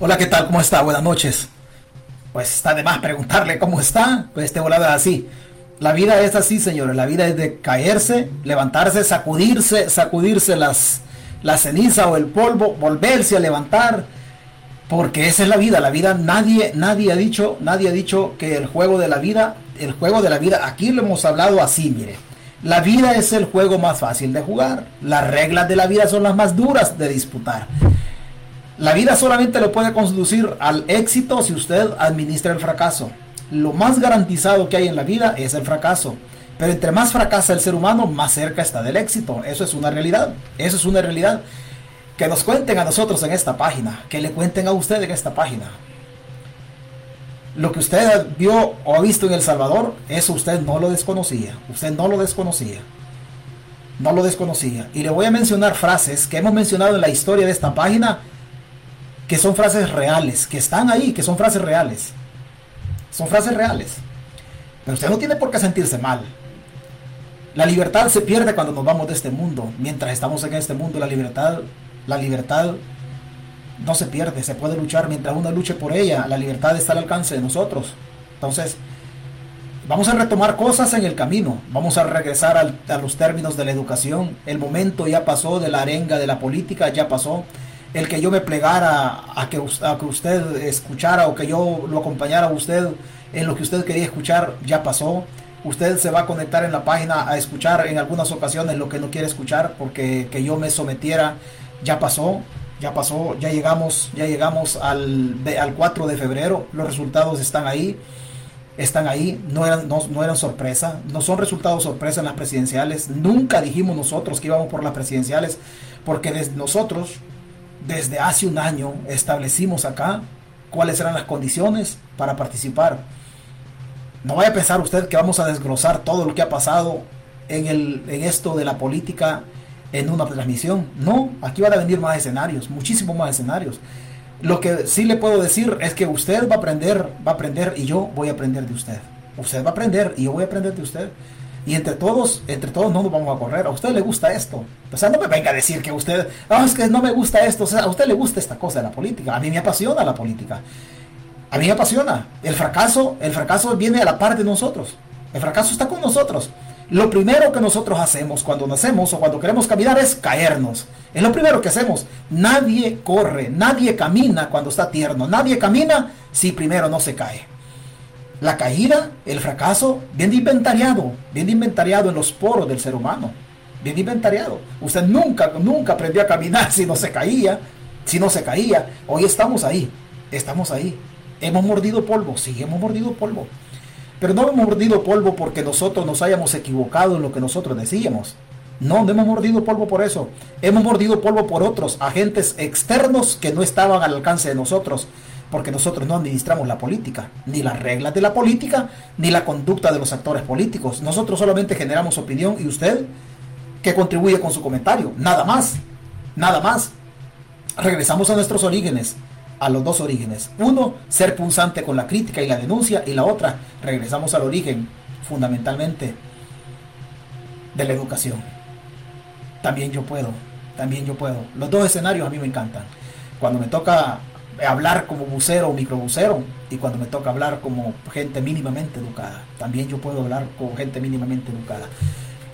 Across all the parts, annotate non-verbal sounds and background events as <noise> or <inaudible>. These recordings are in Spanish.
Hola, ¿qué tal? ¿Cómo está? Buenas noches. Pues está de más preguntarle cómo está. Pues este volado es así. La vida es así, señores. La vida es de caerse, levantarse, sacudirse, sacudirse las, la ceniza o el polvo, volverse a levantar. Porque esa es la vida. La vida nadie, nadie ha dicho, nadie ha dicho que el juego de la vida, el juego de la vida, aquí lo hemos hablado así, mire. La vida es el juego más fácil de jugar. Las reglas de la vida son las más duras de disputar. La vida solamente le puede conducir al éxito si usted administra el fracaso. Lo más garantizado que hay en la vida es el fracaso. Pero entre más fracasa el ser humano, más cerca está del éxito. Eso es una realidad. Eso es una realidad. Que nos cuenten a nosotros en esta página. Que le cuenten a usted en esta página. Lo que usted vio o ha visto en El Salvador, eso usted no lo desconocía. Usted no lo desconocía. No lo desconocía. Y le voy a mencionar frases que hemos mencionado en la historia de esta página que son frases reales, que están ahí, que son frases reales. Son frases reales. Pero usted no tiene por qué sentirse mal. La libertad se pierde cuando nos vamos de este mundo. Mientras estamos en este mundo, la libertad, la libertad no se pierde, se puede luchar mientras uno luche por ella. La libertad está al alcance de nosotros. Entonces, vamos a retomar cosas en el camino. Vamos a regresar a los términos de la educación. El momento ya pasó de la arenga de la política, ya pasó el que yo me plegara a que, que usted escuchara o que yo lo acompañara a usted en lo que usted quería escuchar ya pasó. Usted se va a conectar en la página a escuchar en algunas ocasiones lo que no quiere escuchar porque que yo me sometiera ya pasó, ya pasó, ya llegamos, ya llegamos al, al 4 de febrero, los resultados están ahí, están ahí, no eran, no, no eran sorpresa, no son resultados sorpresa en las presidenciales, nunca dijimos nosotros que íbamos por las presidenciales, porque nosotros desde hace un año establecimos acá cuáles eran las condiciones para participar. No vaya a pensar usted que vamos a desglosar todo lo que ha pasado en, el, en esto de la política en una transmisión. No, aquí van a venir más escenarios, muchísimos más escenarios. Lo que sí le puedo decir es que usted va a aprender, va a aprender y yo voy a aprender de usted. Usted va a aprender y yo voy a aprender de usted. Y entre todos, entre todos no nos vamos a correr. A usted le gusta esto. O sea, no me venga a decir que usted, ah, es que no me gusta esto. O sea, a usted le gusta esta cosa de la política. A mí me apasiona la política. A mí me apasiona. El fracaso, el fracaso viene a la par de nosotros. El fracaso está con nosotros. Lo primero que nosotros hacemos cuando nacemos o cuando queremos caminar es caernos. Es lo primero que hacemos. Nadie corre, nadie camina cuando está tierno. Nadie camina si primero no se cae. La caída, el fracaso, bien inventariado, bien inventariado en los poros del ser humano. Bien inventariado. Usted nunca, nunca aprendió a caminar si no se caía, si no se caía. Hoy estamos ahí, estamos ahí. Hemos mordido polvo, sí, hemos mordido polvo. Pero no hemos mordido polvo porque nosotros nos hayamos equivocado en lo que nosotros decíamos. No, no hemos mordido polvo por eso. Hemos mordido polvo por otros agentes externos que no estaban al alcance de nosotros porque nosotros no administramos la política, ni las reglas de la política, ni la conducta de los actores políticos. Nosotros solamente generamos opinión y usted que contribuye con su comentario, nada más, nada más. Regresamos a nuestros orígenes, a los dos orígenes. Uno, ser punzante con la crítica y la denuncia, y la otra, regresamos al origen, fundamentalmente, de la educación. También yo puedo, también yo puedo. Los dos escenarios a mí me encantan. Cuando me toca hablar como bucero o microbusero y cuando me toca hablar como gente mínimamente educada. También yo puedo hablar con gente mínimamente educada.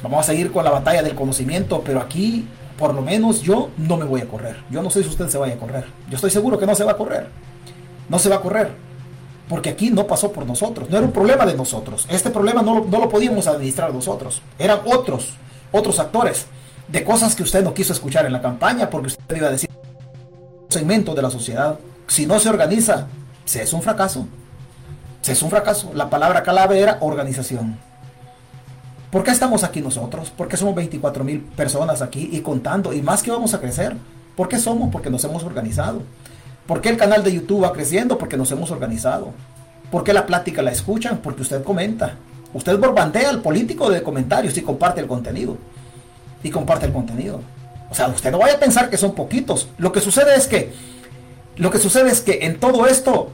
Vamos a seguir con la batalla del conocimiento, pero aquí por lo menos yo no me voy a correr. Yo no sé si usted se vaya a correr. Yo estoy seguro que no se va a correr. No se va a correr. Porque aquí no pasó por nosotros. No era un problema de nosotros. Este problema no, no lo podíamos administrar nosotros. Eran otros, otros actores de cosas que usted no quiso escuchar en la campaña porque usted iba a decir segmento de la sociedad si no se organiza, se es un fracaso. Se es un fracaso. La palabra clave era organización. ¿Por qué estamos aquí nosotros? ¿Por qué somos 24 mil personas aquí y contando? Y más que vamos a crecer. ¿Por qué somos? Porque nos hemos organizado. ¿Por qué el canal de YouTube va creciendo? Porque nos hemos organizado. ¿Por qué la plática la escuchan? Porque usted comenta. Usted borbandea al político de comentarios y comparte el contenido. Y comparte el contenido. O sea, usted no vaya a pensar que son poquitos. Lo que sucede es que lo que sucede es que en todo esto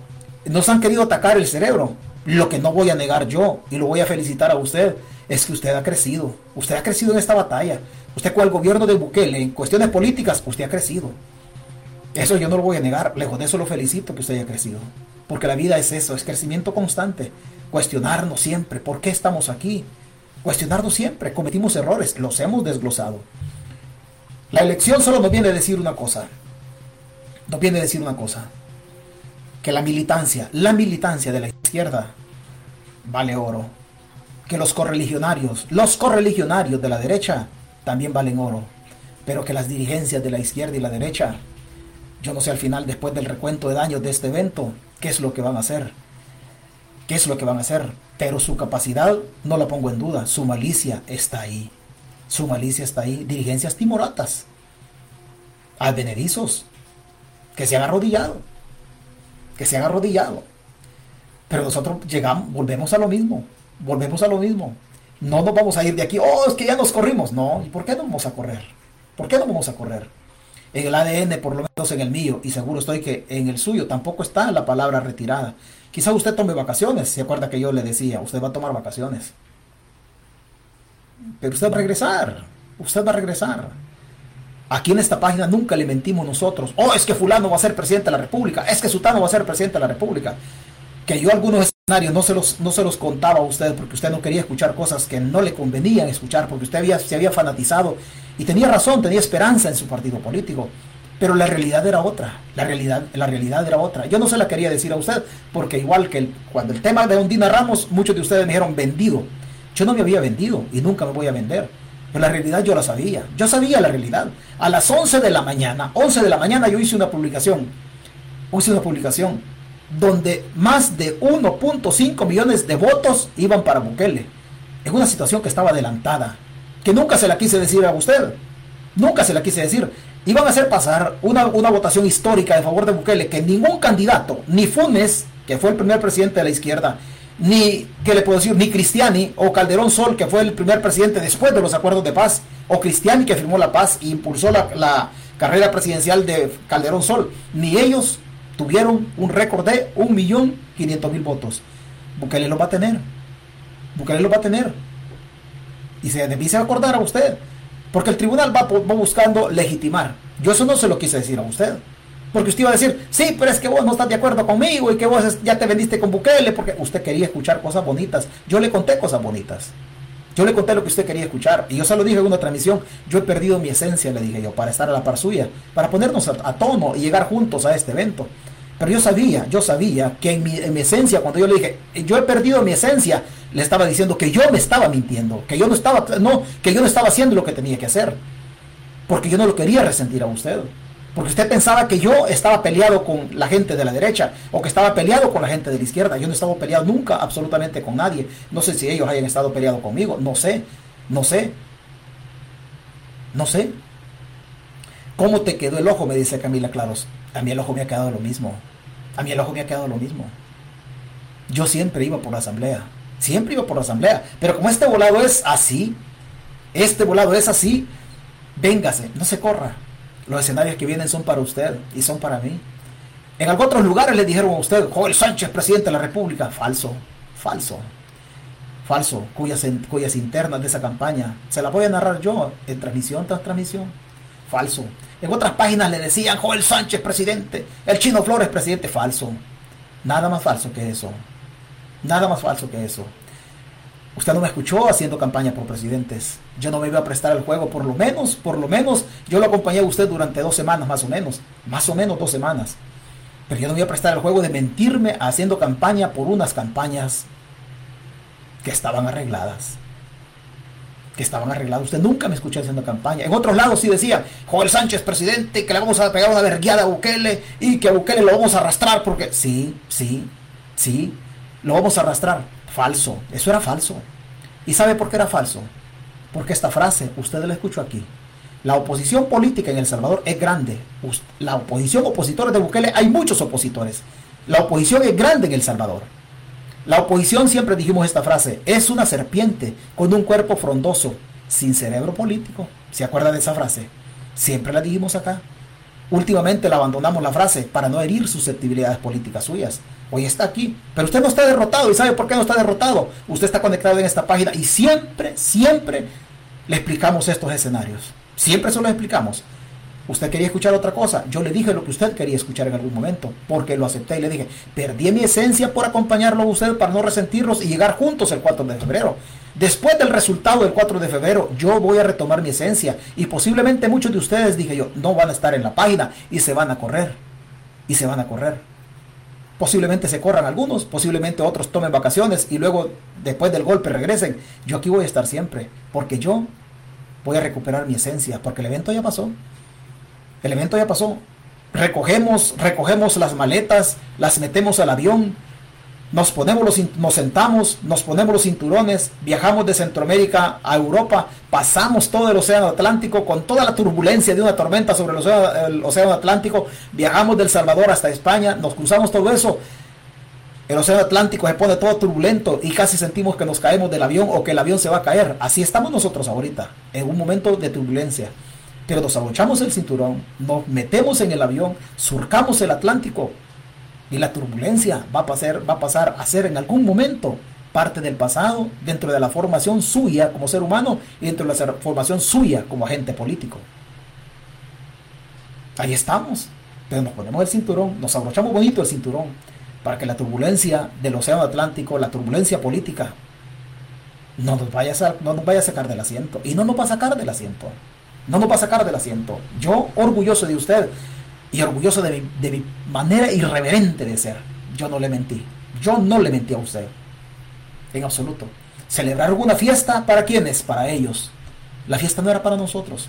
nos han querido atacar el cerebro. Lo que no voy a negar yo, y lo voy a felicitar a usted, es que usted ha crecido. Usted ha crecido en esta batalla. Usted con el gobierno de Bukele, en cuestiones políticas, usted ha crecido. Eso yo no lo voy a negar, lejos de eso lo felicito que usted haya crecido. Porque la vida es eso, es crecimiento constante. Cuestionarnos siempre, ¿por qué estamos aquí? Cuestionarnos siempre, cometimos errores, los hemos desglosado. La elección solo nos viene a decir una cosa. Nos viene a decir una cosa. Que la militancia, la militancia de la izquierda vale oro. Que los correligionarios, los correligionarios de la derecha también valen oro. Pero que las dirigencias de la izquierda y la derecha yo no sé al final, después del recuento de daños de este evento, qué es lo que van a hacer. ¿Qué es lo que van a hacer? Pero su capacidad no la pongo en duda. Su malicia está ahí. Su malicia está ahí. Dirigencias timoratas. Advenedizos. Que se han arrodillado. Que se han arrodillado. Pero nosotros llegamos, volvemos a lo mismo. Volvemos a lo mismo. No nos vamos a ir de aquí. Oh, es que ya nos corrimos. No. ¿Y por qué no vamos a correr? ¿Por qué no vamos a correr? En el ADN, por lo menos en el mío, y seguro estoy que en el suyo tampoco está la palabra retirada. Quizá usted tome vacaciones, se acuerda que yo le decía, usted va a tomar vacaciones. Pero usted va a regresar, usted va a regresar. Aquí en esta página nunca le mentimos nosotros. Oh, es que fulano va a ser presidente de la República, es que Sutano va a ser presidente de la República. Que yo algunos escenarios no se los, no se los contaba a usted porque usted no quería escuchar cosas que no le convenían escuchar, porque usted había, se había fanatizado y tenía razón, tenía esperanza en su partido político. Pero la realidad era otra, la realidad, la realidad era otra. Yo no se la quería decir a usted, porque igual que cuando el tema de Ondina Ramos, muchos de ustedes me dijeron vendido. Yo no me había vendido y nunca me voy a vender. Pero la realidad yo la sabía. Yo sabía la realidad. A las 11 de la mañana, 11 de la mañana yo hice una publicación. Hice una publicación donde más de 1.5 millones de votos iban para Bukele. Es una situación que estaba adelantada que nunca se la quise decir a usted. Nunca se la quise decir. Iban a hacer pasar una, votación histórica en favor de Bukele, que ningún candidato, ni Funes, que fue el primer presidente de la izquierda, ni, que le puedo decir? Ni Cristiani o Calderón Sol, que fue el primer presidente después de los acuerdos de paz, o Cristiani, que firmó la paz e impulsó la, la carrera presidencial de Calderón Sol, ni ellos tuvieron un récord de 1.500.000 votos. Bukele lo va a tener. Bukele lo va a tener y se a acordar a usted. Porque el tribunal va, buscando legitimar. Yo eso no se lo quise decir a usted. Porque usted iba a decir, sí, pero es que vos no estás de acuerdo conmigo y que vos ya te vendiste con Bukele porque usted quería escuchar cosas bonitas. Yo le conté cosas bonitas. Yo le conté lo que usted quería escuchar. Y yo se lo dije en una transmisión. Yo he perdido mi esencia, le dije yo, para estar a la par suya, para ponernos a tono y llegar juntos a este evento. Pero yo sabía, yo sabía que en mi, esencia, cuando yo le dije, yo he perdido mi esencia, le estaba diciendo que yo me estaba mintiendo, que yo no estaba, no, que yo no estaba haciendo lo que tenía que hacer. Porque yo no lo quería resentir a usted. Porque usted pensaba que yo estaba peleado con la gente de la derecha o que estaba peleado con la gente de la izquierda. Yo no estaba peleado nunca absolutamente con nadie. No sé si ellos hayan estado peleados conmigo. No sé, no sé. No sé. ¿Cómo te quedó el ojo? Me dice Camila Claros. A mí el ojo me ha quedado lo mismo. A mí el ojo me ha quedado lo mismo. Yo siempre iba por la asamblea. Siempre iba por la asamblea. Pero como este volado es así, este volado es así, véngase, no se corra. Los escenarios que vienen son para usted y son para mí. En algunos otros lugares le dijeron a usted, Joel Sánchez, presidente de la República. Falso, falso, falso. Cuyas, cuyas internas de esa campaña se la voy a narrar yo en transmisión tras transmisión. Falso. En otras páginas le decían Joel Sánchez presidente, el Chino Flores presidente. Falso. Nada más falso que eso. Nada más falso que eso. Usted no me escuchó haciendo campaña por presidentes. Yo no me iba a prestar el juego, por lo menos, por lo menos, yo lo acompañé a usted durante dos semanas, más o menos. Más o menos dos semanas. Pero yo no iba a prestar el juego de mentirme haciendo campaña por unas campañas que estaban arregladas que estaban arreglados. Usted nunca me escuchó haciendo campaña. En otros lados sí decía, Joel Sánchez, presidente, que le vamos a pegar una verguiada a Bukele y que a Bukele lo vamos a arrastrar porque... Sí, sí, sí, lo vamos a arrastrar. Falso, eso era falso. ¿Y sabe por qué era falso? Porque esta frase, usted la escuchó aquí. La oposición política en El Salvador es grande. La oposición opositores de Bukele, hay muchos opositores. La oposición es grande en El Salvador. La oposición siempre dijimos esta frase, es una serpiente con un cuerpo frondoso, sin cerebro político. ¿Se acuerda de esa frase? Siempre la dijimos acá. Últimamente la abandonamos la frase para no herir susceptibilidades políticas suyas. Hoy está aquí, pero usted no está derrotado y sabe por qué no está derrotado. Usted está conectado en esta página y siempre, siempre le explicamos estos escenarios. Siempre se los explicamos. Usted quería escuchar otra cosa. Yo le dije lo que usted quería escuchar en algún momento, porque lo acepté y le dije, perdí mi esencia por acompañarlo a usted para no resentirnos y llegar juntos el 4 de febrero. Después del resultado del 4 de febrero, yo voy a retomar mi esencia y posiblemente muchos de ustedes, dije yo, no van a estar en la página y se van a correr. Y se van a correr. Posiblemente se corran algunos, posiblemente otros tomen vacaciones y luego después del golpe regresen. Yo aquí voy a estar siempre, porque yo voy a recuperar mi esencia, porque el evento ya pasó. El evento ya pasó. Recogemos, recogemos las maletas, las metemos al avión, nos ponemos los, nos sentamos, nos ponemos los cinturones, viajamos de Centroamérica a Europa, pasamos todo el océano Atlántico con toda la turbulencia de una tormenta sobre el océano, Atlántico, viajamos del Salvador hasta España, nos cruzamos todo eso. El océano Atlántico se pone todo turbulento y casi sentimos que nos caemos del avión o que el avión se va a caer. Así estamos nosotros ahorita, en un momento de turbulencia. Pero nos abrochamos el cinturón, nos metemos en el avión, surcamos el Atlántico y la turbulencia va a, pasar, va a pasar a ser en algún momento parte del pasado dentro de la formación suya como ser humano y dentro de la formación suya como agente político. Ahí estamos. Pero nos ponemos el cinturón, nos abrochamos bonito el cinturón para que la turbulencia del océano Atlántico, la turbulencia política, no nos vaya a, no nos vaya a sacar del asiento. Y no nos va a sacar del asiento. No nos va a sacar del asiento. Yo, orgulloso de usted, y orgulloso de mi, manera irreverente de ser. Yo no le mentí. Yo no le mentí a usted. En absoluto. Celebrar una fiesta para quiénes? Para ellos. La fiesta no era para nosotros.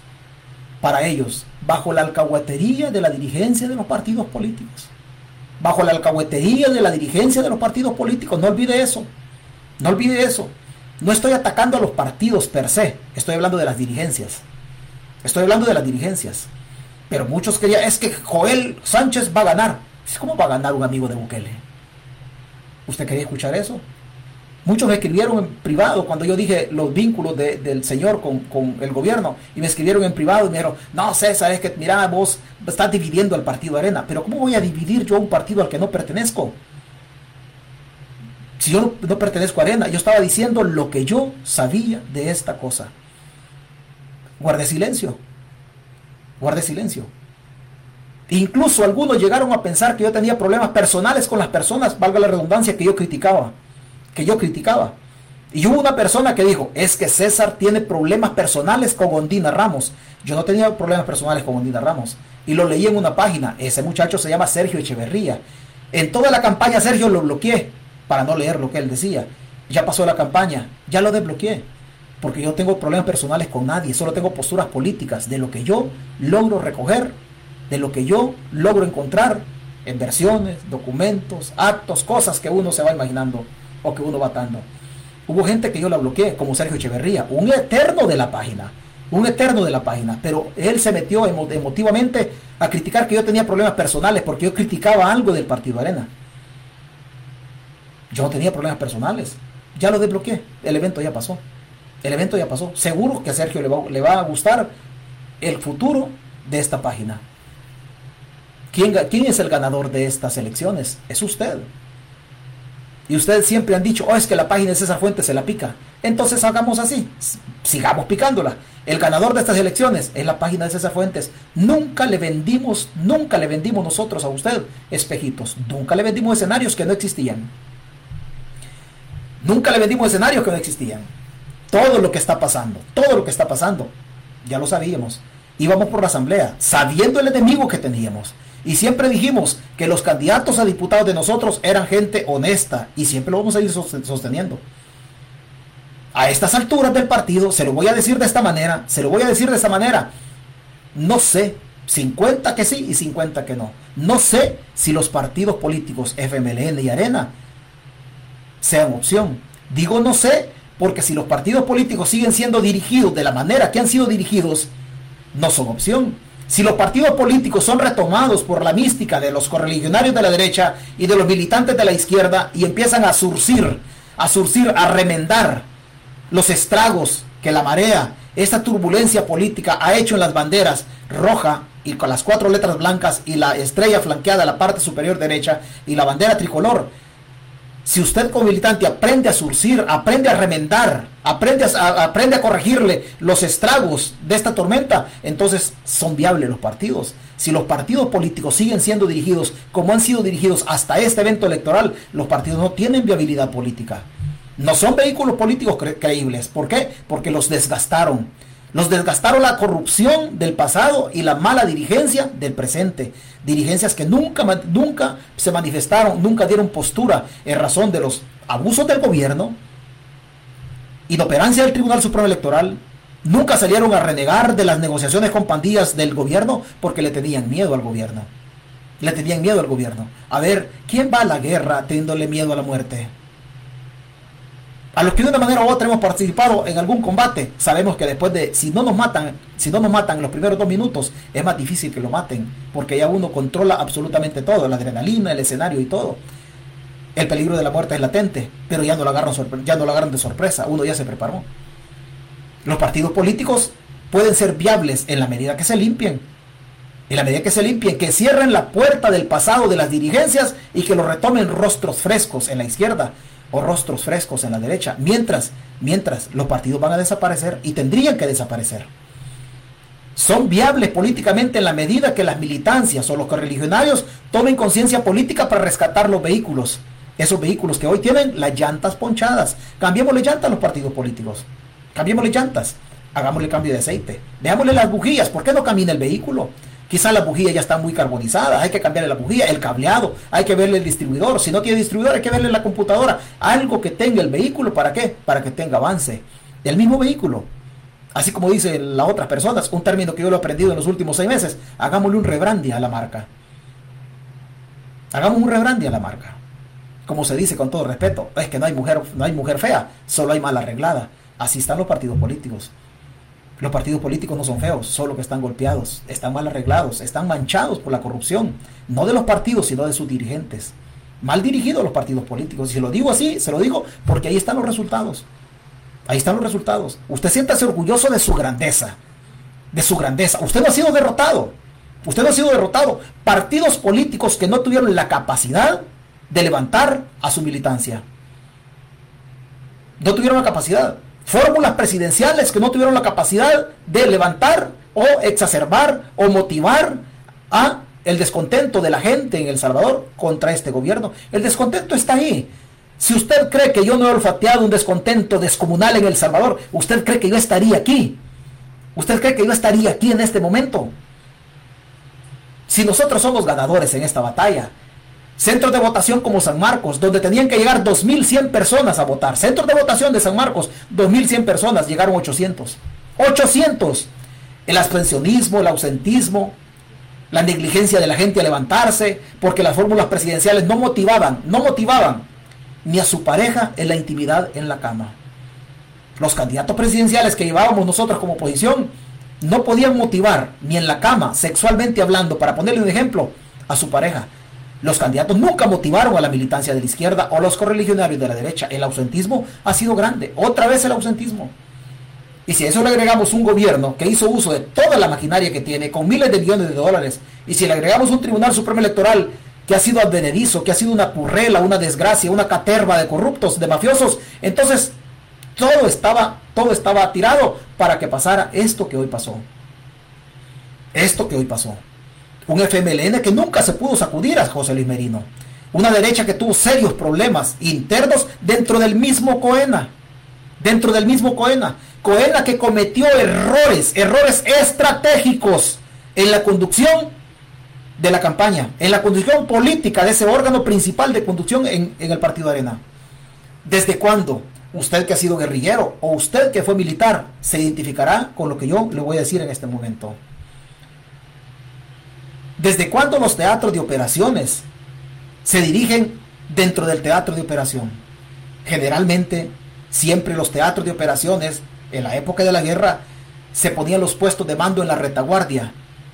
Para ellos. Bajo la alcahuetería de la dirigencia de los partidos políticos. Bajo la alcahuetería de la dirigencia de los partidos políticos. No olvide eso. No olvide eso. No estoy atacando a los partidos per se. Estoy hablando de las dirigencias. Estoy hablando de las dirigencias. Pero muchos querían, es que Joel Sánchez va a ganar. ¿Cómo va a ganar un amigo de Bukele? ¿Usted quería escuchar eso? Muchos me escribieron en privado cuando yo dije los vínculos del señor con, el gobierno y me escribieron en privado y me dijeron, no César, es que mira, vos estás dividiendo al partido Arena, pero ¿cómo voy a dividir yo un partido al que no pertenezco? Si yo no, no pertenezco a Arena, yo estaba diciendo lo que yo sabía de esta cosa. Guarde silencio guarde silencio. Incluso algunos llegaron a pensar que yo tenía problemas personales con las personas, valga la redundancia, que yo criticaba, que yo criticaba. Y hubo una persona que dijo, es que César tiene problemas personales con Ondina Ramos. Yo no tenía problemas personales con Ondina Ramos. Y lo leí en una página. Ese muchacho se llama Sergio Echeverría. En toda la campaña Sergio lo bloqueé para no leer lo que él decía. Ya pasó la campaña, ya lo desbloqueé porque yo tengo problemas personales con nadie, solo tengo posturas políticas de lo que yo logro recoger, de lo que yo logro encontrar en versiones, documentos, actos, cosas que uno se va imaginando o que uno va dando. Hubo gente que yo la bloqueé, como Sergio Echeverría, un eterno de la página, un eterno de la página, pero él se metió emotivamente a criticar que yo tenía problemas personales porque yo criticaba algo del Partido Arena. Yo no tenía problemas personales, ya lo desbloqueé, el evento ya pasó. El evento ya pasó. Seguro que a Sergio le va, a gustar el futuro de esta página. ¿Quién, ¿Quién, es el ganador de estas elecciones? Es usted. Y ustedes siempre han dicho, oh, es que la página de César Fuentes se la pica. Entonces hagamos así, sigamos picándola. El ganador de estas elecciones es la página de César Fuentes. Nunca le vendimos, nunca le vendimos nosotros a usted espejitos. Nunca le vendimos escenarios que no existían. Nunca le vendimos escenarios que no existían todo lo que está pasando, todo lo que está pasando, ya lo sabíamos. Íbamos por la asamblea, sabiendo el enemigo que teníamos. Y siempre dijimos que los candidatos a diputados de nosotros eran gente honesta y siempre lo vamos a ir sosteniendo. A estas alturas del partido, se lo voy a decir de esta manera, se lo voy a decir de esta manera. No sé, 50 que sí y 50 que no. No sé si los partidos políticos FMLN y Arena sean opción. Digo no sé porque si los partidos políticos siguen siendo dirigidos de la manera que han sido dirigidos, no son opción. Si los partidos políticos son retomados por la mística de los correligionarios de la derecha y de los militantes de la izquierda y empiezan a surcir, a surcir, a remendar los estragos que la marea, esta turbulencia política ha hecho en las banderas roja y con las cuatro letras blancas y la estrella flanqueada a la parte superior derecha y la bandera tricolor, Si usted como militante aprende a surcir, aprende a remendar, aprende a, aprende a corregirle los estragos de esta tormenta, entonces son viables los partidos. Si los partidos políticos siguen siendo dirigidos como han sido dirigidos hasta este evento electoral, los partidos no tienen viabilidad política. No son vehículos políticos creíbles. ¿Por qué? Porque los desgastaron. Los desgastaron la corrupción del pasado y la mala dirigencia del presente. Dirigencias que nunca, nunca se manifestaron, nunca dieron postura en razón de los abusos del gobierno, inoperancia del Tribunal Supremo Electoral, nunca salieron a renegar de las negociaciones con pandillas del gobierno porque le tenían miedo al gobierno. Le tenían miedo al gobierno. A ver, ¿quién va a la guerra teniéndole miedo a la muerte? A los que de una manera u otra hemos participado en algún combate, sabemos que después de, si no nos matan, si no nos matan en los primeros dos minutos, es más difícil que lo maten, porque ya uno controla absolutamente todo, la adrenalina, el escenario y todo. El peligro de la muerte es latente, pero ya no lo agarran, ya no lo agarran de sorpresa, uno ya se preparó. Los partidos políticos pueden ser viables en la medida que se limpien. En la medida que se limpien, que cierren la puerta del pasado de las dirigencias y que lo retomen rostros frescos en la izquierda o rostros frescos en la derecha, mientras, mientras los partidos van a desaparecer y tendrían que desaparecer. Son viables políticamente en la medida que las militancias o los correligionarios tomen conciencia política para rescatar los vehículos. Esos vehículos que hoy tienen las llantas ponchadas. Cambiémosle llantas a los partidos políticos. Cambiémosle llantas. Hagámosle cambio de aceite. Veámosle las bujías. ¿Por qué no camina el vehículo? Quizá la bujía ya está muy carbonizada, hay que cambiarle la bujía, el cableado, hay que verle el distribuidor. Si no tiene distribuidor, hay que verle la computadora. Algo que tenga el vehículo, ¿para qué? Para que tenga avance. El mismo vehículo. Así como dicen las otras personas, un término que yo lo he aprendido en los últimos seis meses, hagámosle un rebranding a la marca. Hagamos un rebranding a la marca. Como se dice con todo respeto, es que no hay mujer, no hay mujer fea, solo hay mal arreglada. Así están los partidos políticos. Los partidos políticos no son feos, solo que están golpeados, están mal arreglados, están manchados por la corrupción, no de los partidos, sino de sus dirigentes. Mal dirigidos los partidos políticos. Y si lo digo así, se lo digo porque ahí están los resultados. Ahí están los resultados. Usted siéntase orgulloso de su grandeza. De su grandeza. Usted no ha sido derrotado. Usted no ha sido derrotado. Partidos políticos que no tuvieron la capacidad de levantar a su militancia. No tuvieron la capacidad fórmulas presidenciales que no tuvieron la capacidad de levantar o exacerbar o motivar a el descontento de la gente en El Salvador contra este gobierno. El descontento está ahí. Si usted cree que yo no he olfateado un descontento descomunal en El Salvador, usted cree que yo estaría aquí. Usted cree que yo estaría aquí en este momento. Si nosotros somos ganadores en esta batalla, Centros de votación como San Marcos, donde tenían que llegar 2.100 personas a votar. Centros de votación de San Marcos, 2.100 personas, llegaron 800. 800. El abstencionismo, el ausentismo, la negligencia de la gente a levantarse, porque las fórmulas presidenciales no motivaban, no motivaban ni a su pareja en la intimidad en la cama. Los candidatos presidenciales que llevábamos nosotros como oposición no podían motivar ni en la cama, sexualmente hablando, para ponerle un ejemplo, a su pareja. Los candidatos nunca motivaron a la militancia de la izquierda o los correligionarios de la derecha. El ausentismo ha sido grande. Otra vez el ausentismo. Y si a eso le agregamos un gobierno que hizo uso de toda la maquinaria que tiene, con miles de millones de dólares, y si le agregamos un Tribunal Supremo Electoral que ha sido advenedizo, que ha sido una purrela, una desgracia, una caterva de corruptos, de mafiosos, entonces todo estaba, todo estaba tirado para que pasara esto que hoy pasó. Esto que hoy pasó un FMLN que nunca se pudo sacudir a José Luis Merino. Una derecha que tuvo serios problemas internos dentro del mismo Coena. Dentro del mismo Coena. Coena que cometió errores, errores estratégicos en la conducción de la campaña, en la conducción política de ese órgano principal de conducción en, en el Partido Arena. ¿Desde cuándo? Usted que ha sido guerrillero o usted que fue militar se identificará con lo que yo le voy a decir en este momento. ¿Desde cuándo los teatros de operaciones se dirigen dentro del teatro de operación? Generalmente, siempre los teatros de operaciones, en la época de la guerra, se ponían los puestos de mando en la retaguardia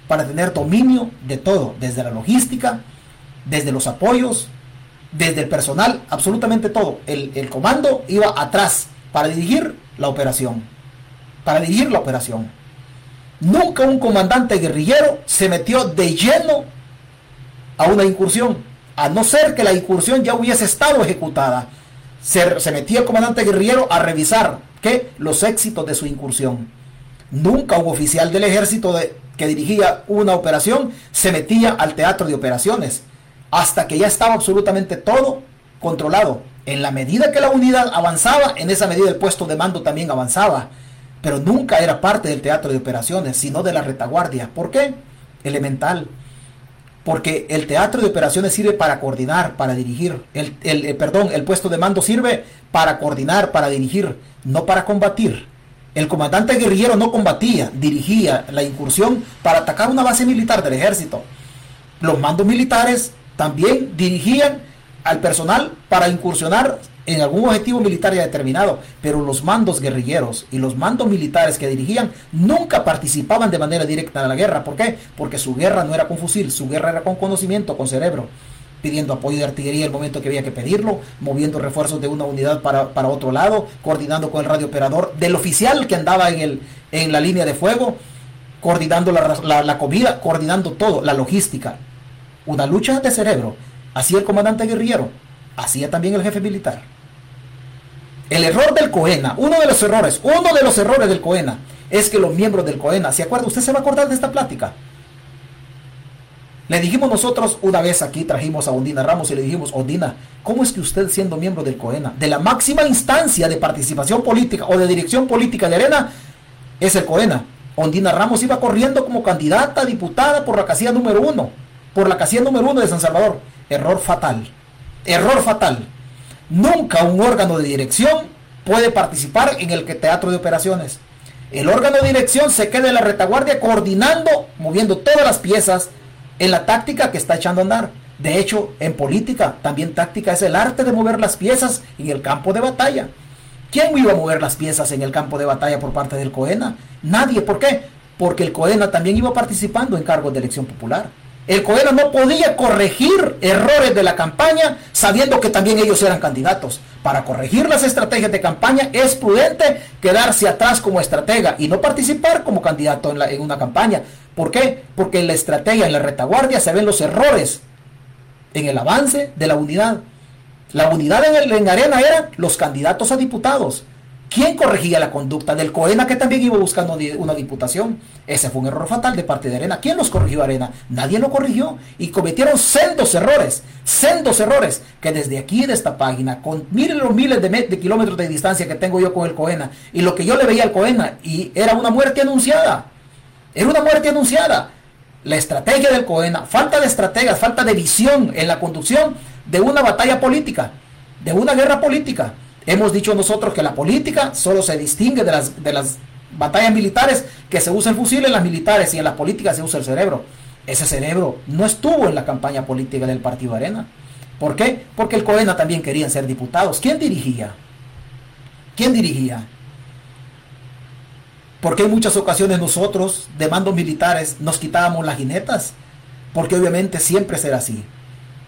para tener dominio de todo, desde la logística, desde los apoyos, desde el personal, absolutamente todo. El, el comando iba atrás para dirigir la operación. Para dirigir la operación. Nunca un comandante guerrillero se metió de lleno a una incursión. a no ser que la incursión ya hubiese estado ejecutada, se, metía el comandante guerrillero a revisar ¿qué? los éxitos de su incursión. Nunca un oficial del ejército que dirigía una operación se metía al teatro de operaciones hasta que ya estaba absolutamente todo controlado. En la medida que la unidad avanzaba, en esa medida el puesto de mando también avanzaba. Pero nunca era parte del teatro de operaciones, sino de la retaguardia. ¿Por qué? Elemental. Porque el teatro de operaciones sirve para coordinar, para dirigir. El, eh, perdón, el puesto de mando sirve para coordinar, para dirigir, no para combatir. El comandante guerrillero no combatía, dirigía la incursión para atacar una base militar del ejército. Los mandos militares también dirigían al personal para incursionar en algún objetivo militar ya determinado, pero los mandos guerrilleros y los mandos militares que dirigían nunca participaban de manera directa en la guerra. ¿Por qué? Porque su guerra no era con fusil, su guerra era con conocimiento, con cerebro, pidiendo apoyo de artillería el momento que había que pedirlo, moviendo refuerzos de una unidad para, otro lado, coordinando con el radiooperador del oficial que andaba en, el, en la línea de fuego, coordinando la comida, coordinando todo, la logística. Una lucha de cerebro Hacía el comandante guerrillero, hacía también el jefe militar. El error del COENA, uno de los errores, uno de los errores del COENA, es que los miembros del COENA, ¿se acuerda? ¿Usted se va a acordar de esta plática? Le dijimos nosotros una vez aquí, trajimos a Ondina Ramos y le dijimos, Ondina, ¿cómo es que usted siendo miembro del COENA, de la máxima instancia de participación política o de dirección política de Arena, es el COENA? Ondina Ramos iba corriendo como candidata a diputada por la casilla número uno, por la casilla número uno de San Salvador. Error fatal. Error fatal. Nunca un órgano de dirección puede participar en el teatro de operaciones. El órgano de dirección se queda en la retaguardia coordinando, moviendo todas las piezas en la táctica que está echando a andar. De hecho, en política, también táctica es el arte de mover las piezas en el campo de batalla. ¿Quién iba a mover las piezas en el campo de batalla por parte del COENA? Nadie. ¿Por qué? Porque el COENA también iba participando en cargos de elección popular. El COENA no podía corregir errores de la campaña sabiendo que también ellos eran candidatos. Para corregir las estrategias de campaña es prudente quedarse atrás como estratega y no participar como candidato en, una campaña. ¿Por qué? Porque en la estrategia, en la retaguardia, se ven los errores en el avance de la unidad. La unidad en, el, en Arena eran los candidatos a diputados. ¿Quién corregía la conducta del COENA que también iba buscando una diputación? Ese fue un error fatal de parte de Arena. ¿Quién los corrigió Arena? Nadie lo corrigió y cometieron sendos errores, sendos errores que desde aquí de esta página, con miles los miles de, kilómetros de distancia que tengo yo con el COENA y lo que yo le veía al COENA y era una muerte anunciada. Era una muerte anunciada. La estrategia del COENA, falta de estrategias, falta de visión en la conducción de una batalla política, de una guerra política. Hemos dicho nosotros que la política solo se distingue de las, de las batallas militares, que se usa el fusil en las militares y en las políticas se usa el cerebro. Ese cerebro no estuvo en la campaña política del Partido Arena. ¿Por qué? Porque el COENA también querían ser diputados. ¿Quién dirigía? ¿Quién dirigía? Porque en muchas ocasiones nosotros, de mandos militares, nos quitábamos las jinetas. Porque obviamente siempre será así.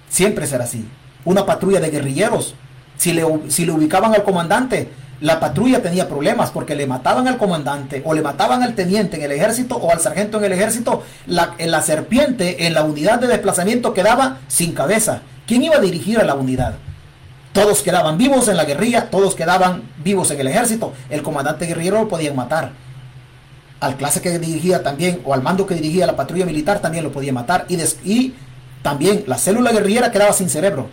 Siempre será así. Una patrulla de guerrilleros si le, si le ubicaban al comandante, la patrulla tenía problemas porque le mataban al comandante o le mataban al teniente en el ejército o al sargento en el ejército, la, la serpiente en la unidad de desplazamiento quedaba sin cabeza. ¿Quién iba a dirigir a la unidad? Todos quedaban vivos en la guerrilla, todos quedaban vivos en el ejército. El comandante guerrillero lo podían matar. Al clase que dirigía también, o al mando que dirigía la patrulla militar también lo podía matar. Y, y también la célula guerrillera quedaba sin cerebro.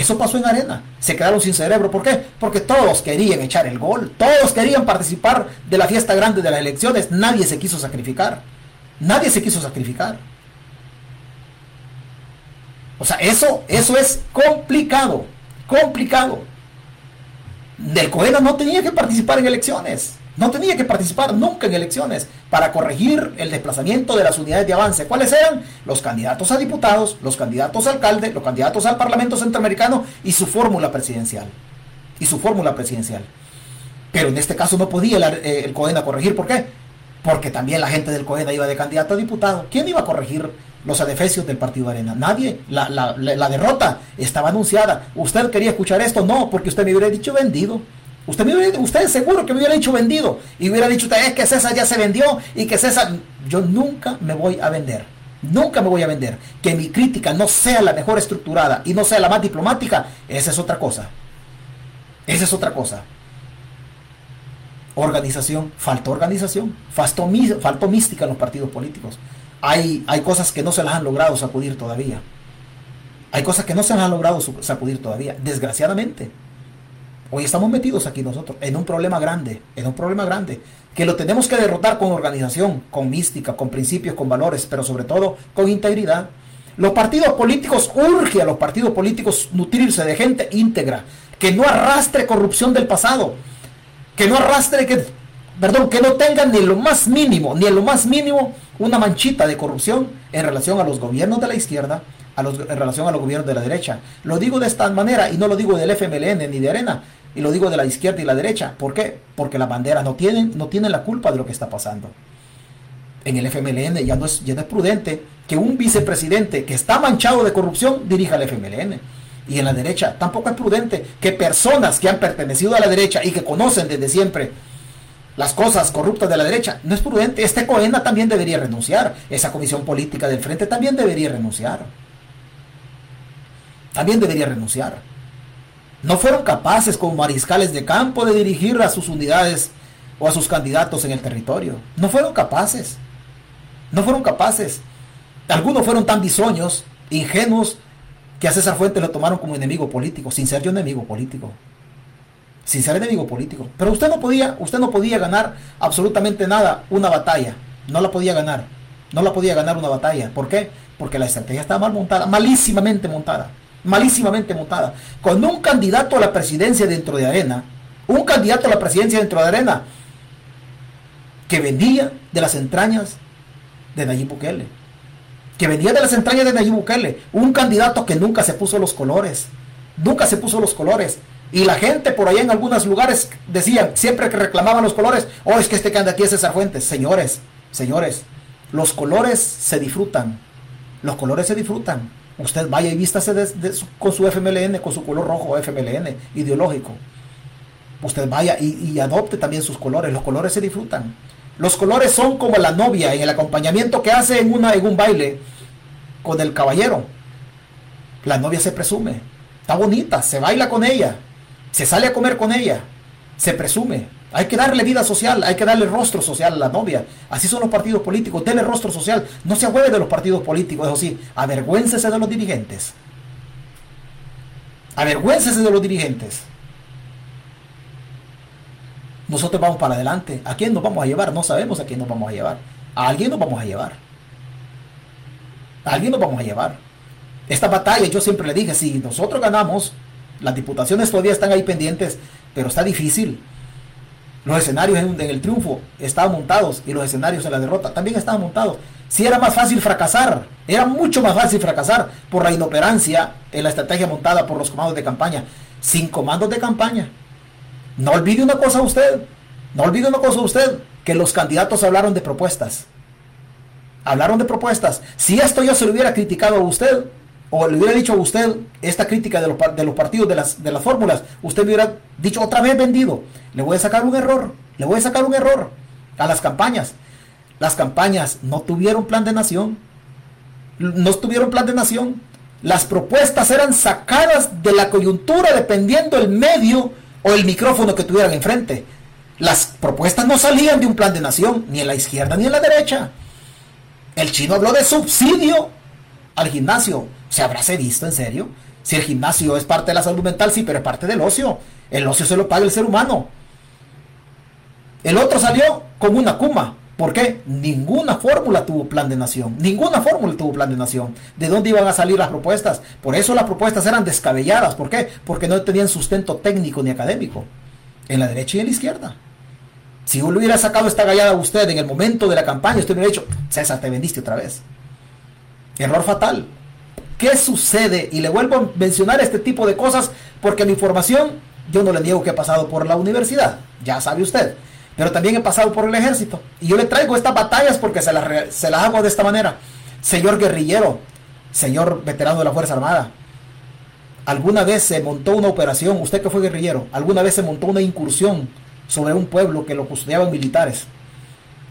Eso pasó en arena. Se quedaron sin cerebro. ¿Por qué? Porque todos querían echar el gol. Todos querían participar de la fiesta grande de las elecciones. Nadie se quiso sacrificar. Nadie se quiso sacrificar. O sea, eso, eso es complicado. Complicado. Del Coena no tenía que participar en elecciones. No tenía que participar nunca en elecciones para corregir el desplazamiento de las unidades de avance. ¿Cuáles eran? Los candidatos a diputados, los candidatos a alcalde, los candidatos al Parlamento Centroamericano y su fórmula presidencial. Y su fórmula presidencial. Pero en este caso no podía el, eh, el COENA corregir. ¿Por qué? Porque también la gente del COENA iba de candidato a diputado. ¿Quién iba a corregir los adefesios del Partido Arena? Nadie. La, la derrota estaba anunciada. ¿Usted quería escuchar esto? No, porque usted me hubiera dicho vendido. Usted, me usted seguro que me hubiera dicho vendido y hubiera dicho es que César ya se vendió y que César, yo nunca me voy a vender. Nunca me voy a vender. Que mi crítica no sea la mejor estructurada y no sea la más diplomática, esa es otra cosa. Esa es otra cosa. Organización, faltó organización, faltó, mística en los partidos políticos. Hay, hay cosas que no se las han logrado sacudir todavía. Hay cosas que no se han logrado sacudir todavía, desgraciadamente. Hoy estamos metidos aquí nosotros en un problema grande, en un problema grande, que lo tenemos que derrotar con organización, con mística, con principios, con valores, pero sobre todo con integridad. Los partidos políticos urge a los partidos políticos nutrirse de gente íntegra, que no arrastre corrupción del pasado, que no arrastre que perdón, que no tengan ni lo más mínimo, ni en lo más mínimo una manchita de corrupción en relación a los gobiernos de la izquierda, a los, en relación a los gobiernos de la derecha. Lo digo de esta manera y no lo digo del FMLN ni de Arena, y lo digo de la izquierda y la derecha. ¿Por qué? Porque las banderas no tienen, no tienen la culpa de lo que está pasando. En el FMLN ya no, es, ya no es prudente que un vicepresidente que está manchado de corrupción dirija al FMLN. Y en la derecha tampoco es prudente que personas que han pertenecido a la derecha y que conocen desde siempre las cosas corruptas de la derecha, no es prudente. Este Coena también debería renunciar. Esa comisión política del frente también debería renunciar. También debería renunciar. No fueron capaces como mariscales de campo de dirigir a sus unidades o a sus candidatos en el territorio. No fueron capaces. No fueron capaces. Algunos fueron tan bisoños, ingenuos, que a César Fuentes lo tomaron como enemigo político, sin ser yo enemigo político. Sin ser enemigo político. Pero usted no podía, usted no podía ganar absolutamente nada una batalla. No la podía ganar. No la podía ganar una batalla. ¿Por qué? Porque la estrategia estaba mal montada, malísimamente montada malísimamente montada, con un candidato a la presidencia dentro de Arena, un candidato a la presidencia dentro de Arena, que vendía de las entrañas de Nayib Bukele, que vendía de las entrañas de Nayib Bukele, un candidato que nunca se puso los colores, nunca se puso los colores. Y la gente por allá en algunos lugares decían, siempre que reclamaban los colores, oh, es que este aquí es César Fuentes. Señores, señores, los colores se disfrutan. Los colores se disfrutan. Usted vaya y vístase con su FMLN, con su color rojo FMLN ideológico. Usted vaya y, adopte también sus colores. Los colores se disfrutan. Los colores son como la novia en el acompañamiento que hace en, una, en un baile con el caballero. La novia se presume. Está bonita, se baila con ella. Se sale a comer con ella. Se presume. Hay que darle vida social, hay que darle rostro social a la novia. Así son los partidos políticos. Denle rostro social. No se ahueve de los partidos políticos. Eso sí, avergüéncese de los dirigentes. Avergüéncese de los dirigentes. Nosotros vamos para adelante. ¿A quién nos vamos a llevar? No sabemos a quién nos vamos a llevar. A alguien nos vamos a llevar. A alguien nos vamos a llevar. Esta batalla, yo siempre le dije, si nosotros ganamos, las diputaciones todavía están ahí pendientes, pero está difícil los escenarios en, el triunfo estaban montados y los escenarios en la derrota también estaban montados. Si era más fácil fracasar, era mucho más fácil fracasar por la inoperancia en la estrategia montada por los comandos de campaña. Sin comandos de campaña. No olvide una cosa usted, no olvide una cosa usted, que los candidatos hablaron de propuestas. Hablaron de propuestas. Si esto yo se lo hubiera criticado a usted, o le hubiera dicho a usted esta crítica de los, de los partidos, de las, de las fórmulas, usted hubiera dicho otra vez vendido. Le voy a sacar un error, le voy a sacar un error a las campañas. Las campañas no tuvieron plan de nación, no tuvieron plan de nación. Las propuestas eran sacadas de la coyuntura dependiendo el medio o el micrófono que tuvieran enfrente. Las propuestas no salían de un plan de nación, ni en la izquierda ni en la derecha. El chino habló de subsidio al gimnasio. ¿Se habráse visto en serio? Si el gimnasio es parte de la salud mental, sí, pero es parte del ocio. El ocio se lo paga el ser humano. El otro salió como una cuma. ¿Por qué? Ninguna fórmula tuvo plan de nación. Ninguna fórmula tuvo plan de nación. ¿De dónde iban a salir las propuestas? Por eso las propuestas eran descabelladas. ¿Por qué? Porque no tenían sustento técnico ni académico. En la derecha y en la izquierda. Si uno hubiera sacado esta gallada a usted en el momento de la campaña, usted hubiera dicho, César, te vendiste otra vez. Error fatal. ¿Qué sucede? Y le vuelvo a mencionar este tipo de cosas porque la información, yo no le digo que he pasado por la universidad, ya sabe usted, pero también he pasado por el ejército. Y yo le traigo estas batallas porque se las, se las hago de esta manera. Señor guerrillero, señor veterano de la Fuerza Armada, alguna vez se montó una operación, usted que fue guerrillero, alguna vez se montó una incursión sobre un pueblo que lo custodiaban militares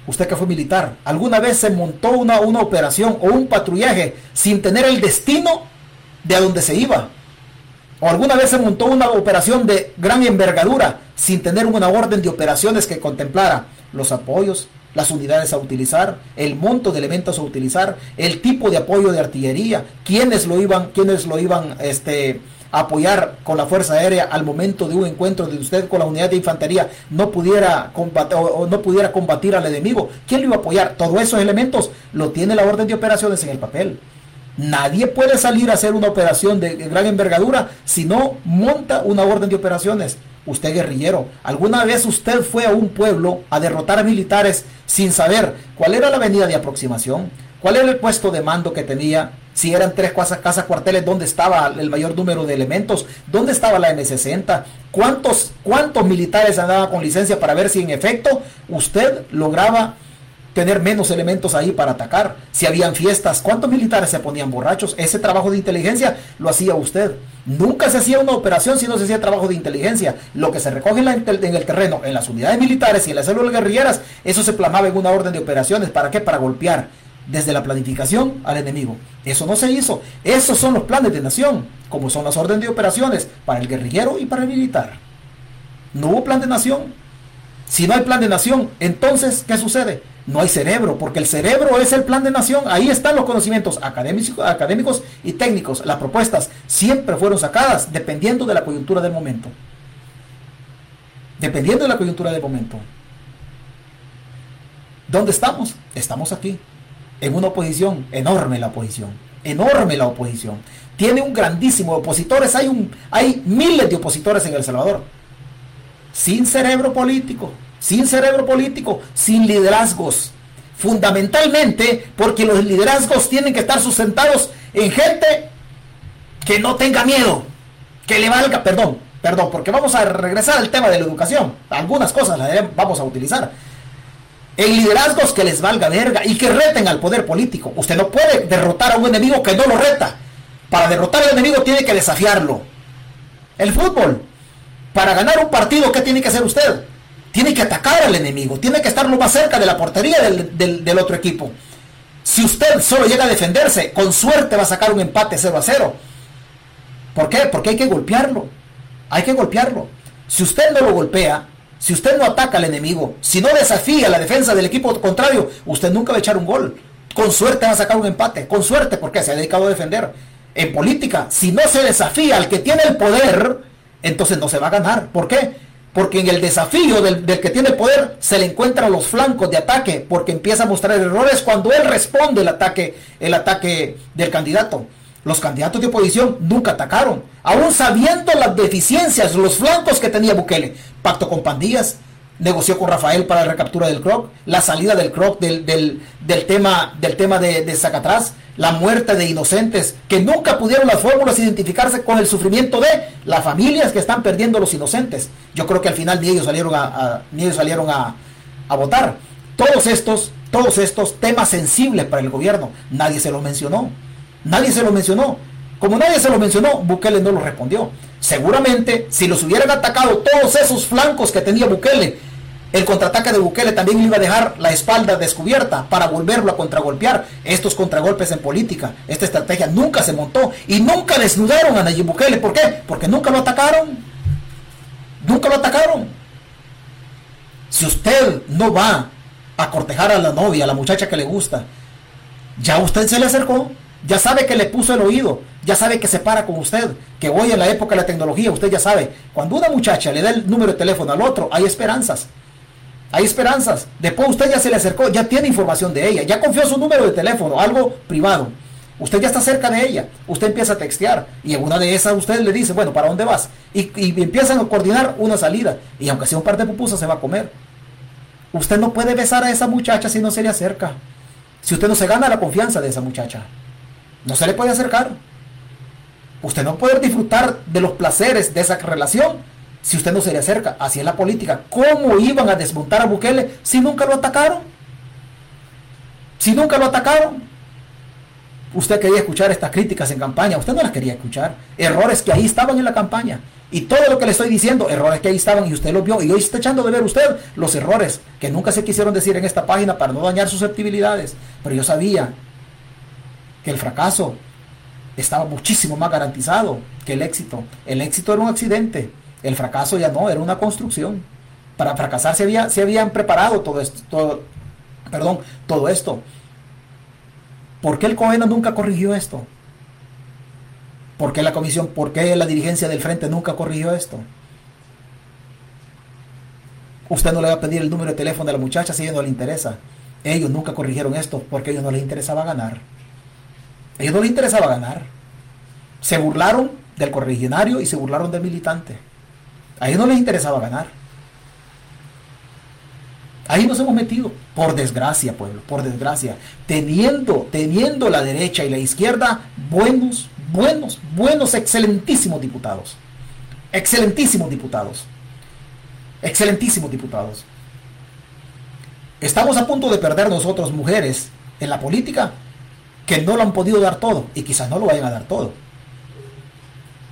usted que fue militar, ¿alguna vez se montó una, una operación o un patrullaje sin tener el destino de a dónde se iba? ¿O alguna vez se montó una operación de gran envergadura sin tener una orden de operaciones que contemplara los apoyos, las unidades a utilizar, el monto de elementos a utilizar, el tipo de apoyo de artillería, quiénes lo iban, quiénes lo iban este, apoyar con la Fuerza Aérea al momento de un encuentro de usted con la unidad de infantería no pudiera combatir, o no pudiera combatir al enemigo, ¿quién lo iba a apoyar? Todos esos elementos lo tiene la orden de operaciones en el papel. Nadie puede salir a hacer una operación de gran envergadura si no monta una orden de operaciones usted guerrillero, ¿alguna vez usted fue a un pueblo a derrotar a militares sin saber cuál era la avenida de aproximación? ¿Cuál era el puesto de mando que tenía? Si eran tres casas, cuarteles, ¿dónde estaba el mayor número de elementos? ¿Dónde estaba la M60? ¿Cuántos, ¿Cuántos militares andaban con licencia para ver si en efecto usted lograba tener menos elementos ahí para atacar. Si habían fiestas, ¿cuántos militares se ponían borrachos? Ese trabajo de inteligencia lo hacía usted. Nunca se hacía una operación si no se hacía trabajo de inteligencia. Lo que se recoge en, en el terreno, en las unidades militares y en las células guerrilleras, eso se plamaba en una orden de operaciones. ¿Para qué? Para golpear desde la planificación al enemigo. Eso no se hizo. Esos son los planes de nación, como son las órdenes de operaciones para el guerrillero y para el militar. No hubo plan de nación. Si no hay plan de nación, entonces, ¿qué sucede? No hay cerebro, porque el cerebro es el plan de nación. Ahí están los conocimientos académicos, académicos y técnicos. Las propuestas siempre fueron sacadas dependiendo de la coyuntura del momento. Dependiendo de la coyuntura del momento. ¿Dónde estamos? Estamos aquí. En una oposición, enorme la oposición. Enorme la oposición. Tiene un grandísimo opositores. Hay, un, hay miles de opositores en El Salvador sin cerebro político, sin cerebro político, sin liderazgos. Fundamentalmente porque los liderazgos tienen que estar sustentados en gente que no tenga miedo, que le valga, perdón, perdón, porque vamos a regresar al tema de la educación. Algunas cosas las vamos a utilizar. En liderazgos que les valga verga y que reten al poder político. Usted no puede derrotar a un enemigo que no lo reta. Para derrotar al enemigo tiene que desafiarlo. El fútbol, para ganar un partido, ¿qué tiene que hacer usted? Tiene que atacar al enemigo, tiene que estar lo más cerca de la portería del, otro equipo. Si usted solo llega a defenderse, con suerte va a sacar un empate 0 a 0. ¿Por qué? Porque hay que golpearlo. Hay que golpearlo. Si usted no lo golpea, si usted no ataca al enemigo, si no desafía la defensa del equipo contrario, usted nunca va a echar un gol. Con suerte va a sacar un empate. Con suerte, porque se ha dedicado a defender. En política, si no se desafía al que tiene el poder, entonces no se va a ganar. ¿Por qué? Porque en el desafío del, que tiene poder se le encuentran los flancos de ataque, porque empieza a mostrar errores cuando él responde el ataque, el ataque del candidato. Los candidatos de oposición nunca atacaron, aún sabiendo las deficiencias, los flancos que tenía Bukele. Pacto con pandillas, negoció con Rafael para la recaptura del Croc, la salida del Croc del, del, tema, del tema de, de Zacatrás, la muerte de inocentes que nunca pudieron las fórmulas identificarse con el sufrimiento de las familias que están perdiendo los inocentes. Yo creo que al final ni ellos salieron a, ni ellos salieron a, a votar. Todos estos, todos estos temas sensibles para el gobierno, nadie se los mencionó. Nadie se los mencionó. Como nadie se lo mencionó, Bukele no lo respondió. Seguramente, si los hubieran atacado todos esos flancos que tenía Bukele el contraataque de Bukele también iba a dejar la espalda descubierta para volverlo a contragolpear. Estos contragolpes en política, esta estrategia nunca se montó y nunca desnudaron a Nayib Bukele. ¿Por qué? Porque nunca lo atacaron. Nunca lo atacaron. Si usted no va a cortejar a la novia, a la muchacha que le gusta, ya usted se le acercó, ya sabe que le puso el oído, ya sabe que se para con usted, que hoy en la época de la tecnología, usted ya sabe, cuando una muchacha le da el número de teléfono al otro, hay esperanzas. Hay esperanzas. Después usted ya se le acercó, ya tiene información de ella, ya confió su número de teléfono, algo privado. Usted ya está cerca de ella, usted empieza a textear y en una de esas usted le dice, bueno, ¿para dónde vas? Y, empiezan a coordinar una salida y aunque sea un par de pupusas se va a comer. Usted no puede besar a esa muchacha si no se le acerca. Si usted no se gana la confianza de esa muchacha, no se le puede acercar. Usted no puede disfrutar de los placeres de esa relación si usted no se le acerca. Así es la política. ¿Cómo iban a desmontar a Bukele si nunca lo atacaron? Si nunca lo atacaron. Usted quería escuchar estas críticas en campaña, usted no las quería escuchar. Errores que ahí estaban en la campaña. Y todo lo que le estoy diciendo, errores que ahí estaban y usted los vio. Y hoy está echando de ver usted los errores que nunca se quisieron decir en esta página para no dañar susceptibilidades. Pero yo sabía que el fracaso estaba muchísimo más garantizado que el éxito. El éxito era un accidente, el fracaso ya no, era una construcción. Para fracasar se, había, se habían preparado todo esto, todo, perdón, todo esto. ¿Por qué el COENA nunca corrigió esto? ¿Por qué la comisión, por qué la dirigencia del frente nunca corrigió esto? Usted no le va a pedir el número de teléfono de la muchacha si a ella no le interesa. Ellos nunca corrigieron esto porque a ellos no les interesaba ganar. A ellos no les interesaba ganar. Se burlaron del correligionario y se burlaron del militante. A ellos no les interesaba ganar. Ahí nos hemos metido, por desgracia, pueblo, por desgracia, teniendo, teniendo la derecha y la izquierda buenos, buenos, buenos, excelentísimos diputados. Excelentísimos diputados. Excelentísimos diputados. Estamos a punto de perder nosotros, mujeres, en la política, que no lo han podido dar todo y quizás no lo vayan a dar todo.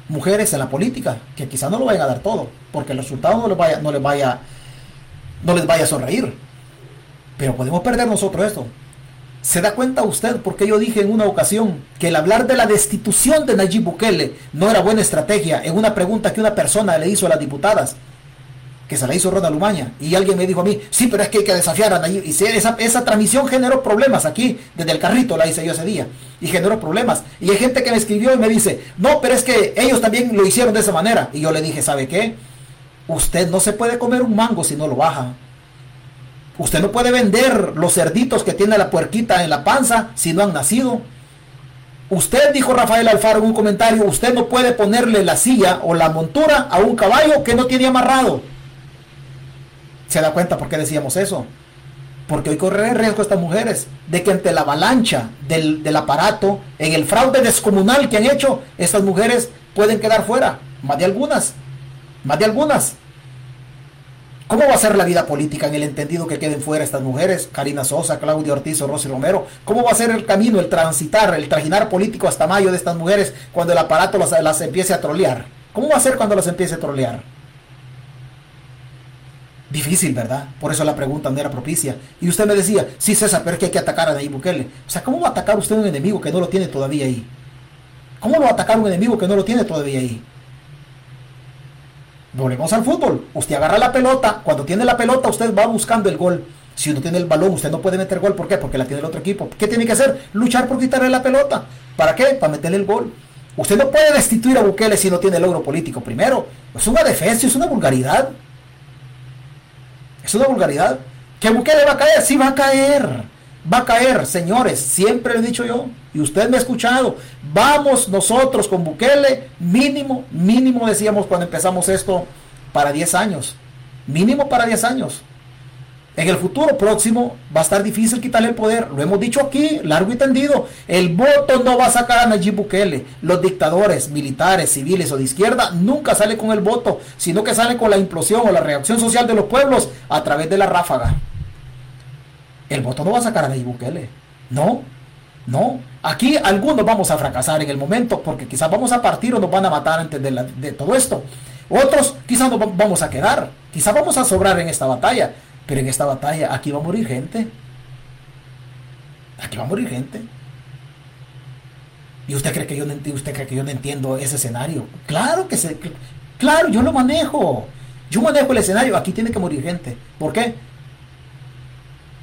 Mujeres en la política, que quizás no lo vayan a dar todo, porque el resultado no les vaya, no les vaya no les vaya a sonreír. Pero podemos perder nosotros esto. ¿Se da cuenta usted porque yo dije en una ocasión que el hablar de la destitución de Nayib Bukele no era buena estrategia en una pregunta que una persona le hizo a las diputadas? Que se la hizo Ronald Lumaña. Y alguien me dijo a mí, sí, pero es que hay que desafiar a Nayib. Y esa, esa transmisión generó problemas aquí, desde el carrito la hice yo ese día. Y generó problemas. Y hay gente que me escribió y me dice, no, pero es que ellos también lo hicieron de esa manera. Y yo le dije, ¿sabe qué? Usted no se puede comer un mango si no lo baja. Usted no puede vender los cerditos que tiene la puerquita en la panza si no han nacido. Usted, dijo Rafael Alfaro en un comentario, usted no puede ponerle la silla o la montura a un caballo que no tiene amarrado. ¿Se da cuenta por qué decíamos eso? Porque hoy corre el riesgo estas mujeres de que ante la avalancha del, del aparato, en el fraude descomunal que han hecho, estas mujeres pueden quedar fuera, más de algunas más de algunas. ¿Cómo va a ser la vida política en el entendido que queden fuera estas mujeres? Karina Sosa, Claudia Ortiz o Rosy Romero. ¿Cómo va a ser el camino, el transitar, el trajinar político hasta mayo de estas mujeres cuando el aparato las, las empiece a trolear? ¿Cómo va a ser cuando las empiece a trolear? Difícil, ¿verdad? Por eso la pregunta no era propicia. Y usted me decía, sí, César, pero es que hay que atacar a Nayib Bukele. O sea, ¿cómo va a atacar usted un enemigo que no lo tiene todavía ahí? ¿Cómo lo va a atacar un enemigo que no lo tiene todavía ahí? Volvemos al fútbol. Usted agarra la pelota. Cuando tiene la pelota, usted va buscando el gol. Si uno tiene el balón, usted no puede meter gol. ¿Por qué? Porque la tiene el otro equipo. ¿Qué tiene que hacer? Luchar por quitarle la pelota. ¿Para qué? Para meterle el gol. Usted no puede destituir a Bukele si no tiene logro político. Primero, es una defensa, es una vulgaridad. Es una vulgaridad. ¿Que Bukele va a caer? Sí va a caer. Va a caer, señores. Siempre lo he dicho yo. Y usted me ha escuchado. Vamos nosotros con Bukele, mínimo, mínimo decíamos cuando empezamos esto, para 10 años. Mínimo para 10 años. En el futuro próximo va a estar difícil quitarle el poder. Lo hemos dicho aquí, largo y tendido. El voto no va a sacar a Nayib Bukele. Los dictadores militares, civiles o de izquierda nunca salen con el voto, sino que salen con la implosión o la reacción social de los pueblos a través de la ráfaga. El voto no va a sacar a Nayib Bukele. No, no, aquí algunos vamos a fracasar en el momento porque quizás vamos a partir o nos van a matar antes de, de todo esto. Otros quizás nos vamos a quedar, quizás vamos a sobrar en esta batalla, pero en esta batalla aquí va a morir gente. Aquí va a morir gente. ¿Y usted cree que yo no, usted que yo entiendo ese escenario? Claro que se, claro, yo lo manejo. Yo manejo el escenario, aquí tiene que morir gente. ¿Por qué?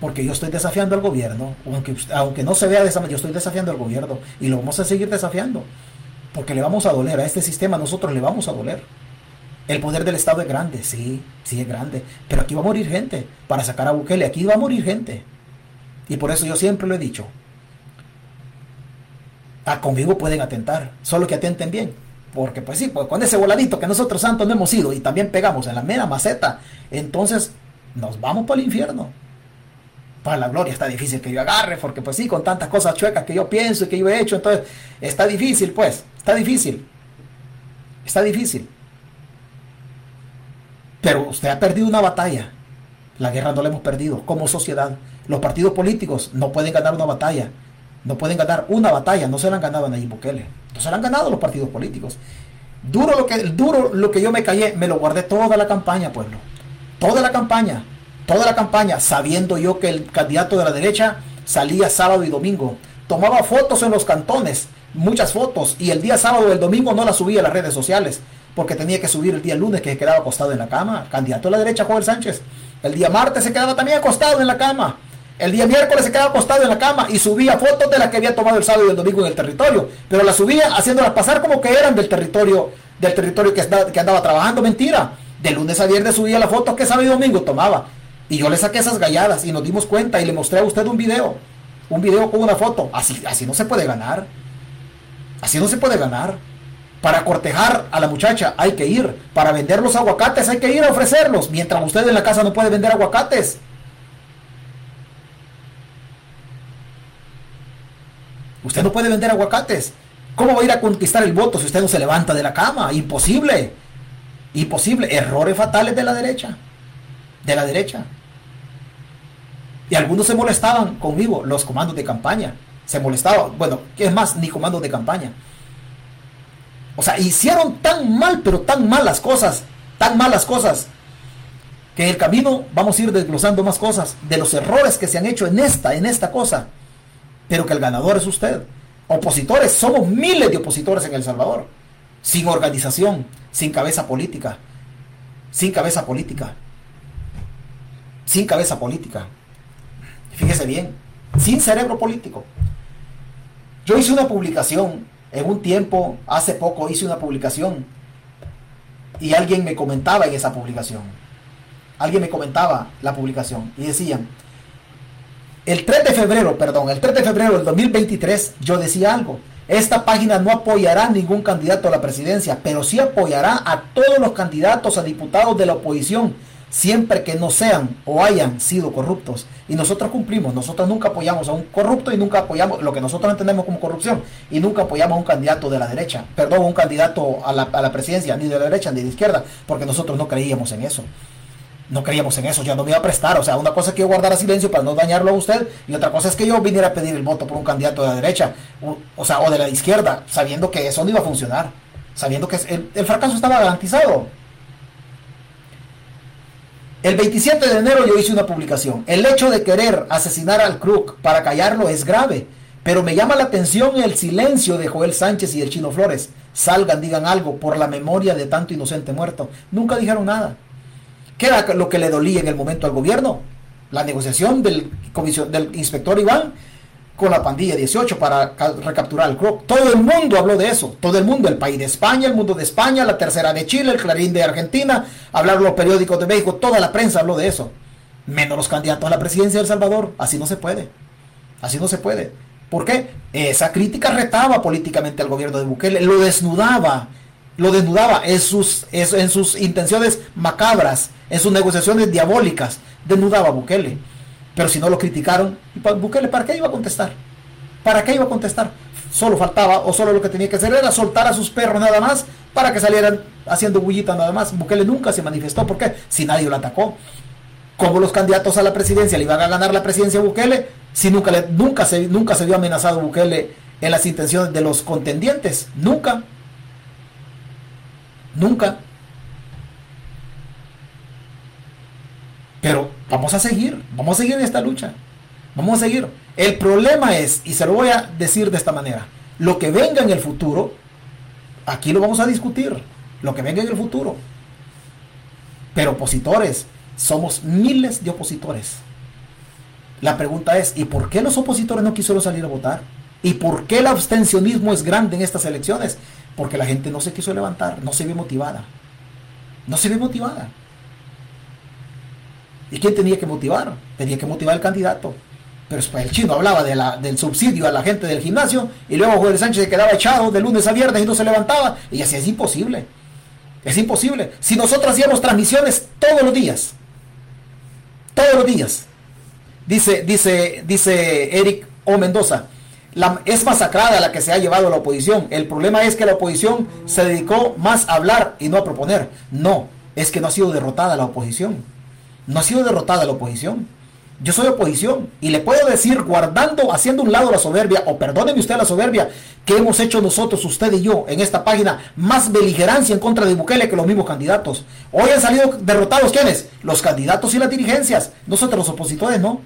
porque yo estoy desafiando al gobierno, aunque, aunque no se vea de esa manera, yo estoy desafiando al gobierno y lo vamos a seguir desafiando, porque le vamos a doler, a este sistema nosotros le vamos a doler. El poder del Estado es grande, sí, sí es grande, pero aquí va a morir gente para sacar a Bukele, aquí va a morir gente. Y por eso yo siempre lo he dicho. A conmigo pueden atentar, solo que atenten bien. Porque pues sí, pues con ese voladito que nosotros santos no hemos ido y también pegamos en la mera maceta, entonces nos vamos para el infierno para la gloria está difícil que yo agarre, porque pues sí, con tantas cosas chuecas que yo pienso y que yo he hecho, entonces está difícil, pues, está difícil. Está difícil. Pero usted ha perdido una batalla. La guerra no la hemos perdido como sociedad. Los partidos políticos no pueden ganar una batalla. No pueden ganar una batalla, no se la han ganado a Nayib Bukele. No se la han ganado los partidos políticos. Duro lo que, duro lo que yo me callé, me lo guardé toda la campaña, pueblo. Toda la campaña, toda la campaña, sabiendo yo que el candidato de la derecha salía sábado y domingo. Tomaba fotos en los cantones, muchas fotos, y el día sábado y el domingo no las subía a las redes sociales, porque tenía que subir el día lunes que quedaba acostado en la cama. Candidato de la derecha, Joel Sánchez. El día martes se quedaba también acostado en la cama. El día miércoles se quedaba acostado en la cama y subía fotos de las que había tomado el sábado y el domingo en el territorio. Pero las subía haciéndolas pasar como que eran del territorio, del territorio que, que andaba trabajando. Mentira. De lunes a viernes subía las fotos que sábado y domingo tomaba. Y yo le saqué esas galladas y nos dimos cuenta y le mostré a usted un video. Un video con una foto. Así, así no se puede ganar. Así no se puede ganar. Para cortejar a la muchacha hay que ir. Para vender los aguacates hay que ir a ofrecerlos. Mientras usted en la casa no puede vender aguacates. Usted no puede vender aguacates. ¿Cómo va a ir a conquistar el voto si usted no se levanta de la cama? Imposible. Imposible. Errores fatales de la derecha. De la derecha. Y algunos se molestaban conmigo, los comandos de campaña. Se molestaban. Bueno, es más, ni comandos de campaña. O sea, hicieron tan mal, pero tan malas cosas, tan malas cosas, que en el camino vamos a ir desglosando más cosas de los errores que se han hecho en esta, en esta cosa pero que el ganador es usted. Opositores, somos miles de opositores en El Salvador, sin organización, sin cabeza política, sin cabeza política, sin cabeza política. Fíjese bien, sin cerebro político. Yo hice una publicación, en un tiempo, hace poco hice una publicación, y alguien me comentaba en esa publicación, alguien me comentaba la publicación, y decían, el 3 de febrero, perdón, el 3 de febrero del 2023 yo decía algo. Esta página no apoyará a ningún candidato a la presidencia, pero sí apoyará a todos los candidatos a diputados de la oposición, siempre que no sean o hayan sido corruptos. Y nosotros cumplimos, nosotros nunca apoyamos a un corrupto y nunca apoyamos lo que nosotros entendemos como corrupción y nunca apoyamos a un candidato de la derecha, perdón, un candidato a la, a la presidencia, ni de la derecha ni de la izquierda, porque nosotros no creíamos en eso no creíamos en eso, ya no me iba a prestar. O sea, una cosa es que yo guardara silencio para no dañarlo a usted, y otra cosa es que yo viniera a pedir el voto por un candidato de la derecha, o, sea, o de la izquierda, sabiendo que eso no iba a funcionar, sabiendo que el, fracaso estaba garantizado. El 27 de enero yo hice una publicación. El hecho de querer asesinar al Crook para callarlo es grave, pero me llama la atención el silencio de Joel Sánchez y el Chino Flores. Salgan, digan algo por la memoria de tanto inocente muerto. Nunca dijeron nada. ¿Qué era lo que le dolía en el momento al gobierno? La negociación del, del inspector Iván con la pandilla 18 para recapturar el CROC. Todo el mundo habló de eso. Todo el mundo, el país de España, el mundo de España, la tercera de Chile, el Clarín de Argentina, hablaron los periódicos de México, toda la prensa habló de eso. Menos los candidatos a la presidencia de El Salvador. Así no se puede. Así no se puede. ¿Por qué? Esa crítica retaba políticamente al gobierno de Bukele, lo desnudaba, lo desnudaba en sus, en sus intenciones macabras, en sus negociaciones diabólicas, desnudaba a Bukele. Pero si no lo criticaron, Bukele para qué iba a contestar? ¿Para qué iba a contestar? Solo faltaba o solo lo que tenía que hacer era soltar a sus perros nada más para que salieran haciendo bullita nada más. Bukele nunca se manifestó. ¿Por qué? Si nadie lo atacó. Como los candidatos a la presidencia le iban a ganar la presidencia a Bukele, si nunca, le, nunca, se, nunca se vio amenazado Bukele en las intenciones de los contendientes. Nunca. Nunca. Pero vamos a seguir, vamos a seguir en esta lucha. Vamos a seguir. El problema es, y se lo voy a decir de esta manera, lo que venga en el futuro, aquí lo vamos a discutir, lo que venga en el futuro. Pero opositores, somos miles de opositores. La pregunta es, ¿y por qué los opositores no quisieron salir a votar? ¿Y por qué el abstencionismo es grande en estas elecciones? Porque la gente no se quiso levantar, no se ve motivada. No se ve motivada. ¿Y quién tenía que motivar? Tenía que motivar al candidato. Pero el chino hablaba de la, del subsidio a la gente del gimnasio y luego Joel Sánchez se quedaba echado de lunes a viernes y no se levantaba. Y así es imposible. Es imposible. Si nosotros hacíamos transmisiones todos los días, todos los días, dice, dice, dice Eric O. Mendoza, es masacrada la que se ha llevado la oposición. El problema es que la oposición se dedicó más a hablar y no a proponer. No, es que no ha sido derrotada la oposición. No ha sido derrotada la oposición. Yo soy oposición y le puedo decir, guardando, haciendo un lado la soberbia, o perdóneme usted la soberbia, que hemos hecho nosotros, usted y yo, en esta página, más beligerancia en contra de Bukele que los mismos candidatos. Hoy han salido derrotados, ¿quiénes? Los candidatos y las dirigencias. Nosotros los opositores no.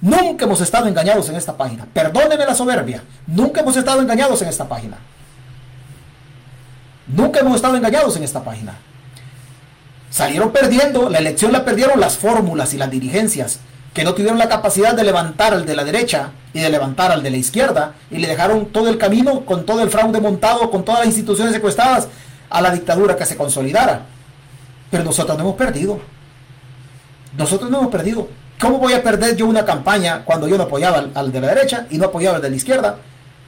Nunca hemos estado engañados en esta página. Perdóneme la soberbia. Nunca hemos estado engañados en esta página. Nunca hemos estado engañados en esta página. Salieron perdiendo, la elección la perdieron las fórmulas y las dirigencias que no tuvieron la capacidad de levantar al de la derecha y de levantar al de la izquierda y le dejaron todo el camino con todo el fraude montado, con todas las instituciones secuestradas a la dictadura que se consolidara. Pero nosotros no hemos perdido. Nosotros no hemos perdido. ¿Cómo voy a perder yo una campaña cuando yo no apoyaba al, de la derecha y no apoyaba al de la izquierda?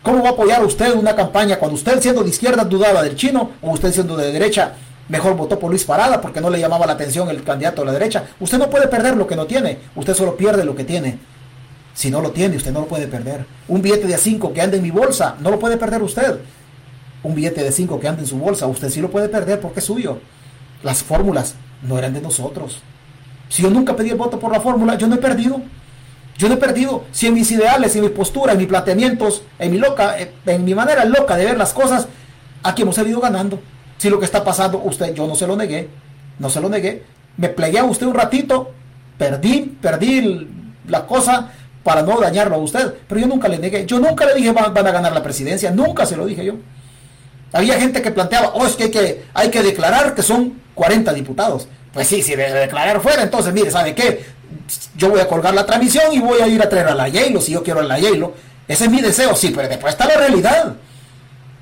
¿Cómo va a apoyar usted una campaña cuando usted siendo de izquierda dudaba del chino o usted siendo de derecha mejor votó por Luis Parada porque no le llamaba la atención el candidato de la derecha. Usted no puede perder lo que no tiene, usted solo pierde lo que tiene. Si no lo tiene, usted no lo puede perder. Un billete de 5 que anda en mi bolsa, no lo puede perder usted. Un billete de 5 que anda en su bolsa, usted sí lo puede perder porque es suyo. Las fórmulas no eran de nosotros. Si yo nunca pedí el voto por la fórmula, yo no he perdido. Yo no he perdido. Si en mis ideales, en mi postura, en mis planteamientos, en mi loca, en mi manera loca de ver las cosas, aquí hemos salido ganando. Si lo que está pasando, usted, yo no se lo negué, no se lo negué. Me plegué a usted un ratito, perdí, perdí la cosa para no dañarlo a usted, pero yo nunca le negué, yo nunca le dije van, a ganar la presidencia, nunca se lo dije yo. Había gente que planteaba, oh, es que hay que, hay que declarar que son 40 diputados. Pues sí, si de declarar fuera, entonces mire, ¿sabe qué? Yo voy a colgar la transmisión y voy a ir a traer a la Yalo, si yo quiero a la Yalo. Ese es mi deseo, sí, pero después está la realidad.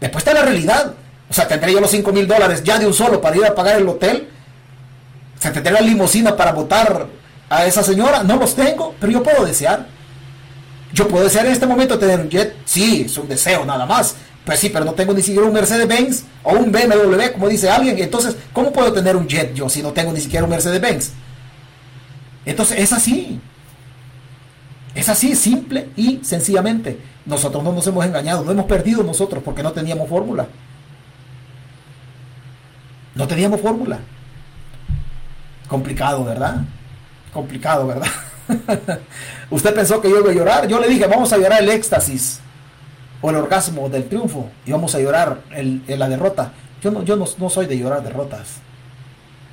Después está la realidad. O sea, tendré yo los 5 mil dólares ya de un solo para ir a pagar el hotel. O sea, tendré la limusina para votar a esa señora. No los tengo, pero yo puedo desear. Yo puedo desear en este momento tener un jet. Sí, es un deseo nada más. Pues sí, pero no tengo ni siquiera un Mercedes-Benz o un BMW, como dice alguien. Entonces, ¿cómo puedo tener un jet yo si no tengo ni siquiera un Mercedes-Benz? Entonces, es así. Es así, simple y sencillamente. Nosotros no nos hemos engañado, no hemos perdido nosotros porque no teníamos fórmula. No teníamos fórmula. Complicado, ¿verdad? Complicado, ¿verdad? <laughs> Usted pensó que yo iba a llorar. Yo le dije, vamos a llorar el éxtasis o el orgasmo del triunfo y vamos a llorar el, la derrota. Yo, no, yo no, soy de llorar derrotas.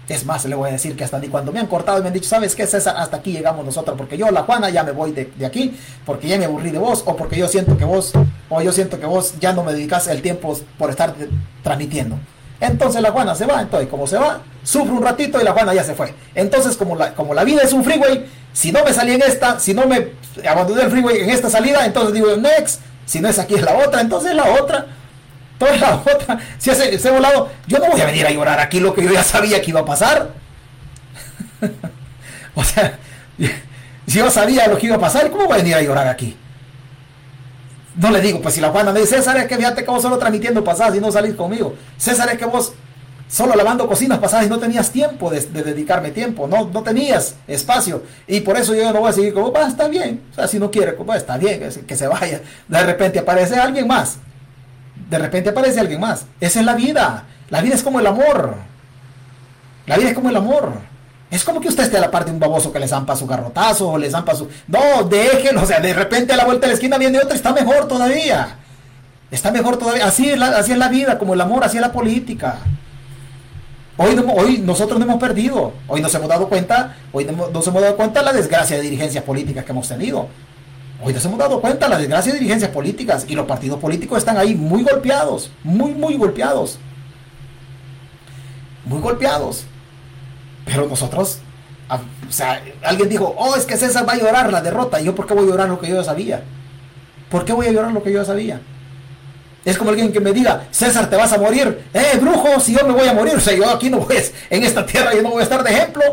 Es más, le voy a decir que hasta ni cuando me han cortado y me han dicho, ¿sabes qué, César? Hasta aquí llegamos nosotros, porque yo, la Juana, ya me voy de, de, aquí, porque ya me aburrí de vos, o porque yo siento que vos, o yo siento que vos ya no me dedicas el tiempo por estar transmitiendo. Entonces la Juana se va, entonces como se va, sufre un ratito y la Juana ya se fue. Entonces como la, como la vida es un freeway, si no me salí en esta, si no me abandoné el freeway en esta salida, entonces digo next, si no es aquí es la otra, entonces es la otra. Toda la <laughs> otra. Si ese, ese volado, yo no voy a venir a llorar aquí lo que yo ya sabía que iba a pasar. <laughs> o sea, si <laughs> yo sabía lo que iba a pasar, ¿cómo voy a venir a llorar aquí? No le digo, pues si la Juana me dice, César, es que fíjate que vos solo transmitiendo pasadas y no salís conmigo. César, es que vos solo lavando cocinas pasadas y no tenías tiempo de, dedicarme tiempo, no, no tenías espacio. Y por eso yo no voy a seguir como, va, está bien. O sea, si no quiere, pues está bien, que se vaya. De repente aparece alguien más. De repente aparece alguien más. Esa es la vida. La vida es como el amor. La vida es como el amor. Es como que usted esté a la parte de un baboso que le zampa su garrotazo o le zampa su... No, déjelo, o sea, de repente a la vuelta de la esquina viene otro, está mejor todavía. Está mejor todavía. Así es la, así es la vida, como el amor, así es la política. Hoy, hoy nosotros no hemos perdido, hoy nos hemos dado cuenta, hoy nos hemos dado cuenta la desgracia de dirigencias políticas que hemos tenido. Hoy nos hemos dado cuenta la desgracia de dirigencias políticas y los partidos políticos están ahí muy golpeados, muy, muy golpeados. Muy golpeados. Pero nosotros, o sea, alguien dijo, oh, es que César va a llorar la derrota. ¿Y yo por qué voy a llorar lo que yo ya sabía? ¿Por qué voy a llorar lo que yo ya sabía? Es como alguien que me diga, César, te vas a morir. Eh, brujo, si yo me voy a morir. O sea, yo aquí no voy, en esta tierra yo no voy a estar de ejemplo.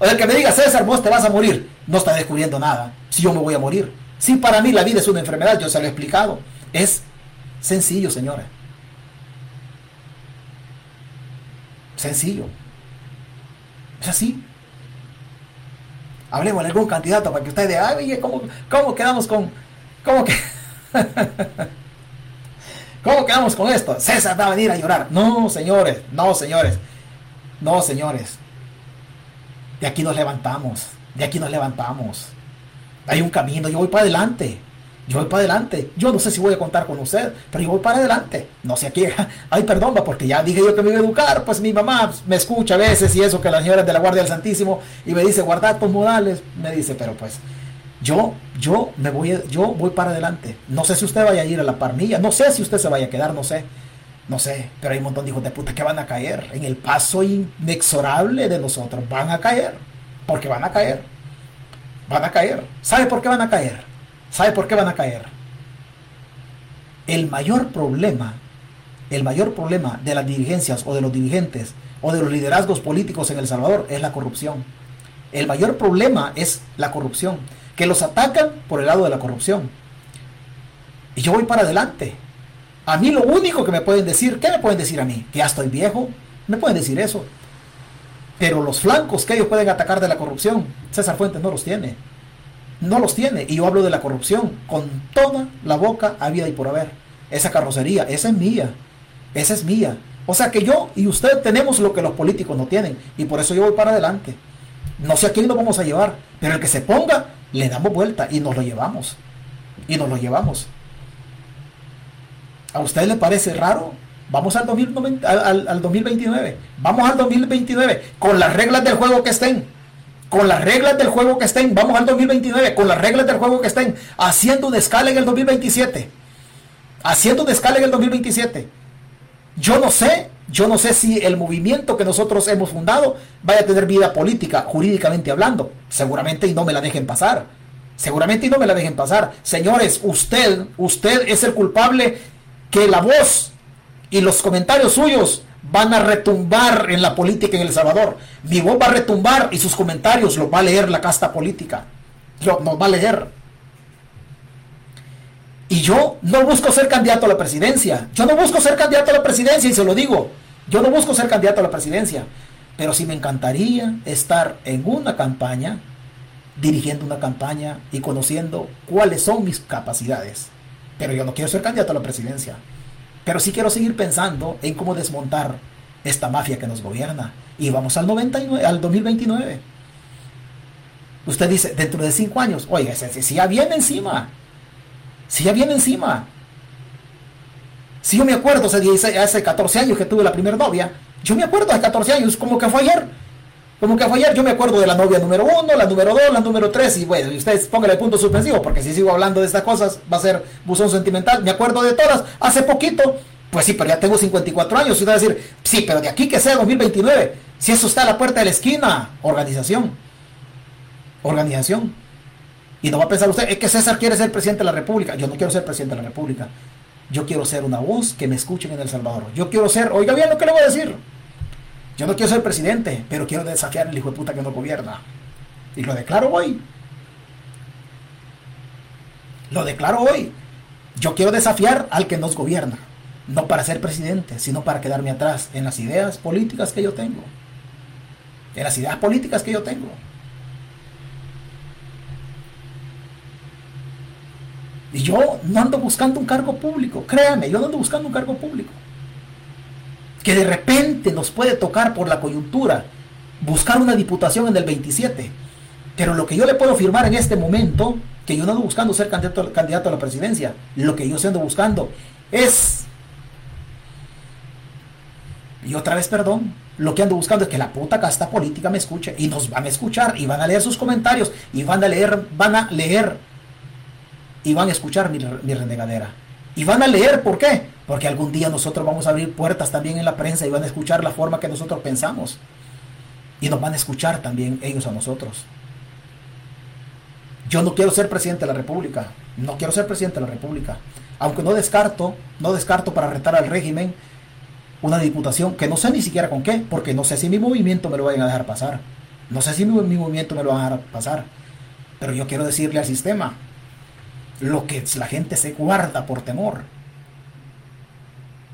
O el que me diga, César, vos te vas a morir. No está descubriendo nada. Si yo me voy a morir. Si para mí la vida es una enfermedad, yo se lo he explicado. Es sencillo, señora. Sencillo. Es así. Hablemos de algún candidato para que ustedes digan, ay, ¿cómo, ¿cómo, quedamos con... ¿Cómo que... <laughs> ¿Cómo quedamos con esto? César va a venir a llorar. No, señores, no, señores. No, señores. De aquí nos levantamos. De aquí nos levantamos. Hay un camino, yo voy para adelante. Yo voy para adelante. Yo no sé si voy a contar con usted, pero yo voy para adelante. No sé aquí. <laughs> Ay, perdón, porque ya dije yo que me iba a educar. Pues mi mamá me escucha a veces y eso, que la señora es de la Guardia del Santísimo y me dice, guardar tus modales. Me dice, pero pues yo, yo me voy, yo voy para adelante. No sé si usted vaya a ir a la parmilla. No sé si usted se vaya a quedar, no sé. No sé, pero hay un montón de hijos de puta que van a caer en el paso inexorable de nosotros. Van a caer, porque van a caer. Van a caer. ¿Sabe por qué van a caer? ¿Sabe por qué van a caer? El mayor problema, el mayor problema de las dirigencias o de los dirigentes o de los liderazgos políticos en El Salvador es la corrupción. El mayor problema es la corrupción, que los atacan por el lado de la corrupción. Y yo voy para adelante. A mí lo único que me pueden decir, ¿qué me pueden decir a mí? Que ya estoy viejo. Me pueden decir eso. Pero los flancos que ellos pueden atacar de la corrupción, César Fuentes no los tiene no los tiene. Y yo hablo de la corrupción con toda la boca habida y por haber. Esa carrocería, esa es mía. Esa es mía. O sea que yo y usted tenemos lo que los políticos no tienen. Y por eso yo voy para adelante. No sé a quién lo vamos a llevar. Pero el que se ponga, le damos vuelta y nos lo llevamos. Y nos lo llevamos. ¿A usted le parece raro? Vamos al, al, al 2029. Vamos al 2029 con las reglas del juego que estén con las reglas del juego que estén, vamos al 2029, con las reglas del juego que estén, haciendo de escala en el 2027. Haciendo de escala en el 2027. Yo no sé, yo no sé si el movimiento que nosotros hemos fundado vaya a tener vida política, jurídicamente hablando. Seguramente y no me la dejen pasar. Seguramente y no me la dejen pasar. Señores, usted, usted es el culpable que la voz y los comentarios suyos van a retumbar en la política en El Salvador. Mi voz va a retumbar y sus comentarios los va a leer la casta política. Lo, nos va a leer. Y yo no busco ser candidato a la presidencia. Yo no busco ser candidato a la presidencia y se lo digo. Yo no busco ser candidato a la presidencia. Pero sí me encantaría estar en una campaña, dirigiendo una campaña y conociendo cuáles son mis capacidades. Pero yo no quiero ser candidato a la presidencia. Pero sí quiero seguir pensando en cómo desmontar esta mafia que nos gobierna. Y vamos al, 99, al 2029. Usted dice, dentro de cinco años, oiga, si ya viene encima. Si ya viene encima. Si yo me acuerdo hace, hace 14 años que tuve la primera novia, yo me acuerdo de 14 años, como que fue ayer. Como que fue ayer, yo me acuerdo de la novia número uno, la número dos, la número tres, y bueno, y ustedes pónganle punto suspensivo, porque si sigo hablando de estas cosas va a ser buzón sentimental. Me acuerdo de todas, hace poquito, pues sí, pero ya tengo 54 años, y usted va a decir, sí, pero de aquí que sea 2029, si eso está a la puerta de la esquina, organización. Organización. Y no va a pensar usted, es que César quiere ser presidente de la República. Yo no quiero ser presidente de la República. Yo quiero ser una voz que me escuchen en El Salvador. Yo quiero ser, oiga bien lo que le voy a decir. Yo no quiero ser presidente, pero quiero desafiar al hijo de puta que no gobierna. Y lo declaro hoy. Lo declaro hoy. Yo quiero desafiar al que nos gobierna. No para ser presidente, sino para quedarme atrás en las ideas políticas que yo tengo. En las ideas políticas que yo tengo. Y yo no ando buscando un cargo público. Créame, yo no ando buscando un cargo público que de repente nos puede tocar por la coyuntura buscar una diputación en el 27. Pero lo que yo le puedo afirmar en este momento, que yo no ando buscando ser candidato, a la presidencia, lo que yo ando buscando es, y otra vez perdón, lo que ando buscando es que la puta casta política me escuche y nos van a escuchar y van a leer sus comentarios y van a leer, van a leer y van a escuchar mi, mi renegadera. Y van a leer, ¿por qué? Porque algún día nosotros vamos a abrir puertas también en la prensa y van a escuchar la forma que nosotros pensamos. Y nos van a escuchar también ellos a nosotros. Yo no quiero ser presidente de la República. No quiero ser presidente de la República. Aunque no descarto, no descarto para retar al régimen una diputación que no sé ni siquiera con qué, porque no sé si mi movimiento me lo vayan a dejar pasar. No sé si mi, mi movimiento me lo van a dejar pasar. Pero yo quiero decirle al sistema, lo que la gente se guarda por temor.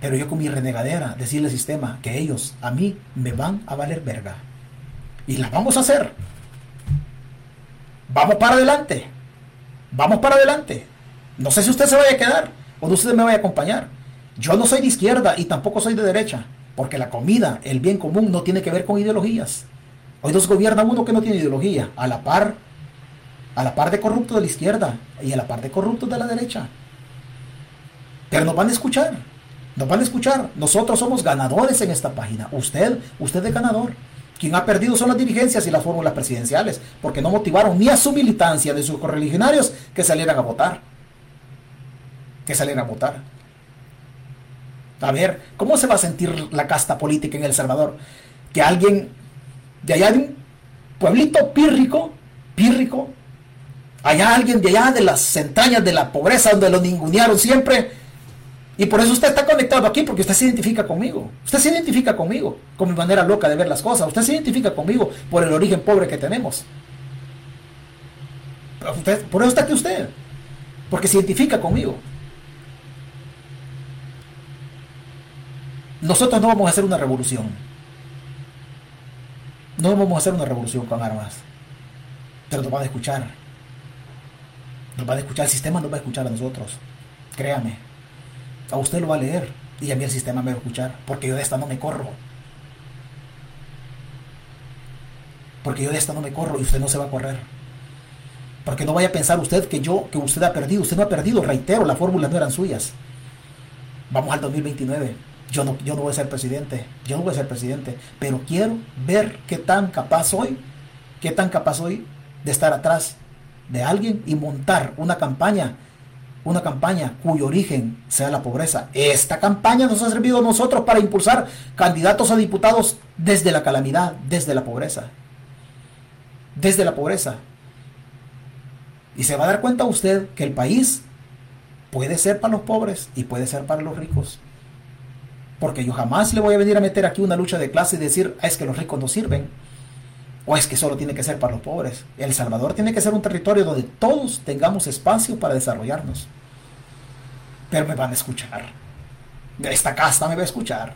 Pero yo con mi renegadera, decirle al sistema que ellos a mí me van a valer verga. Y la vamos a hacer. Vamos para adelante. Vamos para adelante. No sé si usted se vaya a quedar o no usted me vaya a acompañar. Yo no soy de izquierda y tampoco soy de derecha. Porque la comida, el bien común, no tiene que ver con ideologías. Hoy nos gobierna uno que no tiene ideología. A la par a la par de corruptos de la izquierda y a la par de corruptos de la derecha. Pero nos van a escuchar, nos van a escuchar. Nosotros somos ganadores en esta página. Usted, usted es ganador. Quien ha perdido son las dirigencias y las fórmulas presidenciales, porque no motivaron ni a su militancia de sus correligionarios que salieran a votar. Que salieran a votar. A ver, ¿cómo se va a sentir la casta política en El Salvador? Que alguien de allá de un pueblito pírrico, pírrico, allá alguien de allá de las entrañas de la pobreza donde lo ningunearon siempre, y por eso usted está conectado aquí, porque usted se identifica conmigo. Usted se identifica conmigo, con mi manera loca de ver las cosas. Usted se identifica conmigo por el origen pobre que tenemos. por eso está aquí usted. Porque se identifica conmigo. Nosotros no vamos a hacer una revolución. No vamos a hacer una revolución con armas. Pero nos van a escuchar. Nos van a escuchar. El sistema nos va a escuchar a nosotros. Créame. A usted lo va a leer y a mí el sistema me va a escuchar, porque yo de esta no me corro. Porque yo de esta no me corro y usted no se va a correr. Porque no vaya a pensar usted que yo, que usted ha perdido. Usted no ha perdido, reitero, las fórmulas no eran suyas. Vamos al 2029. Yo no, yo no voy a ser presidente. Yo no voy a ser presidente. Pero quiero ver qué tan capaz soy, qué tan capaz soy de estar atrás de alguien y montar una campaña una campaña cuyo origen sea la pobreza. Esta campaña nos ha servido a nosotros para impulsar candidatos a diputados desde la calamidad, desde la pobreza. Desde la pobreza. Y se va a dar cuenta usted que el país puede ser para los pobres y puede ser para los ricos. Porque yo jamás le voy a venir a meter aquí una lucha de clase y decir, es que los ricos no sirven. ¿O es que solo tiene que ser para los pobres? El Salvador tiene que ser un territorio donde todos tengamos espacio para desarrollarnos. Pero me van a escuchar. Esta casta me va a escuchar.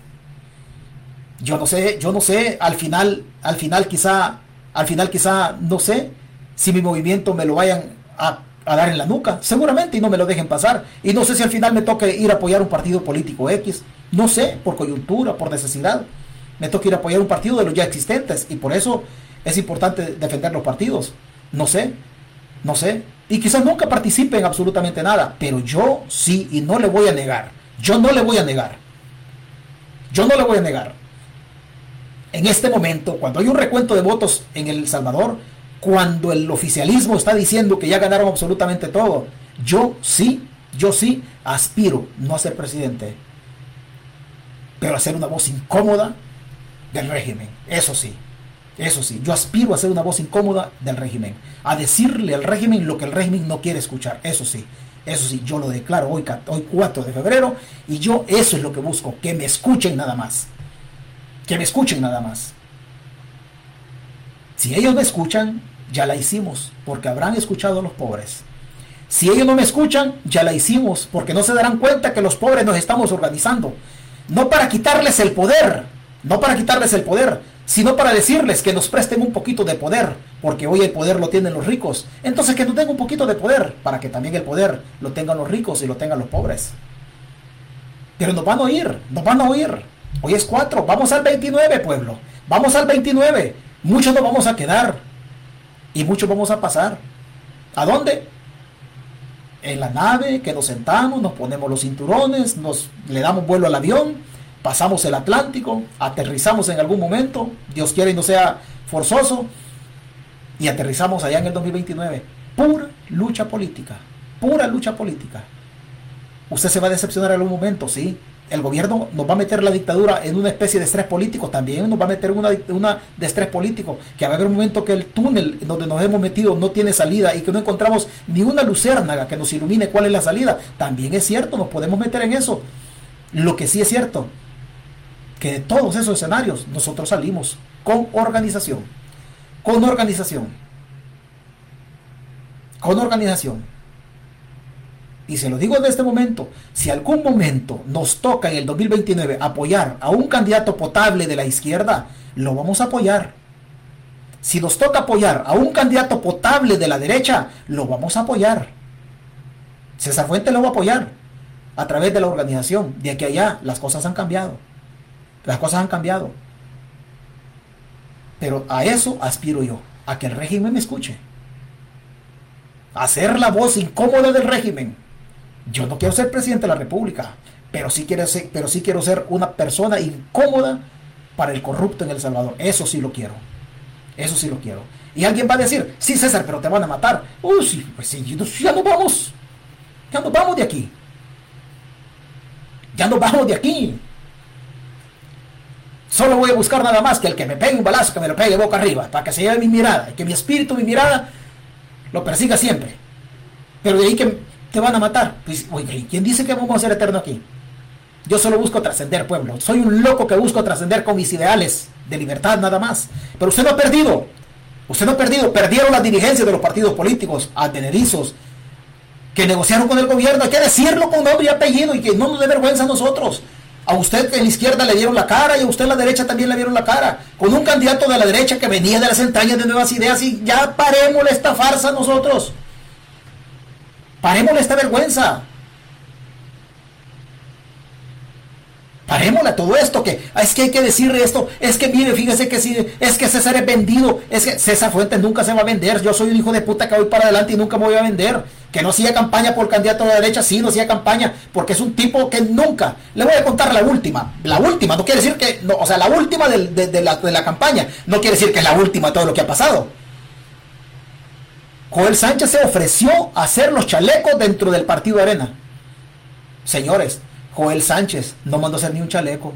Yo no sé, yo no sé, al final, al final quizá, al final quizá, no sé si mi movimiento me lo vayan a, dar en la nuca, seguramente y no me lo dejen pasar. Y no sé si al final me toque ir a apoyar un partido político X, no sé, por coyuntura, por necesidad. Me toca ir a apoyar un partido de los ya existentes y por eso es importante defender los partidos. No sé, no sé. Y quizás nunca participe en absolutamente nada, pero yo sí y no le voy a negar. Yo no le voy a negar. Yo no le voy a negar. En este momento, cuando hay un recuento de votos en El Salvador, cuando el oficialismo está diciendo que ya ganaron absolutamente todo, yo sí, yo sí aspiro no a ser presidente, pero a ser una voz incómoda del régimen, eso sí. Eso sí, yo aspiro a ser una voz incómoda del régimen, a decirle al régimen lo que el régimen no quiere escuchar. Eso sí, eso sí, yo lo declaro hoy, hoy 4 de febrero y yo eso es lo que busco, que me escuchen nada más. Que me escuchen nada más. Si ellos me escuchan, ya la hicimos, porque habrán escuchado a los pobres. Si ellos no me escuchan, ya la hicimos, porque no se darán cuenta que los pobres nos estamos organizando. No para quitarles el poder, no para quitarles el poder, sino para decirles que nos presten un poquito de poder, porque hoy el poder lo tienen los ricos. Entonces que nos den un poquito de poder, para que también el poder lo tengan los ricos y lo tengan los pobres. Pero nos van a oír, nos van a oír. Hoy es 4, vamos al 29, pueblo. Vamos al 29. Muchos nos vamos a quedar y muchos vamos a pasar. ¿A dónde? En la nave, que nos sentamos, nos ponemos los cinturones, nos le damos vuelo al avión pasamos el Atlántico, aterrizamos en algún momento, Dios quiere y no sea forzoso, y aterrizamos allá en el 2029. Pura lucha política, pura lucha política. Usted se va a decepcionar en algún momento, sí. El gobierno nos va a meter la dictadura en una especie de estrés político, también nos va a meter una, una de estrés político, que va a haber un momento que el túnel donde nos hemos metido no tiene salida y que no encontramos ni una luciérnaga que nos ilumine cuál es la salida. También es cierto, nos podemos meter en eso. Lo que sí es cierto que de todos esos escenarios nosotros salimos con organización, con organización, con organización. Y se lo digo en este momento, si algún momento nos toca en el 2029 apoyar a un candidato potable de la izquierda, lo vamos a apoyar. Si nos toca apoyar a un candidato potable de la derecha, lo vamos a apoyar. César Fuente lo va a apoyar a través de la organización. De aquí a allá las cosas han cambiado. Las cosas han cambiado. Pero a eso aspiro yo, a que el régimen me escuche. hacer la voz incómoda del régimen. Yo no quiero ser presidente de la República, pero sí quiero ser, pero sí quiero ser una persona incómoda para el corrupto en El Salvador. Eso sí lo quiero. Eso sí lo quiero. Y alguien va a decir, sí César, pero te van a matar. Uy, sí, pues sí, ya nos vamos. Ya nos vamos de aquí. Ya nos vamos de aquí. Solo voy a buscar nada más que el que me pegue un balazo, que me lo pegue boca arriba, para que se lleve mi mirada, y que mi espíritu, mi mirada, lo persiga siempre. Pero de ahí que te van a matar. Pues, oye, ¿quién dice que vamos a ser eterno aquí? Yo solo busco trascender, pueblo. Soy un loco que busco trascender con mis ideales de libertad nada más. Pero usted no ha perdido. Usted no ha perdido. Perdieron las dirigencias de los partidos políticos, atenerizos, que negociaron con el gobierno. Hay que decirlo con nombre y apellido y que no nos dé vergüenza a nosotros. A usted en la izquierda le dieron la cara y a usted en la derecha también le dieron la cara. Con un candidato de la derecha que venía de las entrañas de nuevas ideas y ya parémosle esta farsa nosotros. Parémosle esta vergüenza. Parémosle todo esto, que ah, es que hay que decirle esto, es que mire, fíjese que si, es que César es vendido, es que César Fuentes nunca se va a vender, yo soy un hijo de puta que voy para adelante y nunca me voy a vender, que no siga campaña por candidato de la derecha, sí, no siga campaña, porque es un tipo que nunca, le voy a contar la última, la última, no quiere decir que, o sea, la última de, la, de la campaña, no quiere decir que es la última de todo lo que ha pasado. Joel Sánchez se ofreció a hacer los chalecos dentro del partido Arena. Señores, Joel Sánchez no mandó hacer ni un chaleco.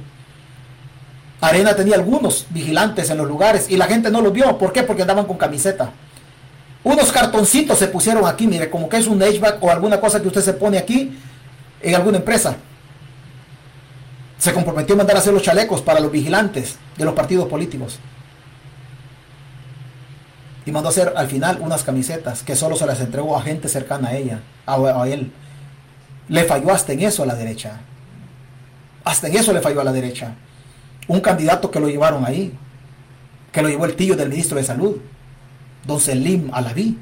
Arena tenía algunos vigilantes en los lugares y la gente no los vio. ¿Por qué? Porque andaban con camiseta. Unos cartoncitos se pusieron aquí, mire, como que es un HVAC o alguna cosa que usted se pone aquí en alguna empresa. Se comprometió a mandar a hacer los chalecos para los vigilantes de los partidos políticos. Y mandó a hacer al final unas camisetas que solo se las entregó a gente cercana a ella, a él. Le falló hasta en eso a la derecha. Hasta en eso le falló a la derecha. Un candidato que lo llevaron ahí, que lo llevó el tío del ministro de Salud, don Selim Alaví,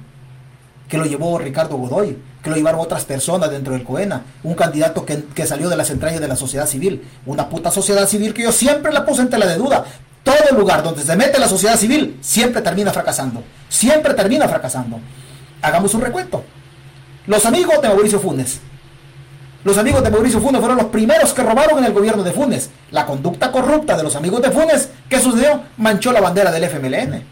que lo llevó Ricardo Godoy, que lo llevaron otras personas dentro del COENA, un candidato que, que, salió de las entrañas de la sociedad civil, una puta sociedad civil que yo siempre la puse en tela de duda. Todo lugar donde se mete la sociedad civil siempre termina fracasando, siempre termina fracasando. Hagamos un recuento. Los amigos de Mauricio Funes, los amigos de Mauricio Funes fueron los primeros que robaron en el gobierno de Funes. La conducta corrupta de los amigos de Funes, ¿qué sucedió? Manchó la bandera del FMLN.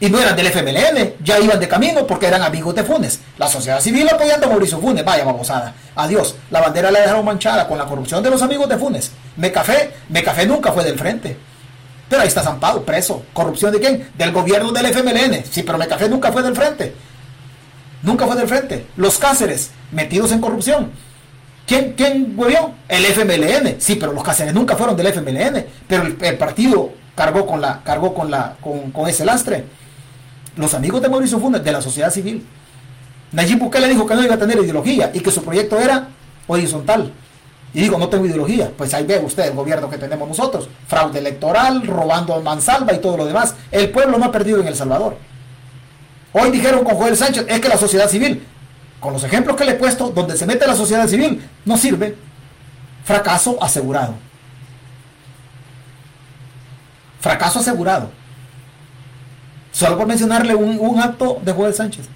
Y no eran del FMLN, ya iban de camino porque eran amigos de Funes. La sociedad civil apoyando a Mauricio Funes, vaya babosada. Adiós, la bandera la dejaron manchada con la corrupción de los amigos de Funes. Mecafé, Mecafé nunca fue del frente. Pero ahí está zampado, preso. ¿Corrupción de quién? Del gobierno del FMLN. Sí, pero Mecafé nunca fue del frente. Nunca fue del frente. Los Cáceres, metidos en corrupción. ¿Quién, quién El FMLN. Sí, pero los Cáceres nunca fueron del FMLN. Pero el, partido cargó con la, cargó con la, con, ese lastre. Los amigos de Mauricio Funes, de la sociedad civil. Nayib Bukele dijo que no iba a tener ideología y que su proyecto era horizontal. Y digo, no tengo ideología. Pues ahí ve usted el gobierno que tenemos nosotros. Fraude electoral, robando mansalva y todo lo demás. El pueblo no ha perdido en El Salvador. Hoy dijeron con Joel Sánchez, es que la sociedad civil con los ejemplos que le he puesto, donde se mete la sociedad civil, no sirve. Fracaso asegurado. Fracaso asegurado. Solo por mencionarle un, acto de Joel Sánchez.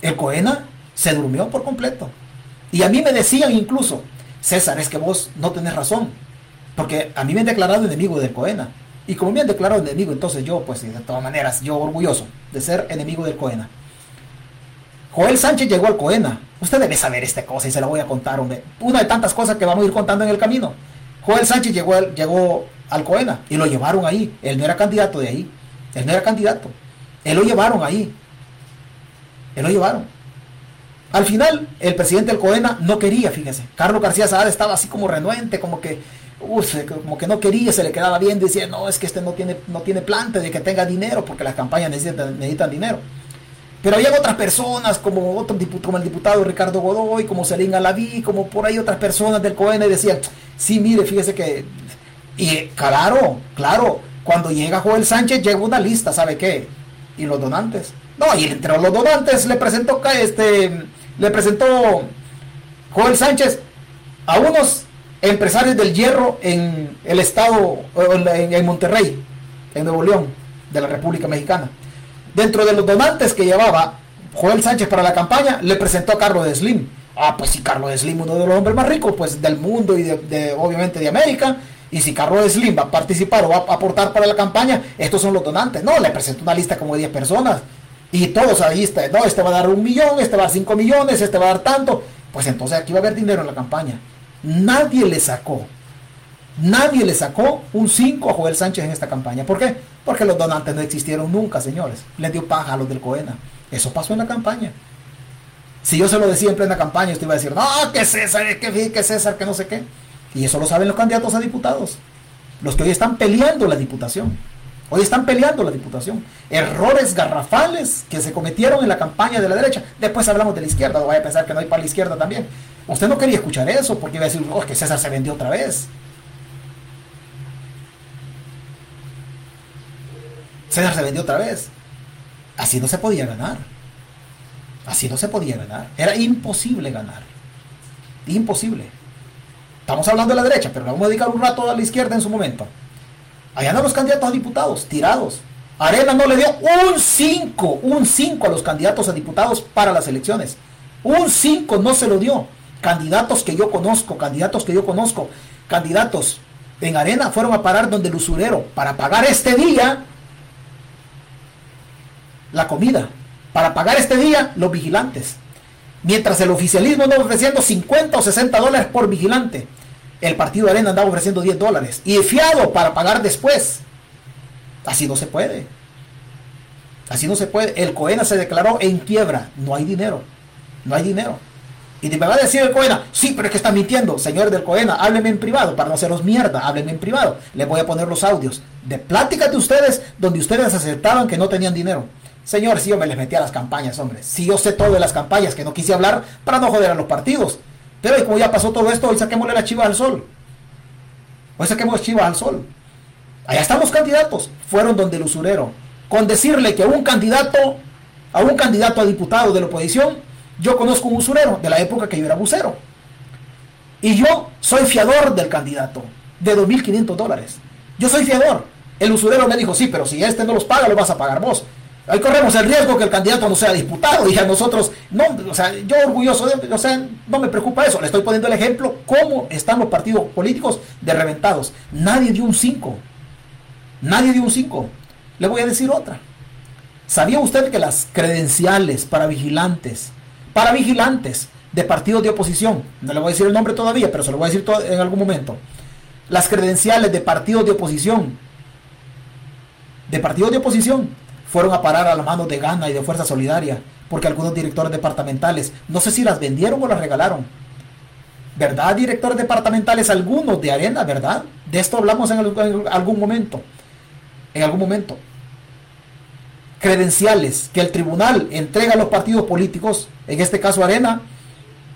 El Coena se durmió por completo. Y a mí me decían incluso, César, es que vos no tenés razón. Porque a mí me han declarado enemigo del Coena. Y como me han declarado enemigo, entonces yo, pues de todas maneras, yo orgulloso de ser enemigo del Coena. Joel Sánchez llegó al Coena. Usted debe saber esta cosa y se la voy a contar. Una de tantas cosas que vamos a ir contando en el camino. Joel Sánchez llegó, al, llegó al Coena y lo llevaron ahí. Él no era candidato de ahí. Él no era candidato. Él lo llevaron ahí. Él lo llevaron. Al final, el presidente del Coena no quería, fíjese. Carlos García Saad estaba así como renuente, como que, como que no quería, se le quedaba bien, decía, no, es que este no tiene, no tiene planta de que tenga dinero, porque las campañas necesitan, necesitan dinero. Pero había otras personas, como, otro, como el diputado Ricardo Godoy, como Selín Alaví, como por ahí otras personas del COEN y decían, sí, mire, fíjese que... Y claro, claro, cuando llega Joel Sánchez llega una lista, ¿sabe qué? Y los donantes. No, y entre los donantes le presentó, este, le presentó Joel Sánchez a unos empresarios del hierro en el estado, en Monterrey, en Nuevo León, de la República Mexicana Dentro de los donantes que llevaba Joel Sánchez para la campaña, le presentó a Carlos Slim. Ah, pues si Carlos Slim, uno de los hombres más ricos pues, del mundo y de, obviamente de América, y si Carlos Slim va a participar o va a aportar para la campaña, estos son los donantes. No, le presentó una lista como de 10 personas. Y todos ahí, está, no, este va a dar un millón, este va a dar 5 millones, este va a dar tanto. Pues entonces aquí va a haber dinero en la campaña. Nadie le sacó, nadie le sacó un 5 a Joel Sánchez en esta campaña. ¿Por qué? Porque los donantes no existieron nunca, señores. Le dio paja a los del Coena. Eso pasó en la campaña. Si yo se lo decía en plena campaña, usted iba a decir, no, que César, que, que César, que no sé qué. Y eso lo saben los candidatos a diputados. Los que hoy están peleando la diputación. Hoy están peleando la diputación. Errores garrafales que se cometieron en la campaña de la derecha. Después hablamos de la izquierda. No vaya a pensar que no hay para la izquierda también. Usted no quería escuchar eso porque iba a decir, oh, que César se vendió otra vez. César se vendió otra vez. Así no se podía ganar. Así no se podía ganar. Era imposible ganar. Imposible. Estamos hablando de la derecha, pero vamos a dedicar un rato a la izquierda en su momento. Allá andan los candidatos a diputados, tirados. Arena no le dio un 5, un 5 a los candidatos a diputados para las elecciones. Un 5 no se lo dio. Candidatos que yo conozco, candidatos que yo conozco, candidatos en Arena fueron a parar donde el usurero para pagar este día la comida. Para pagar este día los vigilantes. Mientras el oficialismo andaba ofreciendo 50 o 60 dólares por vigilante el partido Arena andaba ofreciendo 10 dólares y fiado para pagar después. Así no se puede. Así no se puede. El Coena se declaró en quiebra. No hay dinero. No hay dinero. Y me va a decir el Coena, sí, pero es que está mintiendo. Señor del Coena, háblenme en privado para no haceros mierda. Háblenme en privado. Les voy a poner los audios de pláticas de ustedes donde ustedes aceptaban que no tenían dinero. Señor, si yo me les metí a las campañas, hombre. Si yo sé todo de las campañas, que no quise hablar para no joder a los partidos. Pero como ya pasó todo esto, hoy saquémosle la chiva al sol. Hoy saquemos chiva al sol. Allá estamos candidatos. Fueron donde el usurero. Con decirle que a un candidato, a un candidato a diputado de la oposición, yo conozco un usurero de la época que yo era bucero. Y yo soy fiador del candidato de 2.500 dólares. Yo soy fiador. El usurero me dijo, sí, pero si este no los paga, lo vas a pagar vos. Ahí corremos el riesgo que el candidato no sea disputado y a nosotros, no, o sea, yo orgulloso de, o sea, no me preocupa eso. Le estoy poniendo el ejemplo cómo están los partidos políticos de reventados. Nadie dio un 5. Nadie dio un 5. Le voy a decir otra. ¿Sabía usted que las credenciales para vigilantes, para vigilantes de partidos de oposición, no le voy a decir el nombre todavía, pero se lo voy a decir en algún momento, las credenciales de partidos de oposición, de partidos de oposición, fueron a parar a las manos de Gana y de Fuerza Solidaria, porque algunos directores departamentales, no sé si las vendieron o las regalaron. ¿Verdad, directores departamentales? Algunos de Arena, ¿verdad? De esto hablamos en algún momento. En algún momento. Credenciales que el tribunal entrega a los partidos políticos, en este caso Arena,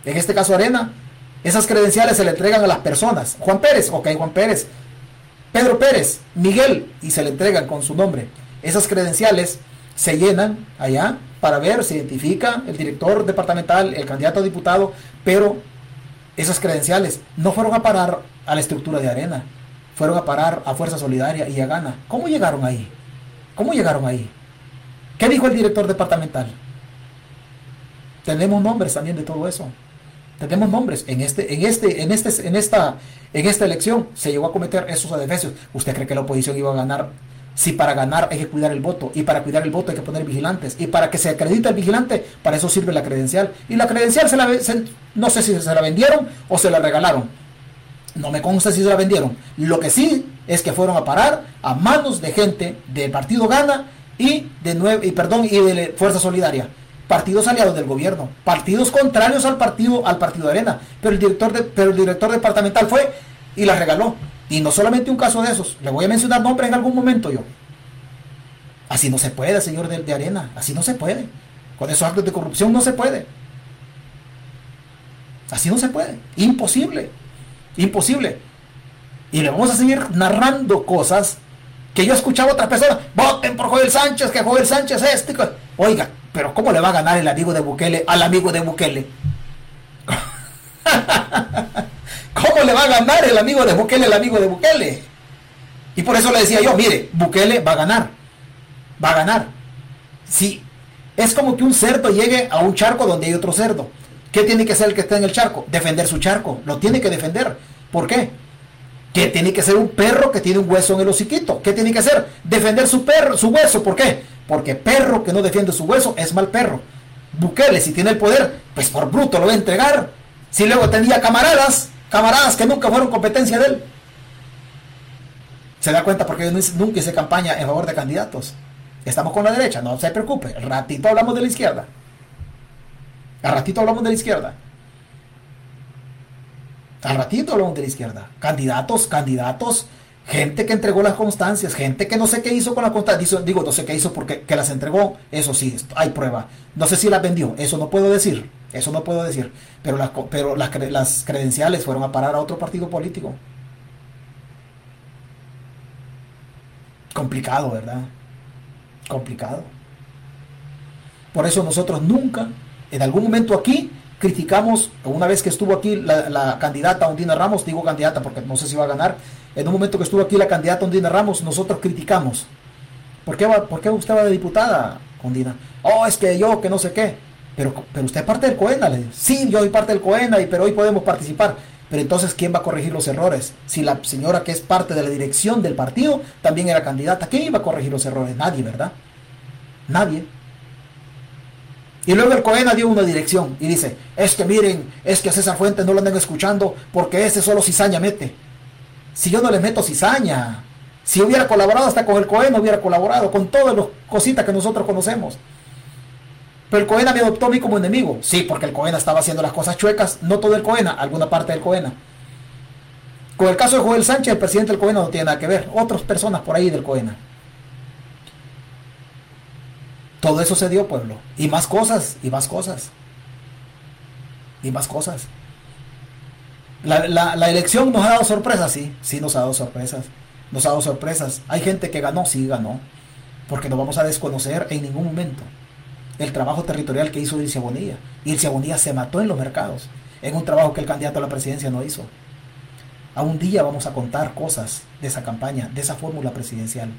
en este caso Arena, esas credenciales se le entregan a las personas. Juan Pérez, ok, Juan Pérez. Pedro Pérez, Miguel, y se le entregan con su nombre. Esas credenciales se llenan allá para ver, se identifica el director departamental, el candidato a diputado, pero esas credenciales no fueron a parar a la estructura de arena, fueron a parar a Fuerza Solidaria y a Gana. ¿Cómo llegaron ahí? ¿Cómo llegaron ahí? ¿Qué dijo el director departamental? Tenemos nombres también de todo eso. Tenemos nombres. En este, en este, en este, en esta, en esta elección se llegó a cometer esos adefesios. ¿Usted cree que la oposición iba a ganar si para ganar hay que cuidar el voto, y para cuidar el voto hay que poner vigilantes, y para que se acredite el vigilante, para eso sirve la credencial. Y la credencial se la, no sé si se la vendieron o se la regalaron. No me consta si se la vendieron. Lo que sí es que fueron a parar a manos de gente del partido Gana y de nueve, y perdón, y de Fuerza Solidaria. Partidos aliados del gobierno, partidos contrarios al partido, al partido de Arena. Pero el director de, pero el director departamental fue y la regaló. Y no solamente un caso de esos, le voy a mencionar nombres en algún momento yo. Así no se puede, señor de, Arena, así no se puede. Con esos actos de corrupción no se puede. Así no se puede. Imposible. Imposible. Y le vamos a seguir narrando cosas que yo escuchaba a otras personas. Voten por Joel Sánchez, que Joel Sánchez es este. Oiga, pero ¿cómo le va a ganar el amigo de Bukele al amigo de Bukele? <laughs> ¿Cómo le va a ganar el amigo de Bukele el amigo de Bukele? Y por eso le decía yo, mire, Bukele va a ganar. Va a ganar. Si es como que un cerdo llegue a un charco donde hay otro cerdo. ¿Qué tiene que ser el que está en el charco? Defender su charco. Lo tiene que defender. ¿Por qué? ¿Qué tiene que ser un perro que tiene un hueso en el hociquito? ¿Qué tiene que hacer? Defender su perro, su hueso. ¿Por qué? Porque perro que no defiende su hueso es mal perro. Bukele, si tiene el poder, pues por bruto lo va a entregar. Si luego tenía camaradas, camaradas que nunca fueron competencia de él. Se da cuenta porque nunca hice campaña en favor de candidatos. Estamos con la derecha, no se preocupe. Ratito hablamos de la izquierda. Al ratito hablamos de la izquierda. Al ratito hablamos de la izquierda. Candidatos, candidatos, gente que entregó las constancias, gente que no sé qué hizo con las constancias. Digo, no sé qué hizo porque que las entregó, eso sí, hay prueba. No sé si las vendió, eso no puedo decir. Eso no puedo decir. Pero las, pero las, las credenciales fueron a parar a otro partido político. Complicado, ¿verdad? complicado. Por eso nosotros nunca, en algún momento aquí, criticamos, una vez que estuvo aquí la, candidata Ondina Ramos, digo candidata porque no sé si va a ganar, en un momento que estuvo aquí la candidata Ondina Ramos, nosotros criticamos. ¿Por qué, va, ¿Por qué usted va de diputada, Ondina? Oh, es que yo, que no sé qué. Pero, pero usted es parte del COENA. Le sí, yo soy parte del COENA, y, pero hoy podemos participar. Pero entonces, ¿quién va a corregir los errores? Si la señora que es parte de la dirección del partido también era candidata, ¿quién iba a corregir los errores? Nadie, ¿verdad? Nadie. Y luego el Coena dio una dirección y dice, es que miren, es que a César Fuentes no lo andan escuchando porque ese solo cizaña mete. Si yo no le meto cizaña, si hubiera colaborado hasta con el Coena, hubiera colaborado con todas las cositas que nosotros conocemos. Pero el Coena me adoptó a mí como enemigo. Sí, porque el Coena estaba haciendo las cosas chuecas. No todo el Coena, alguna parte del Coena. Con el caso de Joel Sánchez, el presidente del Coena no tiene nada que ver. Otras personas por ahí del Coena. Todo eso se dio, pueblo. Y más cosas, y más cosas. Y más cosas. La, la, elección nos ha dado sorpresas, sí, sí nos ha dado sorpresas. Nos ha dado sorpresas. Hay gente que ganó, sí ganó. Porque no vamos a desconocer en ningún momento el trabajo territorial que hizo Ircia Bonilla. Ircia Bonilla se mató en los mercados, en un trabajo que el candidato a la presidencia no hizo. A un día vamos a contar cosas de esa campaña, de esa fórmula presidencial.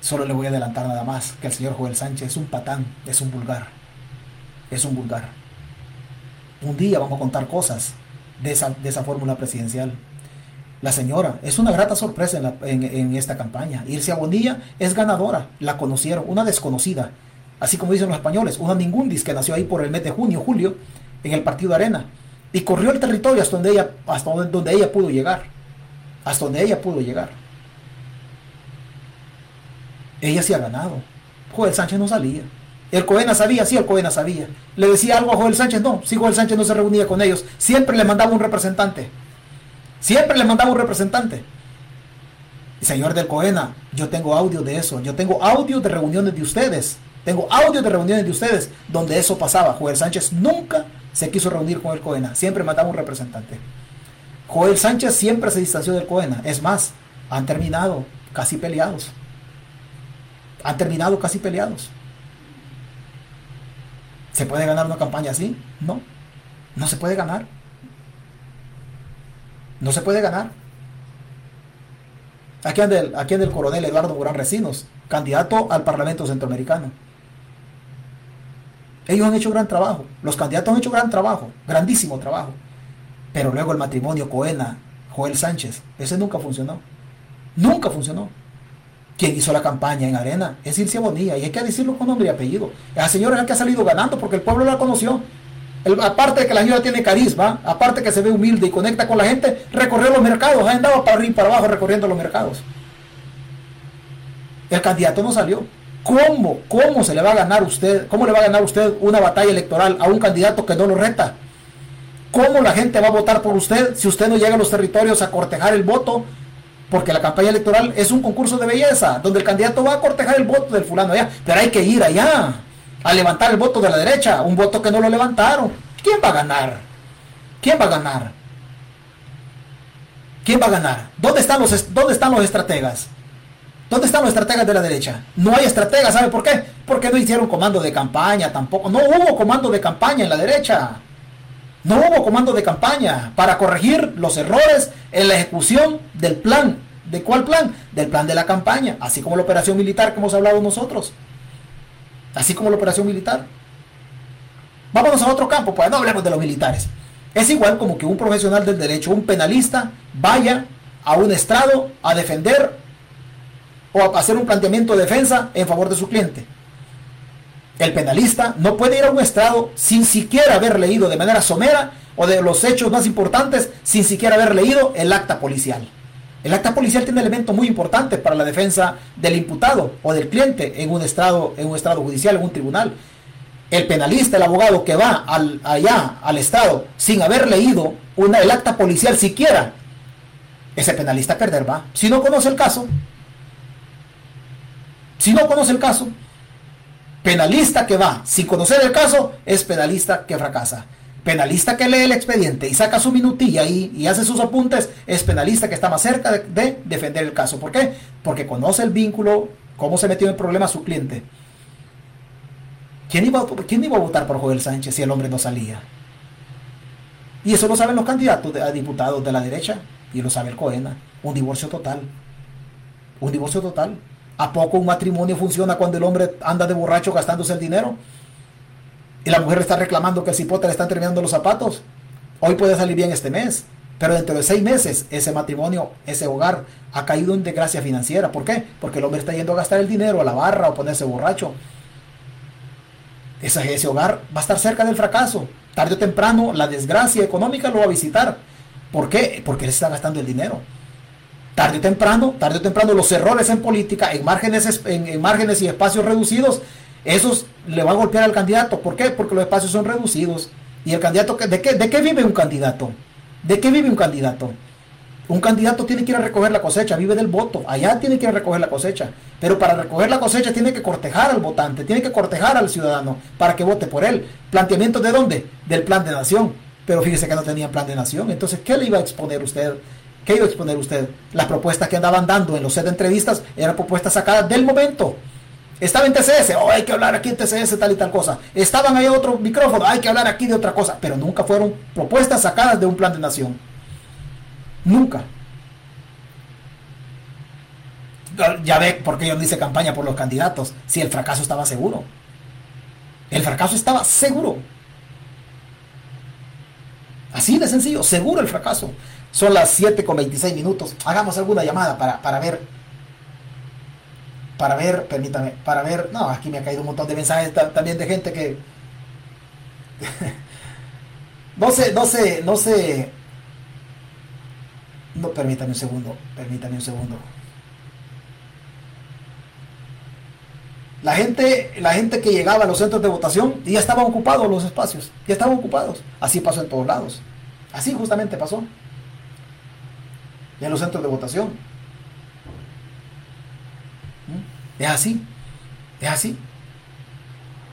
Solo le voy a adelantar nada más que el señor Joel Sánchez es un patán, es un vulgar. Es un vulgar. Un día vamos a contar cosas de esa, de esa fórmula presidencial. La señora es una grata sorpresa en, en esta campaña. Ircia Bonilla es ganadora, la conocieron, una desconocida así como dicen los españoles, una ningundis que nació ahí por el mes de junio, julio, en el partido de Arena, y corrió el territorio hasta donde ella, hasta donde ella pudo llegar, hasta donde ella pudo llegar. Ella sí ha ganado. Joel Sánchez no salía. El Coena sabía, sí, el Coena sabía. Le decía algo a Joel Sánchez, no, sí, Joel Sánchez no se reunía con ellos. Siempre le mandaba un representante. Siempre le mandaba un representante. Señor del Coena, yo tengo audio de eso. Yo tengo audio de reuniones de ustedes tengo audios de reuniones de ustedes donde eso pasaba. Joel Sánchez nunca se quiso reunir con el Coena, siempre mandaba un representante. Joel Sánchez siempre se distanció del Coena. Es más, han terminado casi peleados. Han terminado casi peleados. ¿Se puede ganar una campaña así? No. No se puede ganar. No se puede ganar. Aquí anda el, aquí anda el coronel Eduardo Morán Recinos, candidato al Parlamento Centroamericano. Ellos han hecho gran trabajo, los candidatos han hecho gran trabajo, grandísimo trabajo. Pero luego el matrimonio Coena, Joel Sánchez, ese nunca funcionó. Nunca funcionó. Quien hizo la campaña en Arena es Ilse Bonilla, y hay que decirlo con nombre y apellido. La señora es la que ha salido ganando porque el pueblo la conoció. aparte de que la señora tiene carisma, aparte que se ve humilde y conecta con la gente, recorrió los mercados, ha andado para arriba y para abajo recorriendo los mercados. El candidato no salió. ¿Cómo? ¿Cómo se le va a ganar usted? ¿Cómo le va a ganar usted una batalla electoral a un candidato que no lo reta? ¿Cómo la gente va a votar por usted si usted no llega a los territorios a cortejar el voto? Porque la campaña electoral es un concurso de belleza, donde el candidato va a cortejar el voto del fulano allá, pero hay que ir allá a levantar el voto de la derecha, un voto que no lo levantaron. ¿Quién va a ganar? ¿Quién va a ganar? ¿Quién va a ganar? ¿Dónde están los, dónde están los estrategas? ¿Dónde están los estrategas de la derecha? No hay estrategas, ¿sabe por qué? Porque no hicieron comando de campaña tampoco. No hubo comando de campaña en la derecha. No hubo comando de campaña para corregir los errores en la ejecución del plan. ¿De cuál plan? Del plan de la campaña, así como la operación militar que hemos hablado nosotros. Así como la operación militar. Vámonos a otro campo, pues no hablemos de los militares. Es igual como que un profesional del derecho, un penalista, vaya a un estrado a defender o a hacer un planteamiento de defensa en favor de su cliente. El penalista no puede ir a un estrado sin siquiera haber leído de manera somera o de los hechos más importantes sin siquiera haber leído el acta policial. El acta policial tiene elementos muy importantes para la defensa del imputado o del cliente en un estrado, en un estrado judicial, en un tribunal. El penalista, el abogado que va al, allá al estrado sin haber leído una, el acta policial siquiera, ese penalista perder va. Si no conoce el caso, si no conoce el caso, penalista que va sin conocer el caso es penalista que fracasa. Penalista que lee el expediente y saca su minutilla y, hace sus apuntes es penalista que está más cerca de, defender el caso. ¿Por qué? Porque conoce el vínculo, cómo se metió en el problema su cliente. ¿Quién iba, ¿Quién iba a votar por Joel Sánchez si el hombre no salía? Y eso lo saben los candidatos a diputados de la derecha y lo sabe el Coena. Un divorcio total. Un divorcio total. ¿A poco un matrimonio funciona cuando el hombre anda de borracho gastándose el dinero? Y la mujer está reclamando que el cipote le están terminando los zapatos. Hoy puede salir bien este mes, pero dentro de seis meses ese matrimonio, ese hogar ha caído en desgracia financiera. ¿Por qué? Porque el hombre está yendo a gastar el dinero a la barra o ponerse borracho. Ese, ese hogar va a estar cerca del fracaso. Tarde o temprano la desgracia económica lo va a visitar. ¿Por qué? Porque él está gastando el dinero. Tarde o temprano, tarde o temprano los errores en política, en márgenes, en márgenes y espacios reducidos, esos le van a golpear al candidato. ¿Por qué? Porque los espacios son reducidos. ¿Y el candidato de qué, vive un candidato? ¿De qué vive un candidato? Un candidato tiene que ir a recoger la cosecha, vive del voto, allá tiene que ir a recoger la cosecha. Pero para recoger la cosecha tiene que cortejar al votante, tiene que cortejar al ciudadano para que vote por él. ¿Planteamiento de dónde? Del plan de nación. Pero fíjese que no tenía plan de nación. Entonces, ¿qué le iba a exponer usted? ¿Qué iba a exponer usted? Las propuestas que andaban dando en los set de entrevistas eran propuestas sacadas del momento. Estaba en TCS, oh, hay que hablar aquí en TCS, tal y tal cosa. Estaban ahí otro micrófono, hay que hablar aquí de otra cosa. Pero nunca fueron propuestas sacadas de un plan de nación. Nunca. Ya ve por qué yo no hice campaña por los candidatos, si el fracaso estaba seguro. El fracaso estaba seguro. Así de sencillo, seguro el fracaso. Son las 7 con 26 minutos. Hagamos alguna llamada para, para ver para ver, permítame, para ver, no, aquí me ha caído un montón de mensajes también de gente que, <laughs> no sé, no sé, no sé, no, permítame un segundo, permítame un segundo. La gente, la gente que llegaba a los centros de votación ya estaban ocupados los espacios, ya estaban ocupados. Así pasó en todos lados. Así justamente pasó. En los centros de votación. Es así. Es así.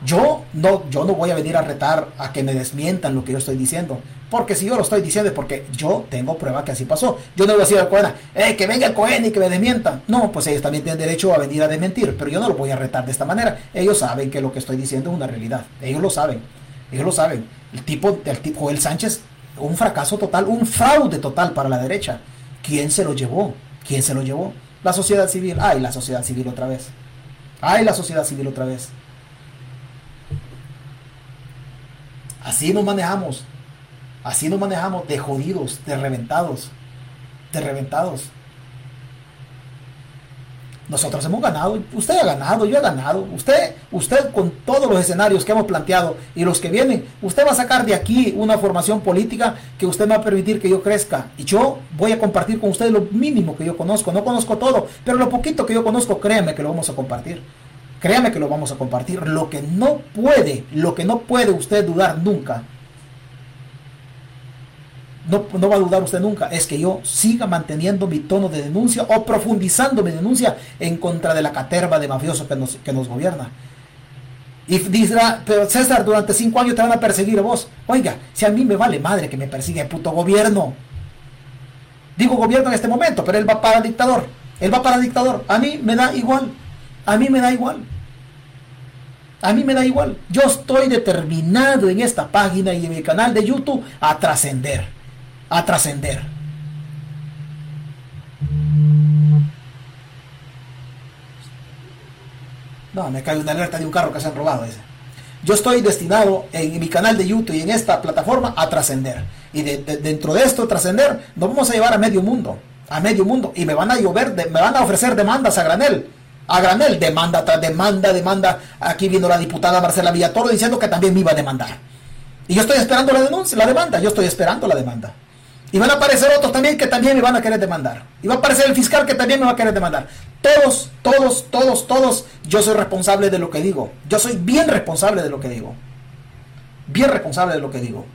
Yo no, yo no voy a venir a retar a que me desmientan lo que yo estoy diciendo. Porque si yo lo estoy diciendo es porque yo tengo prueba que así pasó. Yo no voy a decir al Cohen, que venga el Cohen y que me desmientan. No, pues ellos también tienen derecho a venir a desmentir. Pero yo no lo voy a retar de esta manera. Ellos saben que lo que estoy diciendo es una realidad. Ellos lo saben. Ellos lo saben. El tipo, el tipo Joel Sánchez, un fracaso total, un fraude total para la derecha. ¿Quién se lo llevó? ¿Quién se lo llevó? La sociedad civil. Ay, la sociedad civil otra vez. Ay, la sociedad civil otra vez. Así nos manejamos. Así nos manejamos de jodidos, de reventados. De reventados. Nosotros hemos ganado, usted ha ganado, yo he ganado. Usted, usted con todos los escenarios que hemos planteado y los que vienen, usted va a sacar de aquí una formación política que usted va a permitir que yo crezca. Y yo voy a compartir con usted lo mínimo que yo conozco. No conozco todo, pero lo poquito que yo conozco, créame que lo vamos a compartir. Créame que lo vamos a compartir. Lo que no puede, lo que no puede usted dudar nunca no, va a dudar usted nunca, es que yo siga manteniendo mi tono de denuncia o profundizando mi denuncia en contra de la caterva de mafiosos que nos, que nos gobierna. Y dirá, pero César, durante cinco años te van a perseguir a vos. Oiga, si a mí me vale madre que me persiga el puto gobierno. Digo gobierno en este momento, pero él va para dictador. Él va para dictador. A mí me da igual. A mí me da igual. A mí me da igual. Yo estoy determinado en esta página y en mi canal de YouTube a trascender a trascender. No, me cae una alerta de un carro que se han robado ese. Yo estoy destinado en mi canal de YouTube y en esta plataforma a trascender. Y dentro de esto trascender, nos vamos a llevar a medio mundo. A medio mundo. Y me van a llover, me van a ofrecer demandas a granel. A granel, demanda demanda, demanda. Aquí vino la diputada Marcela Villatoro diciendo que también me iba a demandar. Y yo estoy esperando la denuncia, la demanda. Yo estoy esperando la demanda. Y van a aparecer otros también que también me van a querer demandar. Y va a aparecer el fiscal que también me va a querer demandar. Todos, todos, todos, todos, yo soy responsable de lo que digo. Yo soy bien responsable de lo que digo. Bien responsable de lo que digo.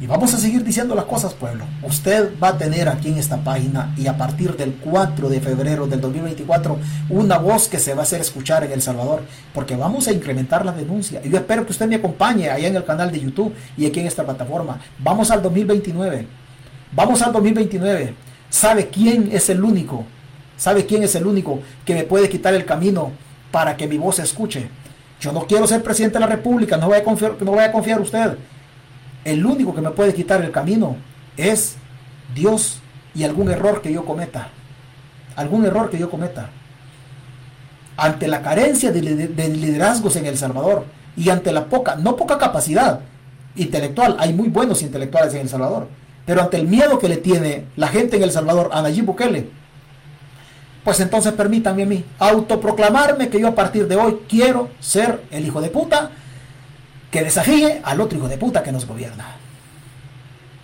Y vamos a seguir diciendo las cosas, pueblo. Usted va a tener aquí en esta página y a partir del 4 de febrero del 2024 una voz que se va a hacer escuchar en El Salvador, porque vamos a incrementar la denuncia. Y yo espero que usted me acompañe allá en el canal de YouTube y aquí en esta plataforma. Vamos al 2029. Vamos al 2029. ¿Sabe quién es el único? ¿Sabe quién es el único que me puede quitar el camino para que mi voz se escuche? Yo no quiero ser presidente de la República, no voy a confiar, no voy a confiar usted el único que me puede quitar el camino es Dios y algún error que yo cometa. Algún error que yo cometa. Ante la carencia de, liderazgos en El Salvador y ante la poca, no poca capacidad intelectual, hay muy buenos intelectuales en El Salvador, pero ante el miedo que le tiene la gente en El Salvador a Nayib Bukele, pues entonces permítanme a mí autoproclamarme que yo a partir de hoy quiero ser el hijo de puta que desafíe al otro hijo de puta que nos gobierna.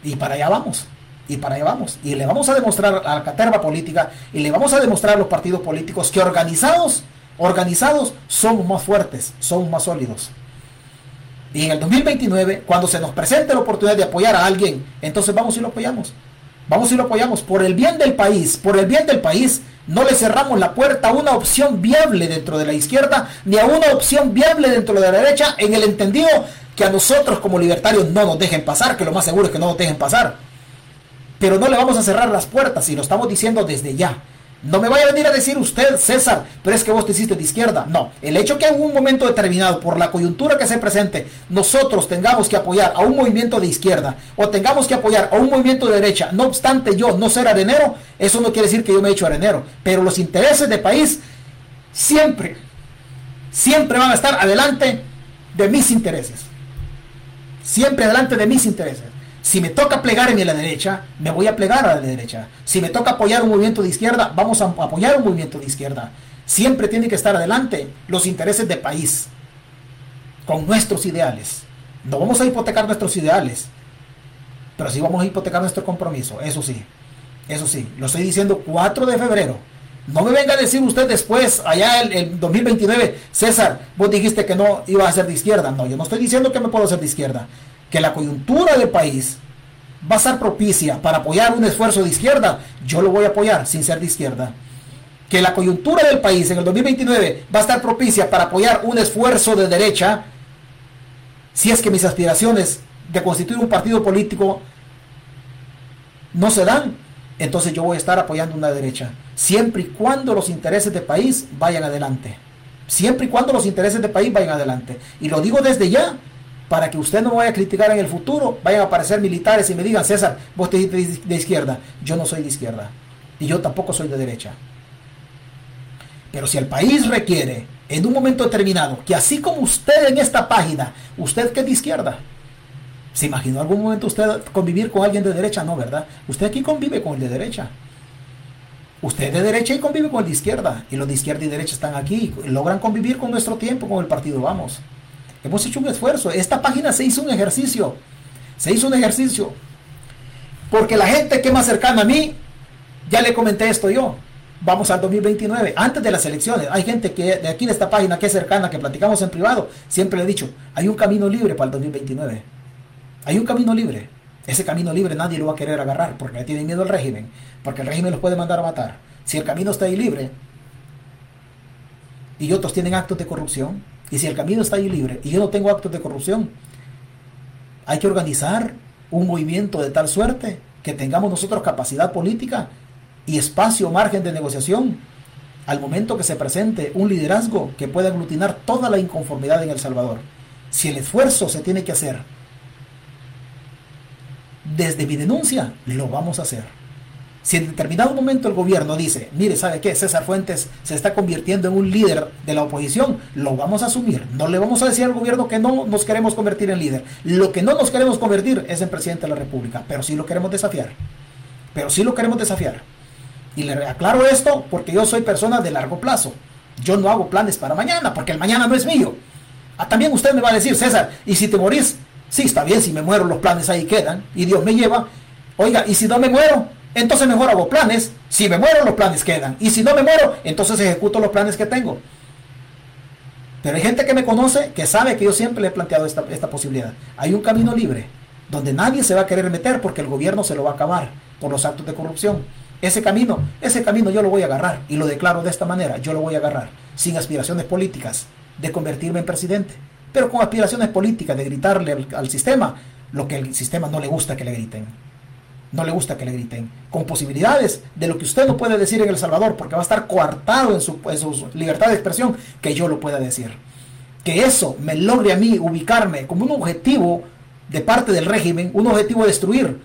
Y para allá vamos. Y para allá vamos. Y le vamos a demostrar a la caterva política y le vamos a demostrar a los partidos políticos que organizados, organizados, somos más fuertes, somos más sólidos. Y en el 2029, cuando se nos presente la oportunidad de apoyar a alguien, entonces vamos y lo apoyamos. Vamos y lo apoyamos por el bien del país, por el bien del país. No le cerramos la puerta a una opción viable dentro de la izquierda, ni a una opción viable dentro de la derecha, en el entendido que a nosotros como libertarios no nos dejen pasar, que lo más seguro es que no nos dejen pasar. Pero no le vamos a cerrar las puertas y lo estamos diciendo desde ya. No me vaya a venir a decir usted, César, pero es que vos te hiciste de izquierda. No, el hecho que en un momento determinado, por la coyuntura que se presente, nosotros tengamos que apoyar a un movimiento de izquierda o tengamos que apoyar a un movimiento de derecha, no obstante yo no ser arenero, eso no quiere decir que yo me he hecho arenero. Pero los intereses del país siempre, siempre van a estar adelante de mis intereses. Siempre adelante de mis intereses. Si me toca plegar en la derecha, me voy a plegar a la derecha. Si me toca apoyar un movimiento de izquierda, vamos a apoyar un movimiento de izquierda. Siempre tiene que estar adelante los intereses del país, con nuestros ideales. No vamos a hipotecar nuestros ideales, pero sí vamos a hipotecar nuestro compromiso, eso sí. Eso sí, lo estoy diciendo 4 de febrero. No me venga a decir usted después, allá el, el 2029, César, vos dijiste que no iba a ser de izquierda. No, yo no estoy diciendo que me puedo ser de izquierda que la coyuntura del país va a ser propicia para apoyar un esfuerzo de izquierda, yo lo voy a apoyar sin ser de izquierda. Que la coyuntura del país en el 2029 va a estar propicia para apoyar un esfuerzo de derecha, si es que mis aspiraciones de constituir un partido político no se dan, entonces yo voy a estar apoyando una derecha, siempre y cuando los intereses del país vayan adelante. Siempre y cuando los intereses del país vayan adelante. Y lo digo desde ya, para que usted no me vaya a criticar en el futuro, vayan a aparecer militares y me digan, César, vos te dices de izquierda. Yo no soy de izquierda. Y yo tampoco soy de derecha. Pero si el país requiere, en un momento determinado, que así como usted en esta página, usted que es de izquierda, ¿se imaginó algún momento usted convivir con alguien de derecha? No, ¿verdad? Usted aquí convive con el de derecha. Usted de derecha y convive con el de izquierda. Y los de izquierda y derecha están aquí. Logran convivir con nuestro tiempo, con el partido Vamos. Hemos hecho un esfuerzo. Esta página se hizo un ejercicio. Se hizo un ejercicio. Porque la gente que es más cercana a mí, ya le comenté esto yo. Vamos al 2029, antes de las elecciones. Hay gente que de aquí de esta página que es cercana, que platicamos en privado, siempre le he dicho, hay un camino libre para el 2029. Hay un camino libre. Ese camino libre nadie lo va a querer agarrar porque le tiene miedo al régimen, porque el régimen los puede mandar a matar. Si el camino está ahí libre y otros tienen actos de corrupción, y si el camino está ahí libre y yo no tengo actos de corrupción, hay que organizar un movimiento de tal suerte que tengamos nosotros capacidad política y espacio, margen de negociación al momento que se presente un liderazgo que pueda aglutinar toda la inconformidad en El Salvador. Si el esfuerzo se tiene que hacer desde mi denuncia, lo vamos a hacer. Si en determinado momento el gobierno dice, mire, ¿sabe qué? César Fuentes se está convirtiendo en un líder de la oposición, lo vamos a asumir. No le vamos a decir al gobierno que no nos queremos convertir en líder. Lo que no nos queremos convertir es en presidente de la República, pero sí lo queremos desafiar. Pero sí lo queremos desafiar. Y le aclaro esto porque yo soy persona de largo plazo. Yo no hago planes para mañana, porque el mañana no es mío. Ah, también usted me va a decir, César, ¿y si te morís? Sí, está bien, si me muero los planes ahí quedan y Dios me lleva. Oiga, ¿y si no me muero? Entonces mejor hago planes. Si me muero, los planes quedan. Y si no me muero, entonces ejecuto los planes que tengo. Pero hay gente que me conoce que sabe que yo siempre le he planteado esta, esta posibilidad. Hay un camino libre donde nadie se va a querer meter porque el gobierno se lo va a acabar por los actos de corrupción. Ese camino, ese camino yo lo voy a agarrar y lo declaro de esta manera, yo lo voy a agarrar, sin aspiraciones políticas de convertirme en presidente, pero con aspiraciones políticas de gritarle al, al sistema lo que el sistema no le gusta que le griten no le gusta que le griten, con posibilidades de lo que usted no puede decir en El Salvador, porque va a estar coartado en su, libertad de expresión, que yo lo pueda decir. Que eso me logre a mí ubicarme como un objetivo de parte del régimen, un objetivo de destruir.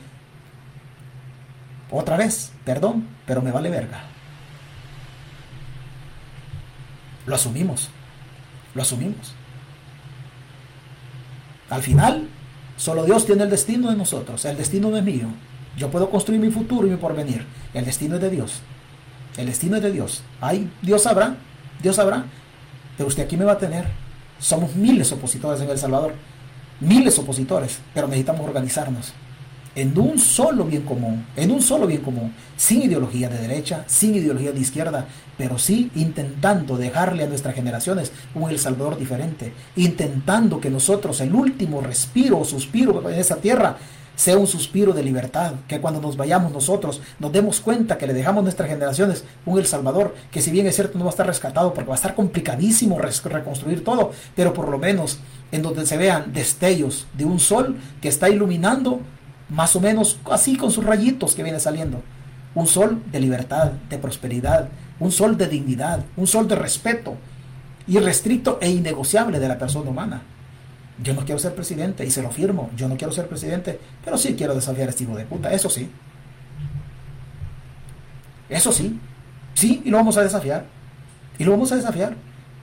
Otra vez, perdón, pero me vale verga. Lo asumimos, lo asumimos. Al final, solo Dios tiene el destino de nosotros, el destino no es mío. Yo puedo construir mi futuro y mi porvenir. El destino es de Dios. El destino es de Dios. Ay, Dios sabrá, Dios sabrá. Pero usted aquí me va a tener. Somos miles opositores en El Salvador. Miles opositores. Pero necesitamos organizarnos en un solo bien común, en un solo bien común, sin ideología de derecha, sin ideología de izquierda, pero sí intentando dejarle a nuestras generaciones un El Salvador diferente, intentando que nosotros el último respiro o suspiro en esa tierra sea un suspiro de libertad, que cuando nos vayamos nosotros nos demos cuenta que le dejamos a nuestras generaciones un El Salvador, que si bien es cierto no va a estar rescatado porque va a estar complicadísimo reconstruir todo, pero por lo menos en donde se vean destellos de un sol que está iluminando más o menos así con sus rayitos que viene saliendo. Un sol de libertad, de prosperidad, un sol de dignidad, un sol de respeto, irrestricto e innegociable de la persona humana. Yo no quiero ser presidente y se lo firmo. Yo no quiero ser presidente, pero sí quiero desafiar a este hijo de puta. Eso sí. Eso sí. Sí, y lo vamos a desafiar. Y lo vamos a desafiar.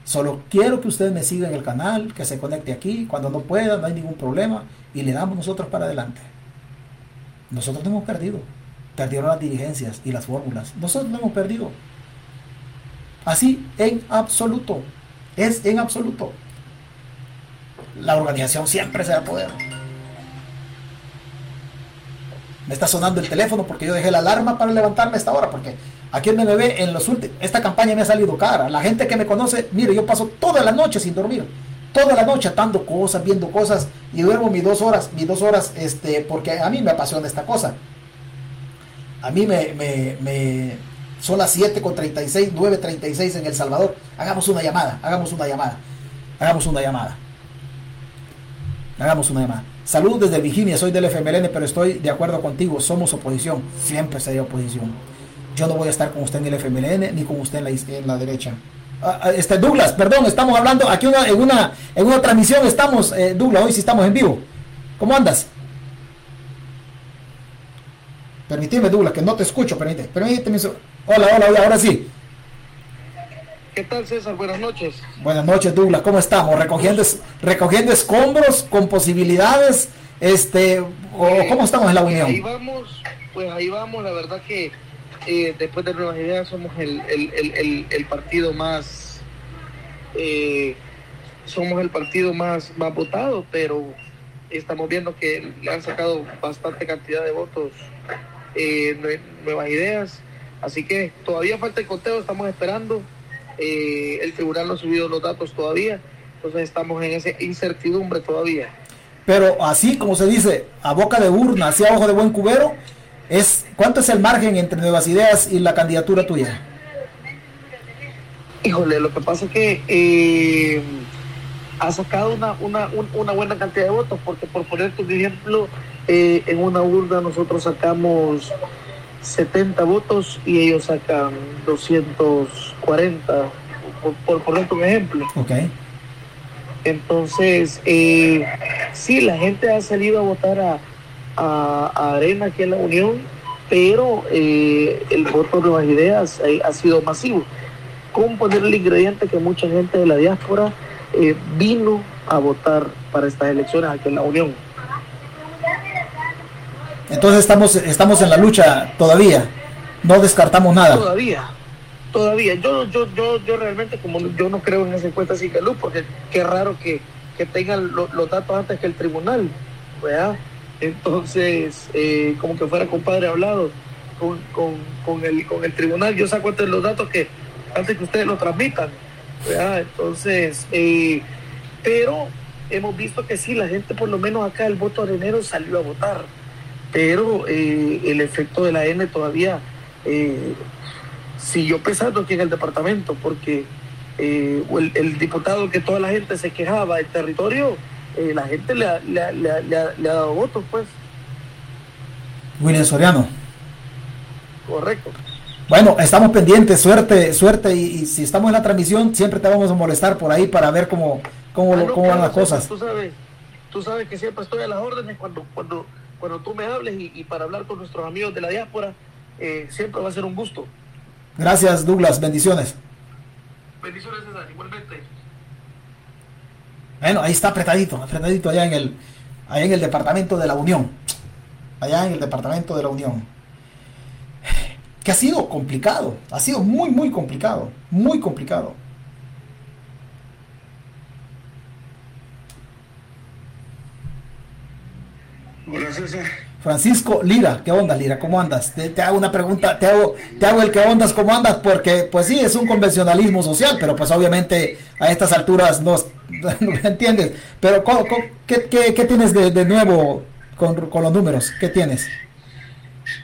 Solo quiero que ustedes me sigan en el canal, que se conecte aquí. Cuando no pueda, no hay ningún problema. Y le damos nosotros para adelante. Nosotros no hemos perdido. Perdieron las dirigencias y las fórmulas. Nosotros no hemos perdido. Así, en absoluto. Es en absoluto la organización siempre se va a poder. Me está sonando el teléfono porque yo dejé la alarma para levantarme a esta hora, porque aquí me ve en los últimos, esta campaña me ha salido cara. La gente que me conoce, mire, yo paso toda la noche sin dormir, toda la noche atando cosas, viendo cosas, y duermo mis dos horas, mis dos horas, este, porque a mí me apasiona esta cosa. A mí me, me, me son las 7 con 36, 9.36 en El Salvador. Hagamos una llamada, hagamos una llamada, hagamos una llamada. Hagamos una llamada. Saludos desde Virginia, soy del FMLN, pero estoy de acuerdo contigo, somos oposición, siempre seré oposición. Yo no voy a estar con usted en el FMLN ni con usted en la, en la derecha. Ah, ah, este Douglas, perdón, estamos hablando aquí en, una, en una transmisión, estamos, eh, Douglas, hoy sí estamos en vivo. ¿Cómo andas? Permíteme, Douglas, que no te escucho, permíteme. permíteme. Hola, hola, hola, ahora sí. ¿Qué tal, César? Buenas noches. Buenas noches, Douglas. ¿Cómo estamos? Recogiendo, recogiendo escombros con posibilidades. Este, ¿Cómo estamos en la Unión? Ahí vamos, pues ahí vamos. La verdad que eh, después de Nuevas Ideas somos el, partido más... Eh, somos el partido más, más votado, pero estamos viendo que le han sacado bastante cantidad de votos eh, Nuevas Ideas. Así que todavía falta el conteo, estamos esperando eh, el tribunal no ha subido los datos todavía, entonces estamos en esa incertidumbre todavía. Pero así como se dice, a boca de urna, hacia ojo de buen cubero, es ¿cuánto es el margen entre Nuevas Ideas y la candidatura tuya? Híjole, lo que pasa es que eh, ha sacado una, una, una, buena cantidad de votos, porque por ponerte un ejemplo, eh, en una urna nosotros sacamos 70 votos y ellos sacan 240, por, por un ejemplo. Okay. Entonces, eh, sí, la gente ha salido a votar a, a, Arena aquí en la Unión pero eh, el voto de Nuevas Ideas eh, ha sido masivo. ¿Cómo poner el ingrediente que mucha gente de la diáspora eh, vino a votar para estas elecciones aquí en la Unión? Entonces estamos, estamos en la lucha todavía, no descartamos nada. Todavía, todavía. Yo, yo, yo, yo realmente, como yo no creo en esa encuesta luz, porque qué raro que, que tengan los datos antes que el tribunal, ¿verdad? Entonces, eh, como que fuera compadre hablado con, con, con, el, con el tribunal, yo saco antes los datos que antes que ustedes lo transmitan, ¿verdad? Entonces, eh, pero hemos visto que sí, la gente por lo menos acá el voto de enero salió a votar, pero eh, el efecto de la N todavía siguió pesando aquí en el departamento, porque el, el diputado que toda la gente se quejaba del territorio, eh, la gente le ha, le, le, le ha, dado votos, pues. William Soriano. Correcto. Bueno, estamos pendientes, suerte, suerte, y, si estamos en la transmisión, siempre te vamos a molestar por ahí para ver cómo, cómo, ah, cómo van las cosas. Tú sabes, tú sabes que siempre estoy a las órdenes cuando, cuando, cuando tú me hables y, para hablar con nuestros amigos de la diáspora, eh, siempre va a ser un gusto. Gracias, Douglas, bendiciones. Bendiciones, César, igualmente. Bueno, ahí está apretadito, apretadito allá en el, allá en el departamento de la Unión. Allá en el departamento de la Unión. Que ha sido complicado, ha sido muy, muy complicado, muy complicado. Hola César. Francisco Lira, ¿qué onda Lira? ¿Cómo andas? Te, hago una pregunta, te hago, te hago el que ondas, ¿cómo andas? Porque pues sí, es un convencionalismo social, pero pues obviamente a estas alturas no, <laughs> me entiendes. Pero qué, qué, tienes de, nuevo con, los números? ¿Qué tienes?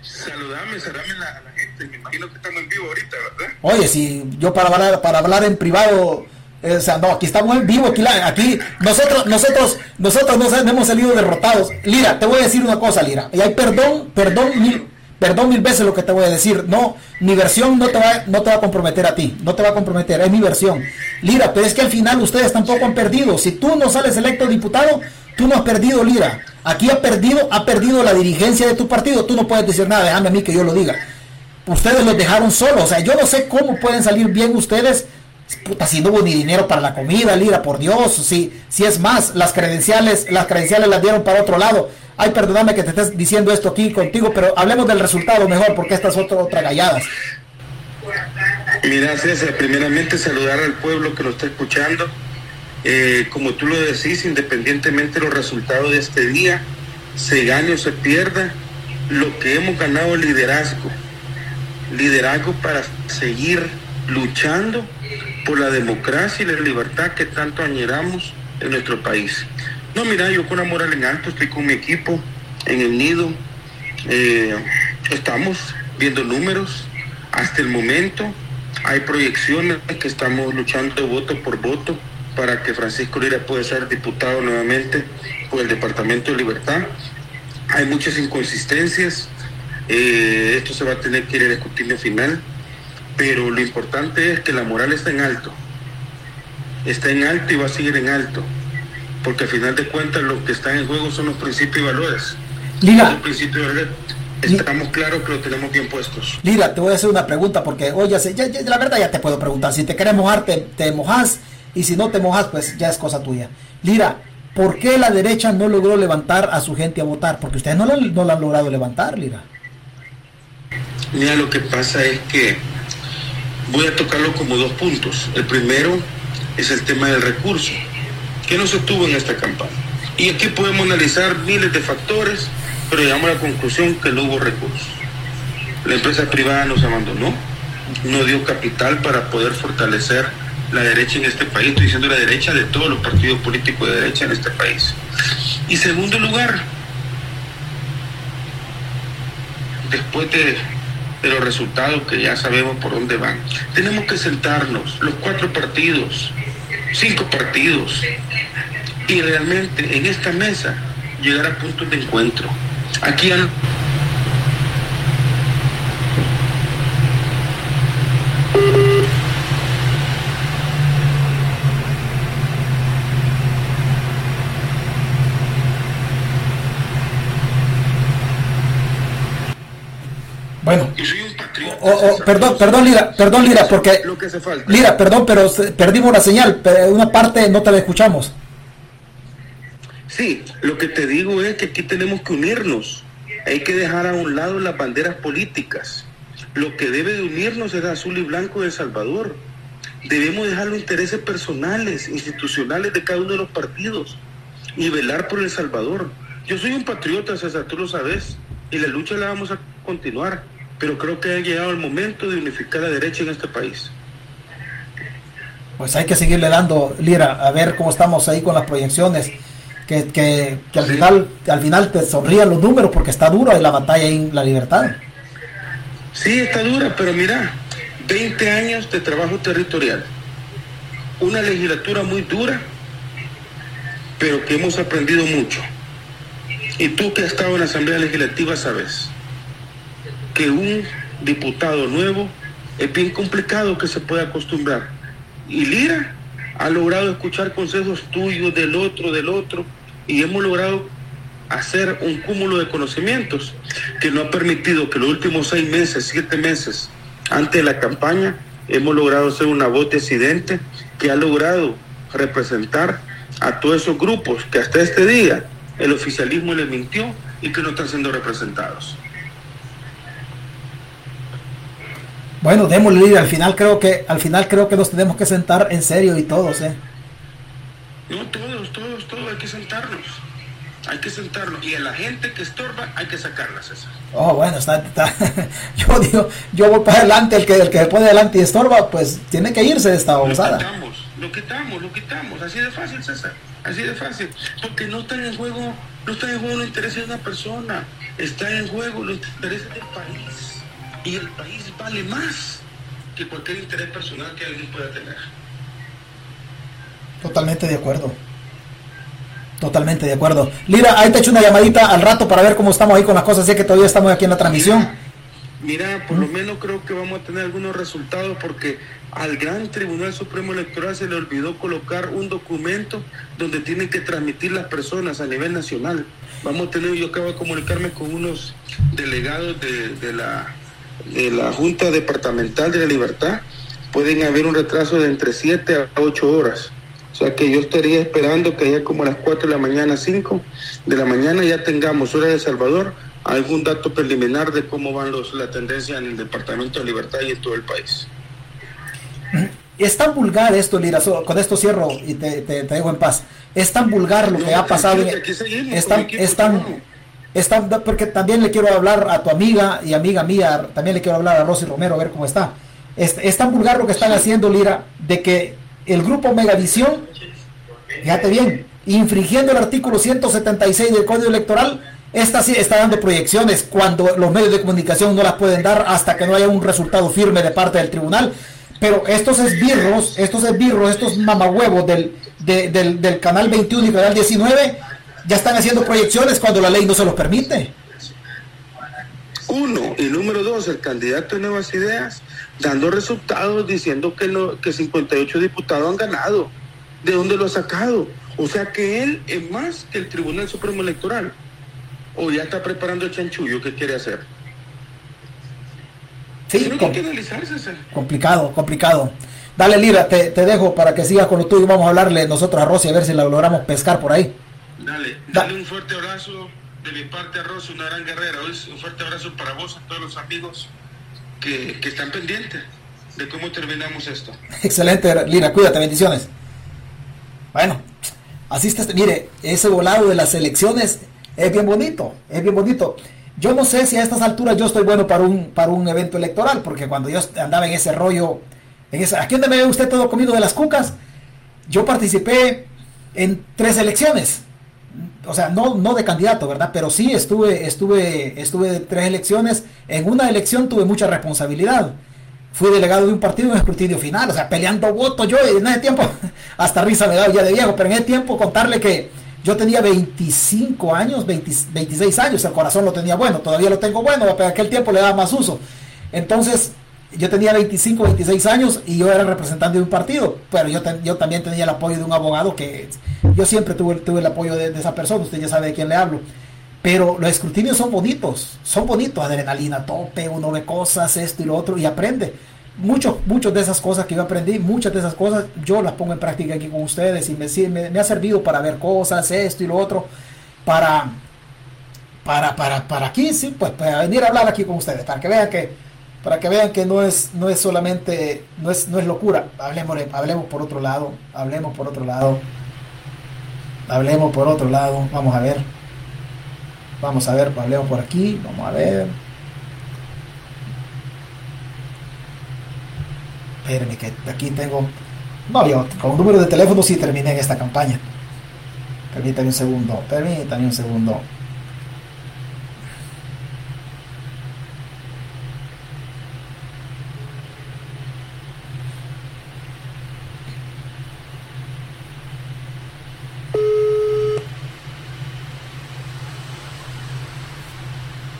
Saludame, saludame a la, gente, me imagino que estamos en vivo ahorita, ¿verdad? Oye, si yo para hablar, para hablar en privado o sea, no, aquí estamos en vivo, aquí, aquí nosotros, nosotros, nosotros no hemos salido derrotados. Lira, te voy a decir una cosa, Lira. Y hay perdón, perdón mil, perdón mil veces lo que te voy a decir. No, mi versión no te va, no te va a comprometer a ti, no te va a comprometer, es mi versión. Lira, pero es que al final ustedes tampoco han perdido. Si tú no sales electo diputado, tú no has perdido, Lira. Aquí ha perdido, ha perdido la dirigencia de tu partido. Tú no puedes decir nada, déjame a mí que yo lo diga. Ustedes los dejaron solos. O sea, yo no sé cómo pueden salir bien ustedes puta, si no hubo ni dinero para la comida, Lira, por Dios, si, si es más, las credenciales, las credenciales las dieron para otro lado. Ay, perdóname que te estés diciendo esto aquí contigo, pero hablemos del resultado mejor, porque estas son otra galladas. Mira, César, primeramente saludar al pueblo que lo está escuchando. Eh, como tú lo decís, independientemente de los resultados de este día, se gane o se pierda, lo que hemos ganado es liderazgo. Liderazgo para seguir luchando por la democracia y la libertad que tanto añoramos en nuestro país. No, mira, yo con amor al en alto estoy con mi equipo en el nido. Eh, estamos viendo números hasta el momento. Hay proyecciones que estamos luchando voto por voto para que Francisco Lira pueda ser diputado nuevamente por el Departamento de Libertad. Hay muchas inconsistencias. Eh, esto se va a tener que ir al escrutinio final pero lo importante es que la moral está en alto. Está en alto y va a seguir en alto. Porque al final de cuentas lo que está en juego son los principios y valores. Lira. estamos claros que lo tenemos bien puestos. Lira, te voy a hacer una pregunta porque, oye, ya, la verdad ya te puedo preguntar. Si te quieres mojar, te, te mojas. Y si no te mojas, pues ya es cosa tuya. Lira, ¿por qué la derecha no logró levantar a su gente a votar? Porque ustedes no, no la han logrado levantar, Lira. Mira, lo que pasa es que voy a tocarlo como dos puntos. El primero es el tema del recurso, que no se tuvo en esta campaña. Y aquí podemos analizar miles de factores, pero llegamos a la conclusión que no hubo recursos. La empresa privada nos abandonó, no dio capital para poder fortalecer la derecha en este país, estoy diciendo la derecha de todos los partidos políticos de derecha en este país. Y segundo lugar, después de de los resultados que ya sabemos por dónde van. Tenemos que sentarnos, los cuatro partidos, cinco partidos, y realmente en esta mesa llegar a puntos de encuentro. Aquí han Bueno. perdón, perdón, Lira, perdón, Lira, porque. Lo que hace falta. Lira, perdón, pero perdimos la señal. Una parte no te la escuchamos. Sí, lo que te digo es que aquí tenemos que unirnos. Hay que dejar a un lado las banderas políticas. Lo que debe de unirnos es azul y blanco de El Salvador. Debemos dejar los intereses personales, institucionales de cada uno de los partidos y velar por El Salvador. Yo soy un patriota, César, tú lo sabes, y la lucha la vamos a continuar, pero creo que ha llegado el momento de unificar la derecha en este país. Pues hay que seguirle dando, Lira, a ver cómo estamos ahí con las proyecciones. Que, que, al final al final te sonrían los números porque está dura la batalla en la libertad. Sí, está dura, pero mira, 20 años de trabajo territorial, una legislatura muy dura, pero que hemos aprendido mucho. Y tú que has estado en la Asamblea Legislativa sabes que un diputado nuevo es bien complicado que se pueda acostumbrar. Y Lira ha logrado escuchar consejos tuyos, del otro, del otro, y hemos logrado hacer un cúmulo de conocimientos que nos ha permitido que los últimos seis meses, siete meses antes de la campaña, hemos logrado ser una voz disidente que ha logrado representar a todos esos grupos que hasta este día el oficialismo les mintió y que no están siendo representados. Bueno, démosle al final creo que al final creo que nos tenemos que sentar en serio y todos, ¿eh? No, todos, todos, todos hay que sentarnos. Hay que sentarnos. Y a la gente que estorba hay que sacarla, César. Oh, bueno, está, <laughs> yo digo, yo voy para adelante, el que, el que se pone adelante y estorba, pues tiene que irse de esta bolsada. Lo quitamos, lo quitamos, lo quitamos. Así de fácil, César. Así de fácil. Porque no está en juego, no está en juego los intereses de una persona. Está en juego los intereses del país. Y el país vale más que cualquier interés personal que alguien pueda tener. Totalmente de acuerdo. Totalmente de acuerdo. Lira, ahí te echo una llamadita al rato para ver cómo estamos ahí con las cosas, sé que todavía estamos aquí en la transmisión. Mira, por lo menos creo que vamos a tener algunos resultados porque al gran Tribunal Supremo Electoral se le olvidó colocar un documento donde tienen que transmitir las personas a nivel nacional. Vamos a tener, yo acabo de comunicarme con unos delegados de la de la Junta Departamental de la Libertad, pueden haber un retraso de entre 7 a 8 horas. O sea que yo estaría esperando que ya como a las 4 de la mañana, 5 de la mañana ya tengamos hora de Salvador algún dato preliminar de cómo van los, la tendencia en el Departamento de Libertad y en todo el país. <clears throat> Es tan vulgar esto, Lira, con esto cierro y te, te, dejo en paz. Es tan vulgar lo que ha pasado. es tan, es tan, porque también le quiero hablar a tu amiga y amiga mía, también le quiero hablar a Rosy Romero, a ver cómo está. Es, tan vulgar lo que están haciendo, Lira, de que el grupo Megavisión, fíjate bien, infringiendo el artículo 176 del Código Electoral, esta sí está dando proyecciones cuando los medios de comunicación no las pueden dar hasta que no haya un resultado firme de parte del tribunal. Pero estos esbirros, estos esbirros, estos mamahuevos del, del, del canal 21 y canal 19 ya están haciendo proyecciones cuando la ley no se los permite. Uno, y número dos, el candidato de Nuevas Ideas dando resultados diciendo que, lo, que 58 diputados han ganado. ¿De dónde lo ha sacado? O sea que él es más que el Tribunal Supremo Electoral. O ya está preparando el chanchullo que quiere hacer. Sí, complicado, complicado. Dale, Lira, te, te, dejo para que sigas con lo tuyo. Vamos a hablarle nosotros a Rosy a ver si la logramos pescar por ahí. Dale, dale un fuerte abrazo de mi parte a Rosy, una gran guerrera. Un fuerte abrazo para vos, a todos los amigos que, que están pendientes de cómo terminamos esto. <laughs> Excelente, Lira, cuídate, bendiciones. Bueno, así está, mire, ese volado de las elecciones es bien bonito, es bien bonito. Yo no sé si a estas alturas yo estoy bueno para un, para un evento electoral, porque cuando yo andaba en ese rollo, en esa, aquí donde me ve usted todo comido de las cucas, yo participé en tres elecciones o sea, no, no de candidato, ¿verdad? Pero sí estuve, estuve, estuve tres elecciones. En una elección tuve mucha responsabilidad. Fui delegado de un partido en escrutinio final, o sea, peleando votos yo en ese tiempo, <laughs> hasta risa me daba ya de viejo, pero en ese tiempo contarle que yo tenía 25 años, 26 años, el corazón lo tenía bueno, todavía lo tengo bueno, pero aquel tiempo le daba más uso. Entonces, yo tenía 25, 26 años y yo era representante de un partido, pero yo, yo también tenía el apoyo de un abogado que yo siempre tuve, tuve el apoyo de, esa persona, usted ya sabe de quién le hablo. Pero los escrutinios son bonitos, son bonitos, adrenalina tope, uno ve cosas, esto y lo otro, y aprende. Muchos, muchos de esas cosas que yo aprendí, muchas de esas cosas yo las pongo en práctica aquí con ustedes y me, me, ha servido para ver cosas, esto y lo otro, para, para, para, para aquí, sí, pues para venir a hablar aquí con ustedes, para que vean que, para que vean que no es, no es solamente, no es, no es locura. Hablemos, hablemos por otro lado, hablemos por otro lado, hablemos por otro lado, vamos a ver. Vamos a ver, hablemos por aquí, vamos a ver. Espérenme que aquí tengo... No, yo con número de teléfono sí terminé en esta campaña. Permítame un segundo, permítame un segundo.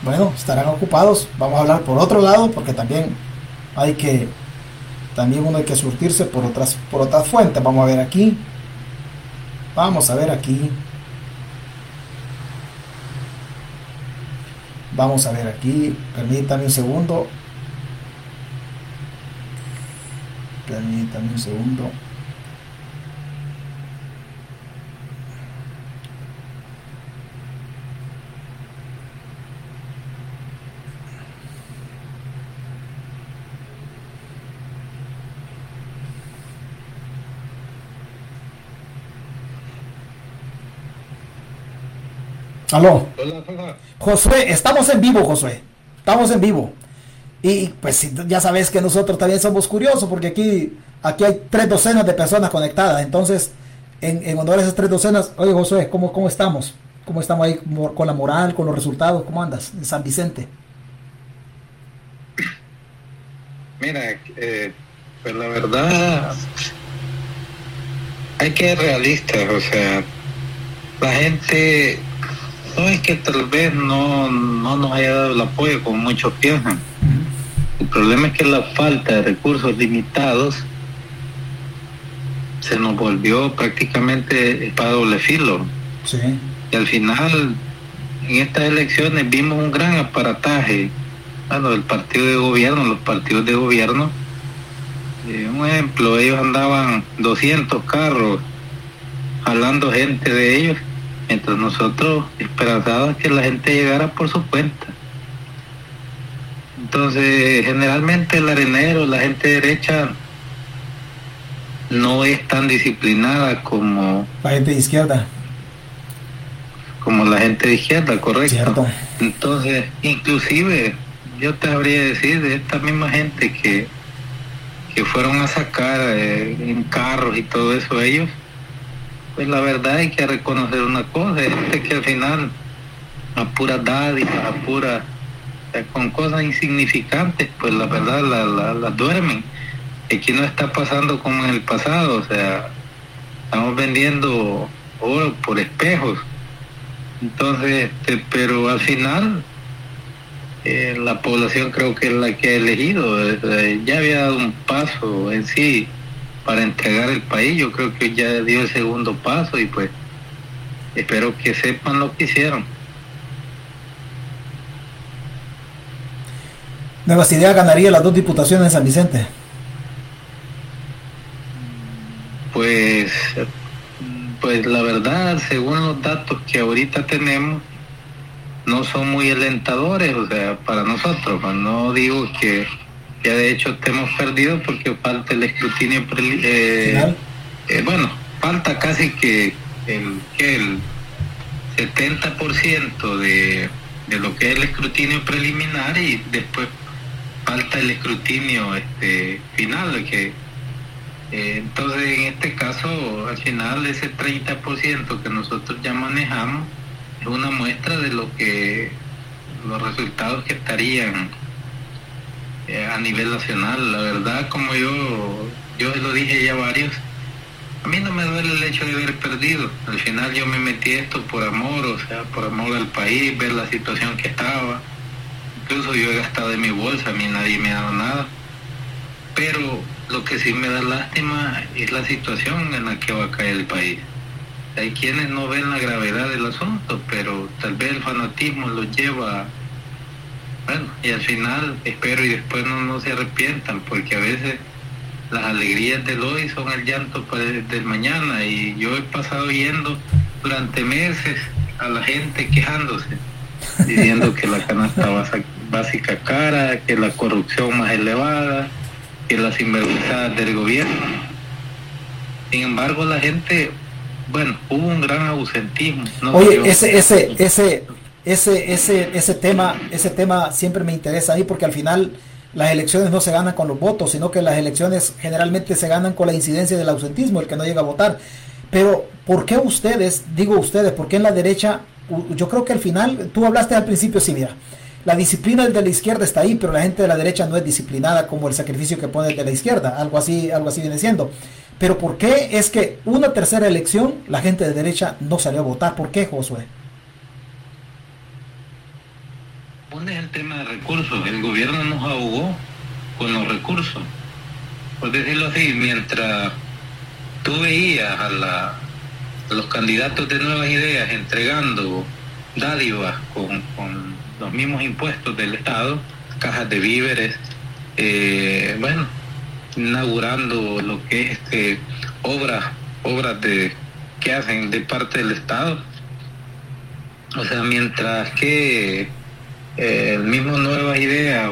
bueno, estarán ocupados. Vamos a hablar por otro lado porque también hay que, también uno hay que surtirse por otras, por otras fuentes. Vamos a ver aquí. Vamos a ver aquí. Vamos a ver aquí. Permítame un segundo. Permítame un segundo. Aló. Josué, estamos en vivo, Josué. Estamos en vivo. Y pues ya sabes que nosotros también somos curiosos porque aquí, aquí hay tres docenas de personas conectadas. Entonces, en, honor a esas tres docenas, oye Josué, ¿cómo, cómo estamos? ¿Cómo estamos ahí con la moral, con los resultados? ¿Cómo andas en San Vicente? Mira, eh, pues la verdad, hay que ser realistas, o sea, la gente no es que tal vez no, no nos haya dado el apoyo como muchos piensan. El problema es que la falta de recursos limitados se nos volvió prácticamente para doble filo. Y al final, en estas elecciones vimos un gran aparataje, bueno, del partido de gobierno, los partidos de gobierno. Eh, un ejemplo, ellos andaban 200 carros jalando gente de ellos mientras nosotros esperanzados que la gente llegara por su cuenta. Entonces, generalmente el arenero, la gente derecha, no es tan disciplinada como... La gente de izquierda. Como la gente de izquierda, correcto. Entonces, inclusive, yo te habría decir de esta misma gente que, que fueron a sacar eh, en carros y todo eso, ellos pues la verdad hay que reconocer una cosa, es que al final a pura dádiva, a pura, con cosas insignificantes, pues la verdad las la, duermen. Aquí no está pasando como en el pasado, o sea, estamos vendiendo oro por espejos. Entonces, este, pero al final eh, la población creo que es la que ha elegido, ya había dado un paso en sí para entregar el país. Yo creo que ya dio el segundo paso y pues espero que sepan lo que hicieron. Nuevas Ideas ganaría las dos diputaciones en San Vicente. Pues, pues la verdad, según los datos que ahorita tenemos, no son muy alentadores, o sea, para nosotros. Pues, no digo que ya de hecho hemos perdido porque falta el escrutinio eh, eh, bueno falta casi que el que el 70% de, de lo que es el escrutinio preliminar y después falta el escrutinio este final que eh, entonces en este caso al final ese 30% que nosotros ya manejamos es una muestra de lo que los resultados que estarían eh, a nivel nacional. La verdad, como yo, yo lo dije ya varios, a mí no me duele el hecho de haber perdido. Al final yo me metí esto por amor, o sea, por amor al país, ver la situación que estaba. Incluso yo he gastado de mi bolsa, a mí nadie me ha dado nada. Pero lo que sí me da lástima es la situación en la que va a caer el país. hay quienes no ven la gravedad del asunto, pero tal vez el fanatismo los lleva, bueno, y al final espero y después no, no se arrepientan, porque a veces las alegrías del hoy son el llanto del mañana, y yo he pasado yendo durante meses a la gente quejándose, <laughs> diciendo que la canasta básica cara, que la corrupción más elevada, que las sinvergüenza del gobierno. Sin embargo, la gente bueno, hubo un gran ausentismo. Oye, ese, ese, ese, ese, ese, ese tema, ese tema siempre me interesa a mí porque al final las elecciones no se ganan con los votos, sino que las elecciones generalmente se ganan con la incidencia del ausentismo, el que no llega a votar. Pero, ¿por qué ustedes, digo ustedes, por qué en la derecha, yo creo que al final, tú hablaste al principio, sí, mira, la disciplina de la izquierda está ahí, pero la gente de la derecha no es disciplinada como el sacrificio que pone el de la izquierda, algo así, algo así viene siendo. Pero ¿por qué es que una tercera elección la gente de derecha no salió a votar? ¿Por qué, Josué? Es el tema de recursos. El gobierno nos ahogó con los recursos. Por decirlo así, mientras tú veías a, la, los candidatos de nuevas ideas entregando dádivas con, los mismos impuestos del Estado, cajas de víveres, eh, bueno, inaugurando lo que es este, obras, obras de, que hacen de parte del Estado. O sea, mientras que el mismo Nueva Idea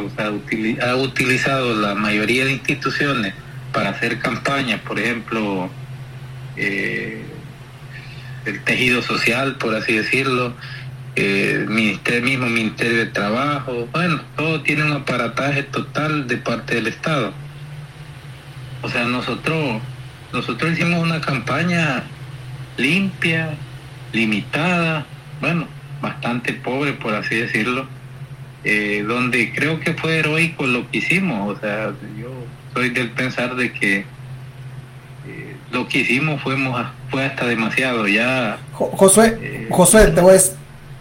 ha utilizado la mayoría de instituciones para hacer campañas, por ejemplo, eh, el tejido social, por así decirlo, el ministerio, mismo Ministerio de Trabajo, bueno, todo tiene un aparataje total de parte del Estado. O sea, nosotros, nosotros hicimos una campaña limpia, limitada, bueno, bastante pobre por así decirlo, eh, donde creo que fue heroico lo que hicimos. O sea, yo soy del pensar de que eh, lo que hicimos fuimos, fue hasta demasiado. Ya. Josué, eh, Josué, te voy, a,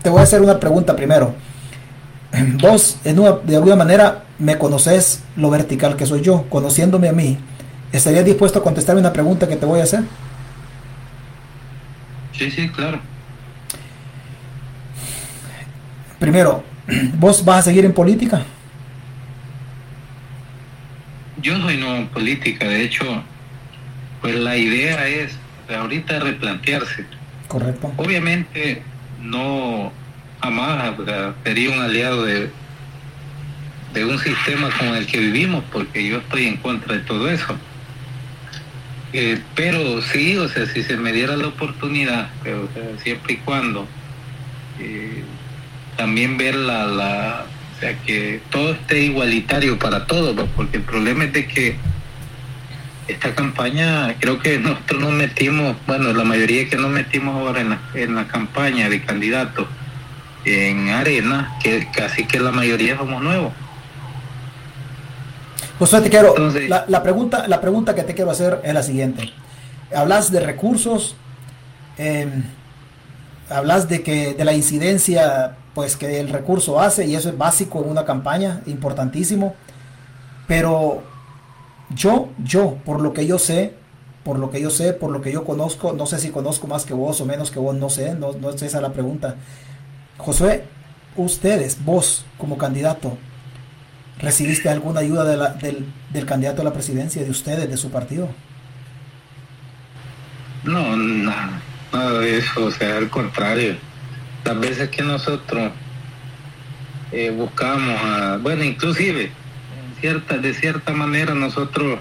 te voy a hacer una pregunta primero. <clears throat> Vos, en una, de alguna manera, me conoces lo vertical que soy yo, conociéndome a mí ¿Estarías dispuesto a contestarme una pregunta que te voy a hacer? Sí, sí, claro. Primero, <clears throat> ¿vos vas a seguir en política? Yo soy no en política, de hecho, pues la idea es ahorita replantearse. Correcto. Obviamente no jamás sería un aliado de, de un sistema como el que vivimos, porque yo estoy en contra de todo eso. Eh, pero sí, o sea, si se me diera la oportunidad, pero, siempre y cuando eh, también ver la, la, o sea, que todo esté igualitario para todos, pues, porque el problema es de que esta campaña, creo que nosotros nos metimos, bueno, la mayoría que nos metimos ahora en la, en la campaña de candidatos en arena, que casi que la mayoría somos nuevos. José, te quiero, la, pregunta, la pregunta que te quiero hacer es la siguiente. Hablas de recursos, em, hablas de que de la incidencia pues que el recurso hace y eso es básico en una campaña, importantísimo. Pero yo, yo, por lo que yo sé, por lo que yo sé, por lo que yo conozco, no sé si conozco más que vos o menos que vos, no sé, no, no es esa la pregunta. Josué, ustedes, vos como candidato, ¿Recibiste alguna ayuda del, del, candidato a la presidencia, de ustedes, de su partido? No, nada, nada de eso, o sea, al contrario. Las veces que nosotros eh, buscamos, a, bueno, inclusive, cierta, de cierta manera nosotros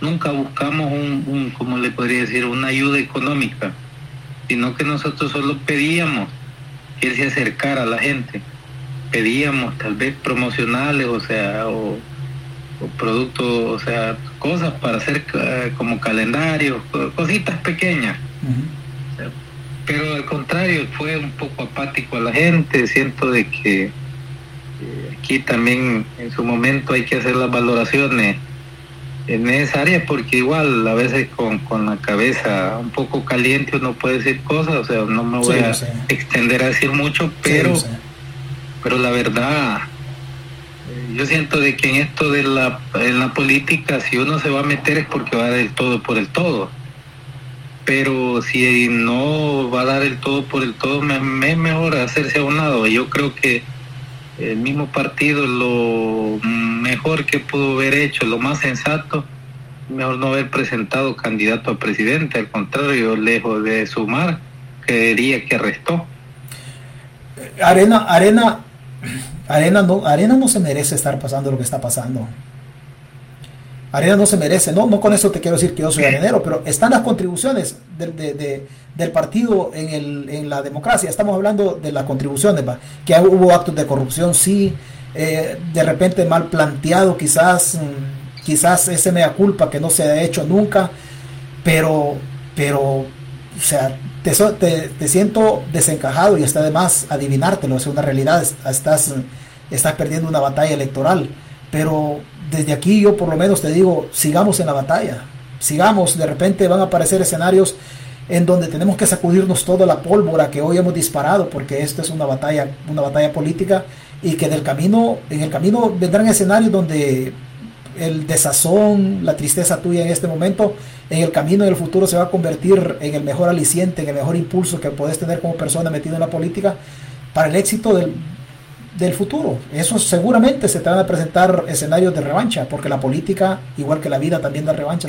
nunca buscamos un, como le podría decir, una ayuda económica, sino que nosotros solo pedíamos que se acercara a la gente pedíamos tal vez promocionales, o sea, o, productos, o sea, cosas para hacer eh, como calendarios, cositas pequeñas. Pero al contrario, fue un poco apático a la gente, siento de que eh, aquí también en su momento hay que hacer las valoraciones necesarias porque igual a veces con, con la cabeza un poco caliente uno puede decir cosas, o sea, no me voy a extender a decir mucho, pero pero la verdad, yo siento de que en esto de la, en la política, si uno se va a meter es porque va del todo por el todo. Pero si no va a dar el todo por el todo, me, es mejor hacerse a un lado. Yo creo que el mismo partido lo mejor que pudo haber hecho, lo más sensato, mejor no haber presentado candidato a presidente, al contrario, lejos de sumar, creería que restó. Arena, Arena, <clears throat> Arena no, Arena no se merece estar pasando lo que está pasando. Arena no se merece, no, no con eso te quiero decir que yo soy arenero, pero están las contribuciones del partido en, el, en, la democracia. Estamos hablando de las contribuciones, que hubo actos de corrupción, sí, eh, de repente mal planteado, quizás, mm, quizás ese mea culpa que no se ha hecho nunca, pero, pero, o sea, te, te, siento desencajado y está de más adivinártelo, es una realidad, estás, estás perdiendo una batalla electoral, pero desde aquí yo por lo menos te digo, sigamos en la batalla, sigamos, de repente van a aparecer escenarios en donde tenemos que sacudirnos toda la pólvora que hoy hemos disparado, porque esto es una batalla, una batalla política, y que del camino, en el camino vendrán escenarios donde el desazón, la tristeza tuya en este momento, en el camino en el futuro se va a convertir en el mejor aliciente, en el mejor impulso que puedes tener como persona metida en la política para el éxito del, del futuro. Eso seguramente se te van a presentar escenarios de revancha, porque la política, igual que la vida, también da revancha.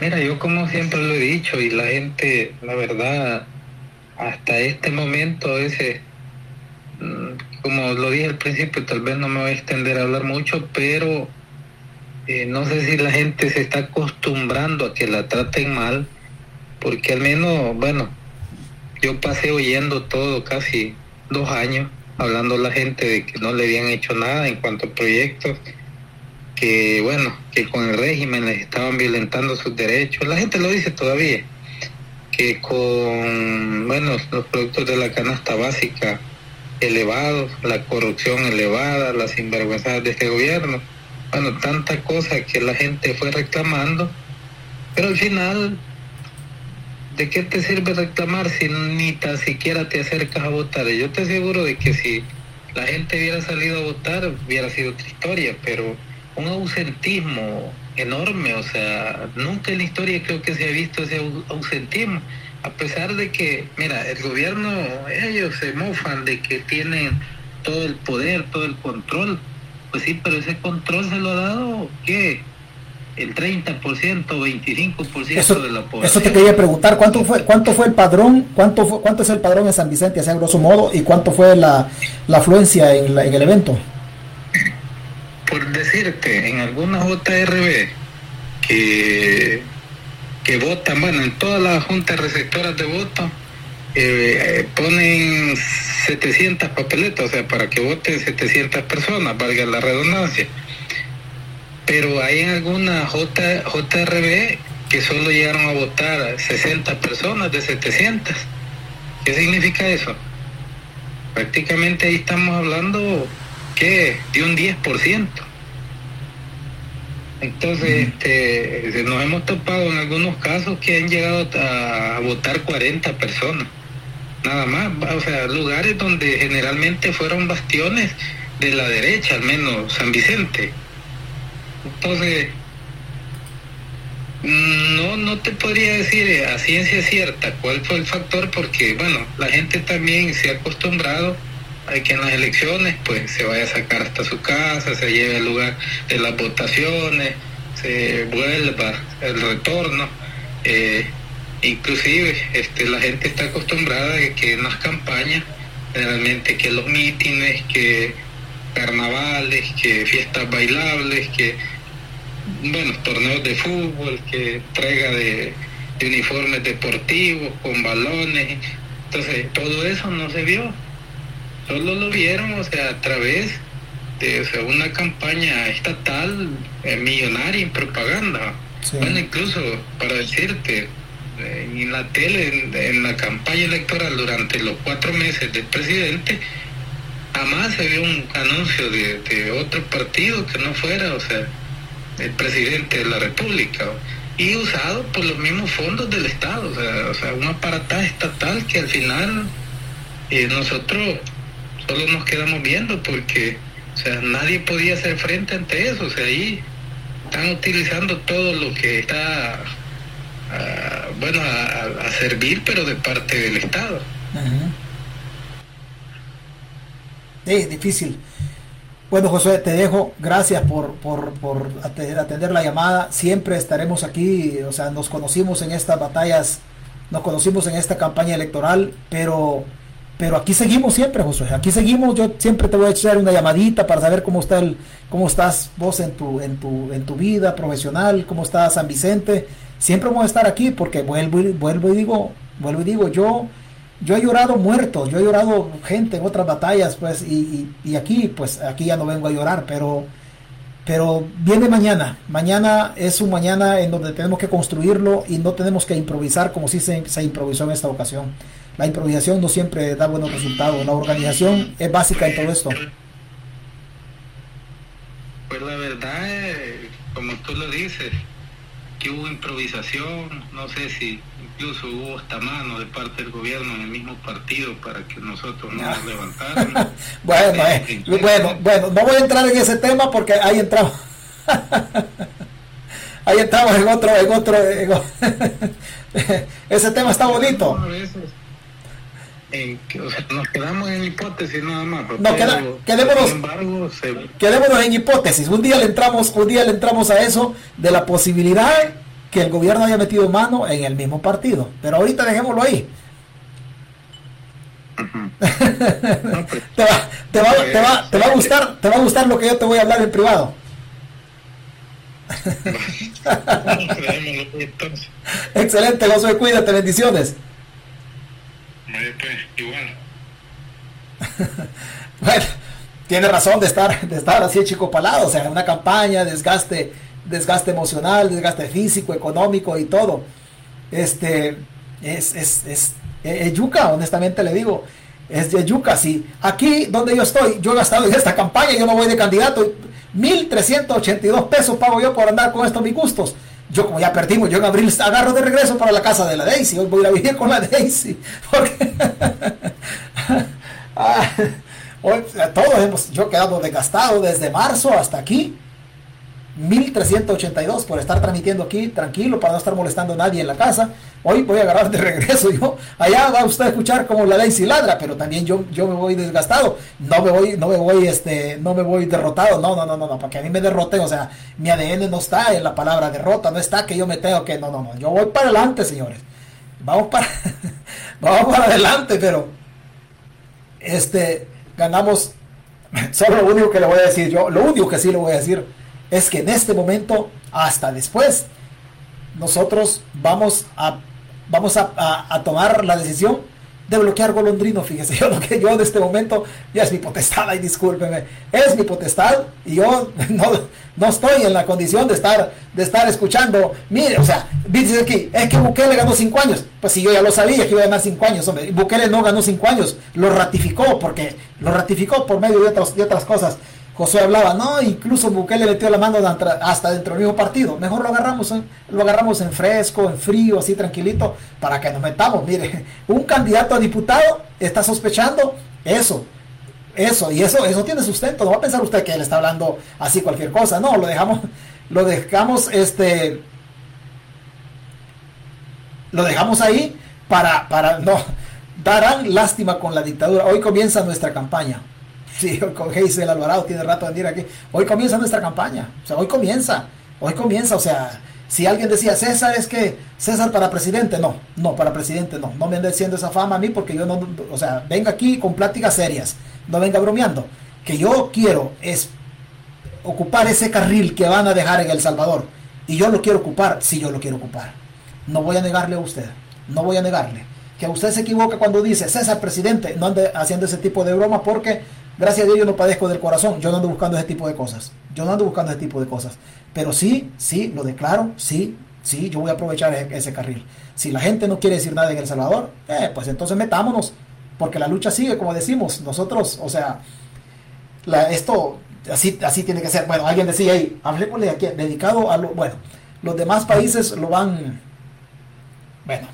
Mira, yo como siempre lo he dicho y la gente, la verdad, hasta este momento a veces, mm, como lo dije al principio, tal vez no me voy a extender a hablar mucho, pero eh, no sé si la gente se está acostumbrando a que la traten mal, porque al menos, bueno, yo pasé oyendo todo casi dos años, hablando a la gente de que no le habían hecho nada en cuanto a proyectos, que bueno, que con el régimen les estaban violentando sus derechos. La gente lo dice todavía, que con, bueno, los productos de la canasta básica elevados, la corrupción elevada, las sinvergüenzas de este gobierno, bueno, tantas cosas que la gente fue reclamando, pero al final ¿de qué te sirve reclamar si ni tan siquiera te acercas a votar? Yo te aseguro de que si la gente hubiera salido a votar hubiera sido otra historia, pero un ausentismo enorme, o sea, nunca en la historia creo que se ha visto ese ausentismo, a pesar de que, mira, el gobierno, ellos se mofan de que tienen todo el poder, todo el control, pues sí, pero ese control se lo ha dado, ¿qué? El 30%, 25% eso, de la población. Eso te quería preguntar, ¿cuánto fue cuánto fue el padrón? ¿Cuánto fue, cuánto es el padrón en San Vicente, así a grosso modo, y cuánto fue la, afluencia en, en el evento? Por decirte, en algunas JRB que, que votan, bueno, en todas las juntas receptoras de voto, eh, ponen 700 papeletas, o sea, para que voten 700 personas, valga la redundancia pero hay en alguna J, JRB que solo llegaron a votar 60 personas de 700. ¿Qué significa eso? Prácticamente ahí estamos hablando que de un 10%. Entonces, este, nos hemos topado en algunos casos que han llegado a, a votar 40 personas, nada más, o sea, lugares donde generalmente fueron bastiones de la derecha, al menos San Vicente entonces, no, no te podría decir a ciencia cierta cuál fue el factor porque, bueno, la gente también se ha acostumbrado a que en las elecciones pues se vaya a sacar hasta su casa, se lleve al lugar de las votaciones, se vuelva el retorno. Eh, inclusive este, la gente está acostumbrada a que en las campañas, generalmente que los mítines, que carnavales, que fiestas bailables, que bueno, torneos de fútbol, que entrega de, uniformes deportivos con balones. Entonces, todo eso no se vio. Solo lo vieron, o sea, a través de una campaña estatal eh, millonaria en propaganda. Bueno, incluso para decirte, en la tele, en, la campaña electoral durante los cuatro meses del presidente, jamás se vio un anuncio de, de otro partido que no fuera, o sea, el presidente de la República y usado por los mismos fondos del Estado, o sea, un aparataje estatal que al final eh, nosotros solo nos quedamos viendo porque o sea, nadie podía hacer frente ante eso, o sea, ahí están utilizando todo lo que está, ah, bueno, a, servir, pero de parte del Estado. Sí, difícil. Bueno, José, te dejo. Gracias por, por, por, atender la llamada. Siempre estaremos aquí. O sea, nos conocimos en estas batallas, nos conocimos en esta campaña electoral, pero pero aquí seguimos siempre, José. Aquí seguimos. Yo siempre te voy a echar una llamadita para saber cómo está el, cómo estás vos en tu, en tu, en tu vida profesional, cómo está San Vicente. Siempre vamos a estar aquí porque vuelvo vuelvo y digo, vuelvo y digo, yo, yo he llorado muertos, yo he llorado gente en otras batallas, pues, y, y, aquí, pues, aquí ya no vengo a llorar, pero, pero viene mañana. Mañana es un mañana en donde tenemos que construirlo y no tenemos que improvisar como si se, se improvisó en esta ocasión la improvisación no siempre da buenos resultados. La organización es básica en todo esto. Pues la verdad, eh, como tú lo dices, que hubo improvisación, no sé si incluso hubo hasta mano de parte del gobierno en el mismo partido para que nosotros no nos <laughs> levantáramos. bueno, eh, bueno, bueno, no voy a entrar en ese tema porque ahí entramos. <laughs> ahí entramos en otro, en otro, <laughs> ese tema está bonito nos quedamos en hipótesis nada más. No, quedémonos, quedémonos en hipótesis. Un día le entramos, un día le entramos a eso de la posibilidad que el gobierno haya metido mano en el mismo partido. Pero ahorita dejémoslo ahí. Pues, <laughs> te, va, te, va, te, va, te va a gustar, te va a gustar lo que yo te voy a hablar en privado. <laughs> Excelente, José, cuídate, bendiciones. igual. <laughs> bueno, tiene razón de estar, de estar así chico palado, o sea, una campaña, desgaste, desgaste emocional, desgaste físico, económico y todo. Este es, es, es, es yuca, honestamente le digo, es yuca. Si aquí donde yo estoy, yo he gastado en esta campaña, yo no voy de candidato, 1.382 pesos pago yo por andar con estos mis gustos yo como ya perdimos, yo en abril agarro de regreso para la casa de la Daisy, hoy voy a vivir con la Daisy, <laughs> <laughs> ah, hoy, todos hemos, yo quedado desgastado desde marzo hasta aquí, 1382 por estar transmitiendo aquí tranquilo para no estar molestando a nadie en la casa. Hoy voy a agarrar de <laughs> regreso yo. Allá va usted a escuchar como la ley si ladra, pero también yo, yo me voy desgastado. No me voy, no me voy, este, no me voy derrotado. No, no, no, no, no, para que a mí me derrote. O sea, mi ADN no está en la palabra derrota, no está que yo me tengo que. No, no, no. Yo voy para adelante, señores. Vamos para, <laughs> vamos para adelante, pero este ganamos. <laughs> Solo lo único que le voy a decir yo, lo único que sí le voy a decir es que en este momento, hasta después, nosotros vamos a, vamos a, tomar la decisión de bloquear Golondrino. Fíjese, <laughs> yo lo que yo en este momento ya es mi potestad, y discúlpeme, es mi potestad y yo <laughs> no, estoy en la condición de estar, de estar escuchando. Mire, o sea, dice aquí, es que Bukele ganó cinco años. Pues si yo ya lo sabía que iba a ganar cinco años, hombre. Bukele no ganó cinco años, lo ratificó porque lo ratificó por medio de de otras cosas. José hablaba, no, incluso Bukele metió la mano hasta dentro del mismo partido. Mejor lo agarramos, lo agarramos en fresco, en frío, así tranquilito, para que nos metamos. Mire, <laughs> un candidato a diputado está sospechando eso, eso, y eso, eso tiene sustento. No va a pensar usted que él está hablando así cualquier cosa. No, lo dejamos, <laughs> lo dejamos, este, lo dejamos ahí para, para, no, <laughs> darán lástima con la dictadura. Hoy comienza nuestra campaña. Sí, con Geisel Alvarado tiene rato de venir aquí. Hoy comienza nuestra campaña. O sea, hoy comienza. Hoy comienza. O sea, si alguien decía César es que César para presidente, no, no, para presidente no. No me ande diciendo esa fama a mí porque yo no, o sea, venga aquí con pláticas serias. No venga bromeando. Que yo quiero es ocupar ese carril que van a dejar en El Salvador. Y yo lo quiero ocupar si yo lo quiero ocupar. No voy a negarle a usted. No voy a negarle. Que usted se equivoca cuando dice César presidente. No ande haciendo ese tipo de broma porque Gracias a Dios yo no padezco del corazón, yo no ando buscando ese tipo de cosas. Yo no ando buscando ese tipo de cosas. Pero sí, sí, lo declaro, sí, sí, yo voy a aprovechar ese, carril. Si la gente no quiere decir nada en El Salvador, eh, pues entonces metámonos, porque la lucha sigue, como decimos, nosotros, o sea, esto así, así tiene que ser. Bueno, alguien decía ahí, hablemosle aquí, dedicado a lo, bueno, los demás países lo van, bueno,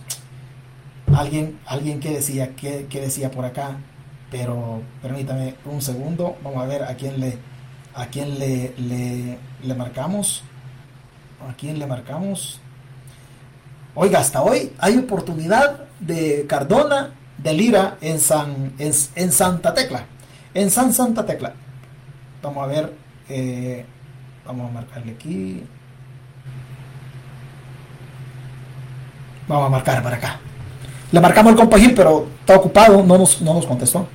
alguien, alguien que decía, que, que decía por acá, pero permítame un segundo, vamos a ver a quién le, a quién le, le, marcamos. ¿A quién le marcamos? Oiga, hasta hoy hay oportunidad de Cardona, de Lira en, San, en, Santa Tecla. En San Santa Tecla. Vamos a ver. Eh, vamos a marcarle aquí. Vamos a marcar para acá. Le marcamos el compagil, pero está ocupado, no nos, no nos contestó.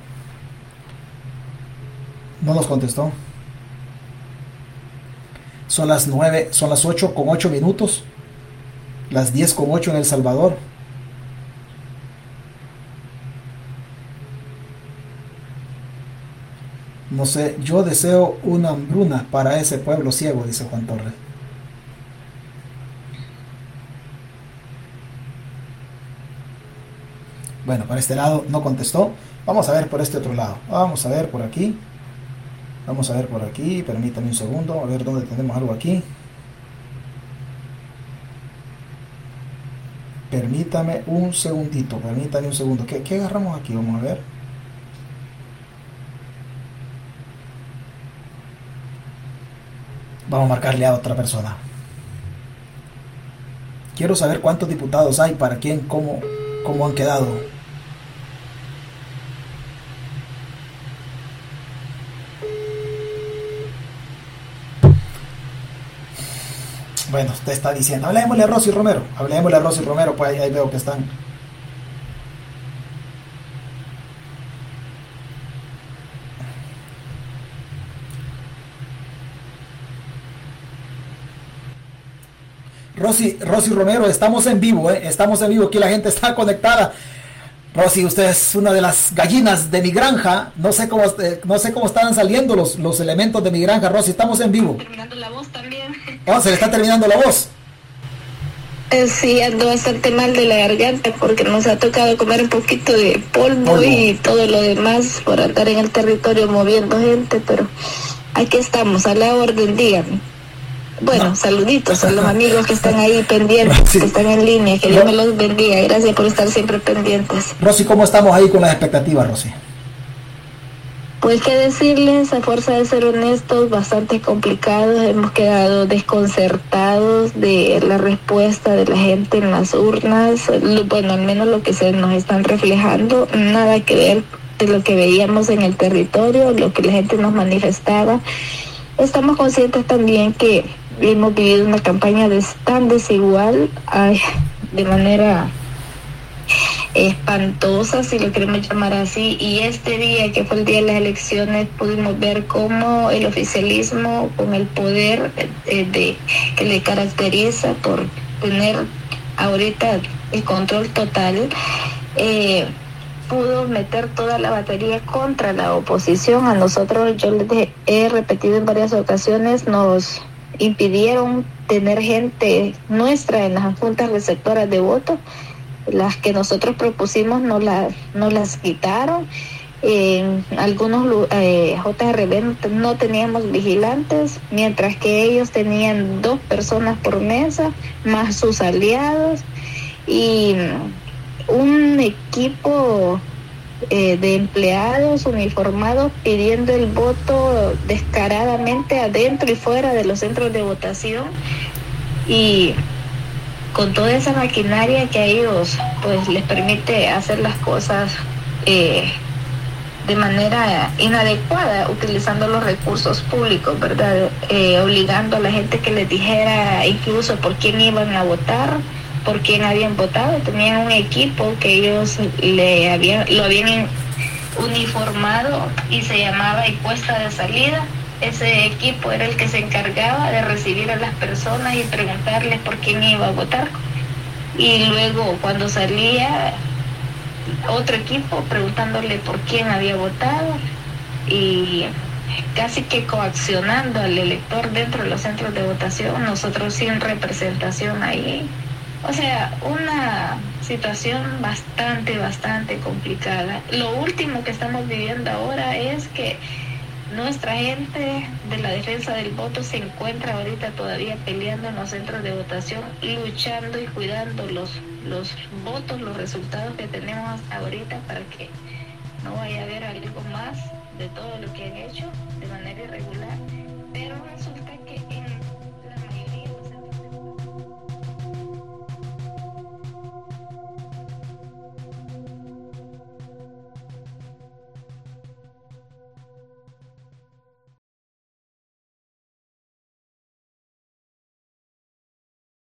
No nos contestó. Son las 9, son las 8 con 8 minutos. Las 10 con 8 en El Salvador. No sé, yo deseo una hambruna para ese pueblo ciego, dice Juan Torres. Bueno, para este lado no contestó. Vamos a ver por este otro lado. Vamos a ver por aquí. Vamos a ver por aquí. Permítame un segundo. A ver dónde tenemos algo aquí. Permítame un segundito. Permítame un segundo. ¿Qué, qué agarramos aquí? Vamos a ver. Vamos a marcarle a otra persona. Quiero saber cuántos diputados hay, para quién, cómo, cómo han quedado. Bueno, usted está diciendo, hablemosle a Rosy Romero, hablemosle a Rosy Romero, pues ahí, veo que están. Rosy, Rosy Romero, estamos en vivo, ¿eh? estamos en vivo, aquí la gente está conectada. Rosy, usted es una de las gallinas de mi granja. No sé cómo, eh, no sé cómo están saliendo los, los elementos de mi granja. Rosy, estamos en vivo. Terminando la voz también. Oh, se le está terminando la voz. Eh, sí, ando bastante mal de la garganta porque nos ha tocado comer un poquito de polvo, y todo lo demás por andar en el territorio moviendo gente, pero aquí estamos, a la orden, díganme. Bueno, saluditos a los <laughs> amigos que están ahí pendientes, que están en línea, que Dios me los bendiga. Gracias por estar siempre pendientes. Rosy, ¿cómo estamos ahí con las expectativas, Rosy? Pues qué decirles, a fuerza de ser honestos, bastante complicados, hemos quedado desconcertados de la respuesta de la gente en las urnas, bueno, al menos lo que se nos están reflejando, nada que ver de lo que veíamos en el territorio, lo que la gente nos manifestaba. Estamos conscientes también que hemos vivido una campaña de, tan desigual, de manera espantosa, si lo queremos llamar así, y este día, que fue el día de las elecciones, pudimos ver cómo el oficialismo, con el poder eh, de, que le caracteriza por tener ahorita el control total, eh, pudo meter toda la batería contra la oposición. A nosotros, yo les he repetido en varias ocasiones, nos impidieron tener gente nuestra en las juntas receptoras de votos las que nosotros propusimos no, la, no las quitaron. En algunos eh, JRB no teníamos vigilantes, mientras que ellos tenían dos personas por mesa, más sus aliados, y un equipo eh, de empleados uniformados pidiendo el voto descaradamente adentro y fuera de los centros de votación. Y con toda esa maquinaria que a ellos pues les permite hacer las cosas eh, de manera inadecuada utilizando los recursos públicos, ¿verdad? Eh, obligando a la gente que les dijera incluso por quién iban a votar, por quién habían votado. Tenían un equipo que ellos le habían, lo habían uniformado y se llamaba encuesta de salida ese equipo era el que se encargaba de recibir a las personas y preguntarles por quién iba a votar. Y luego cuando salía otro equipo preguntándole por quién había votado y casi que coaccionando al elector dentro de los centros de votación, nosotros sin representación ahí. O sea, una situación bastante, bastante complicada. Lo último que estamos viviendo ahora es que nuestra gente de la defensa del voto se encuentra ahorita todavía peleando en los centros de votación, luchando y cuidando los, los votos, los resultados que tenemos ahorita para que no vaya a haber algo más de todo lo que han hecho de manera irregular. Pero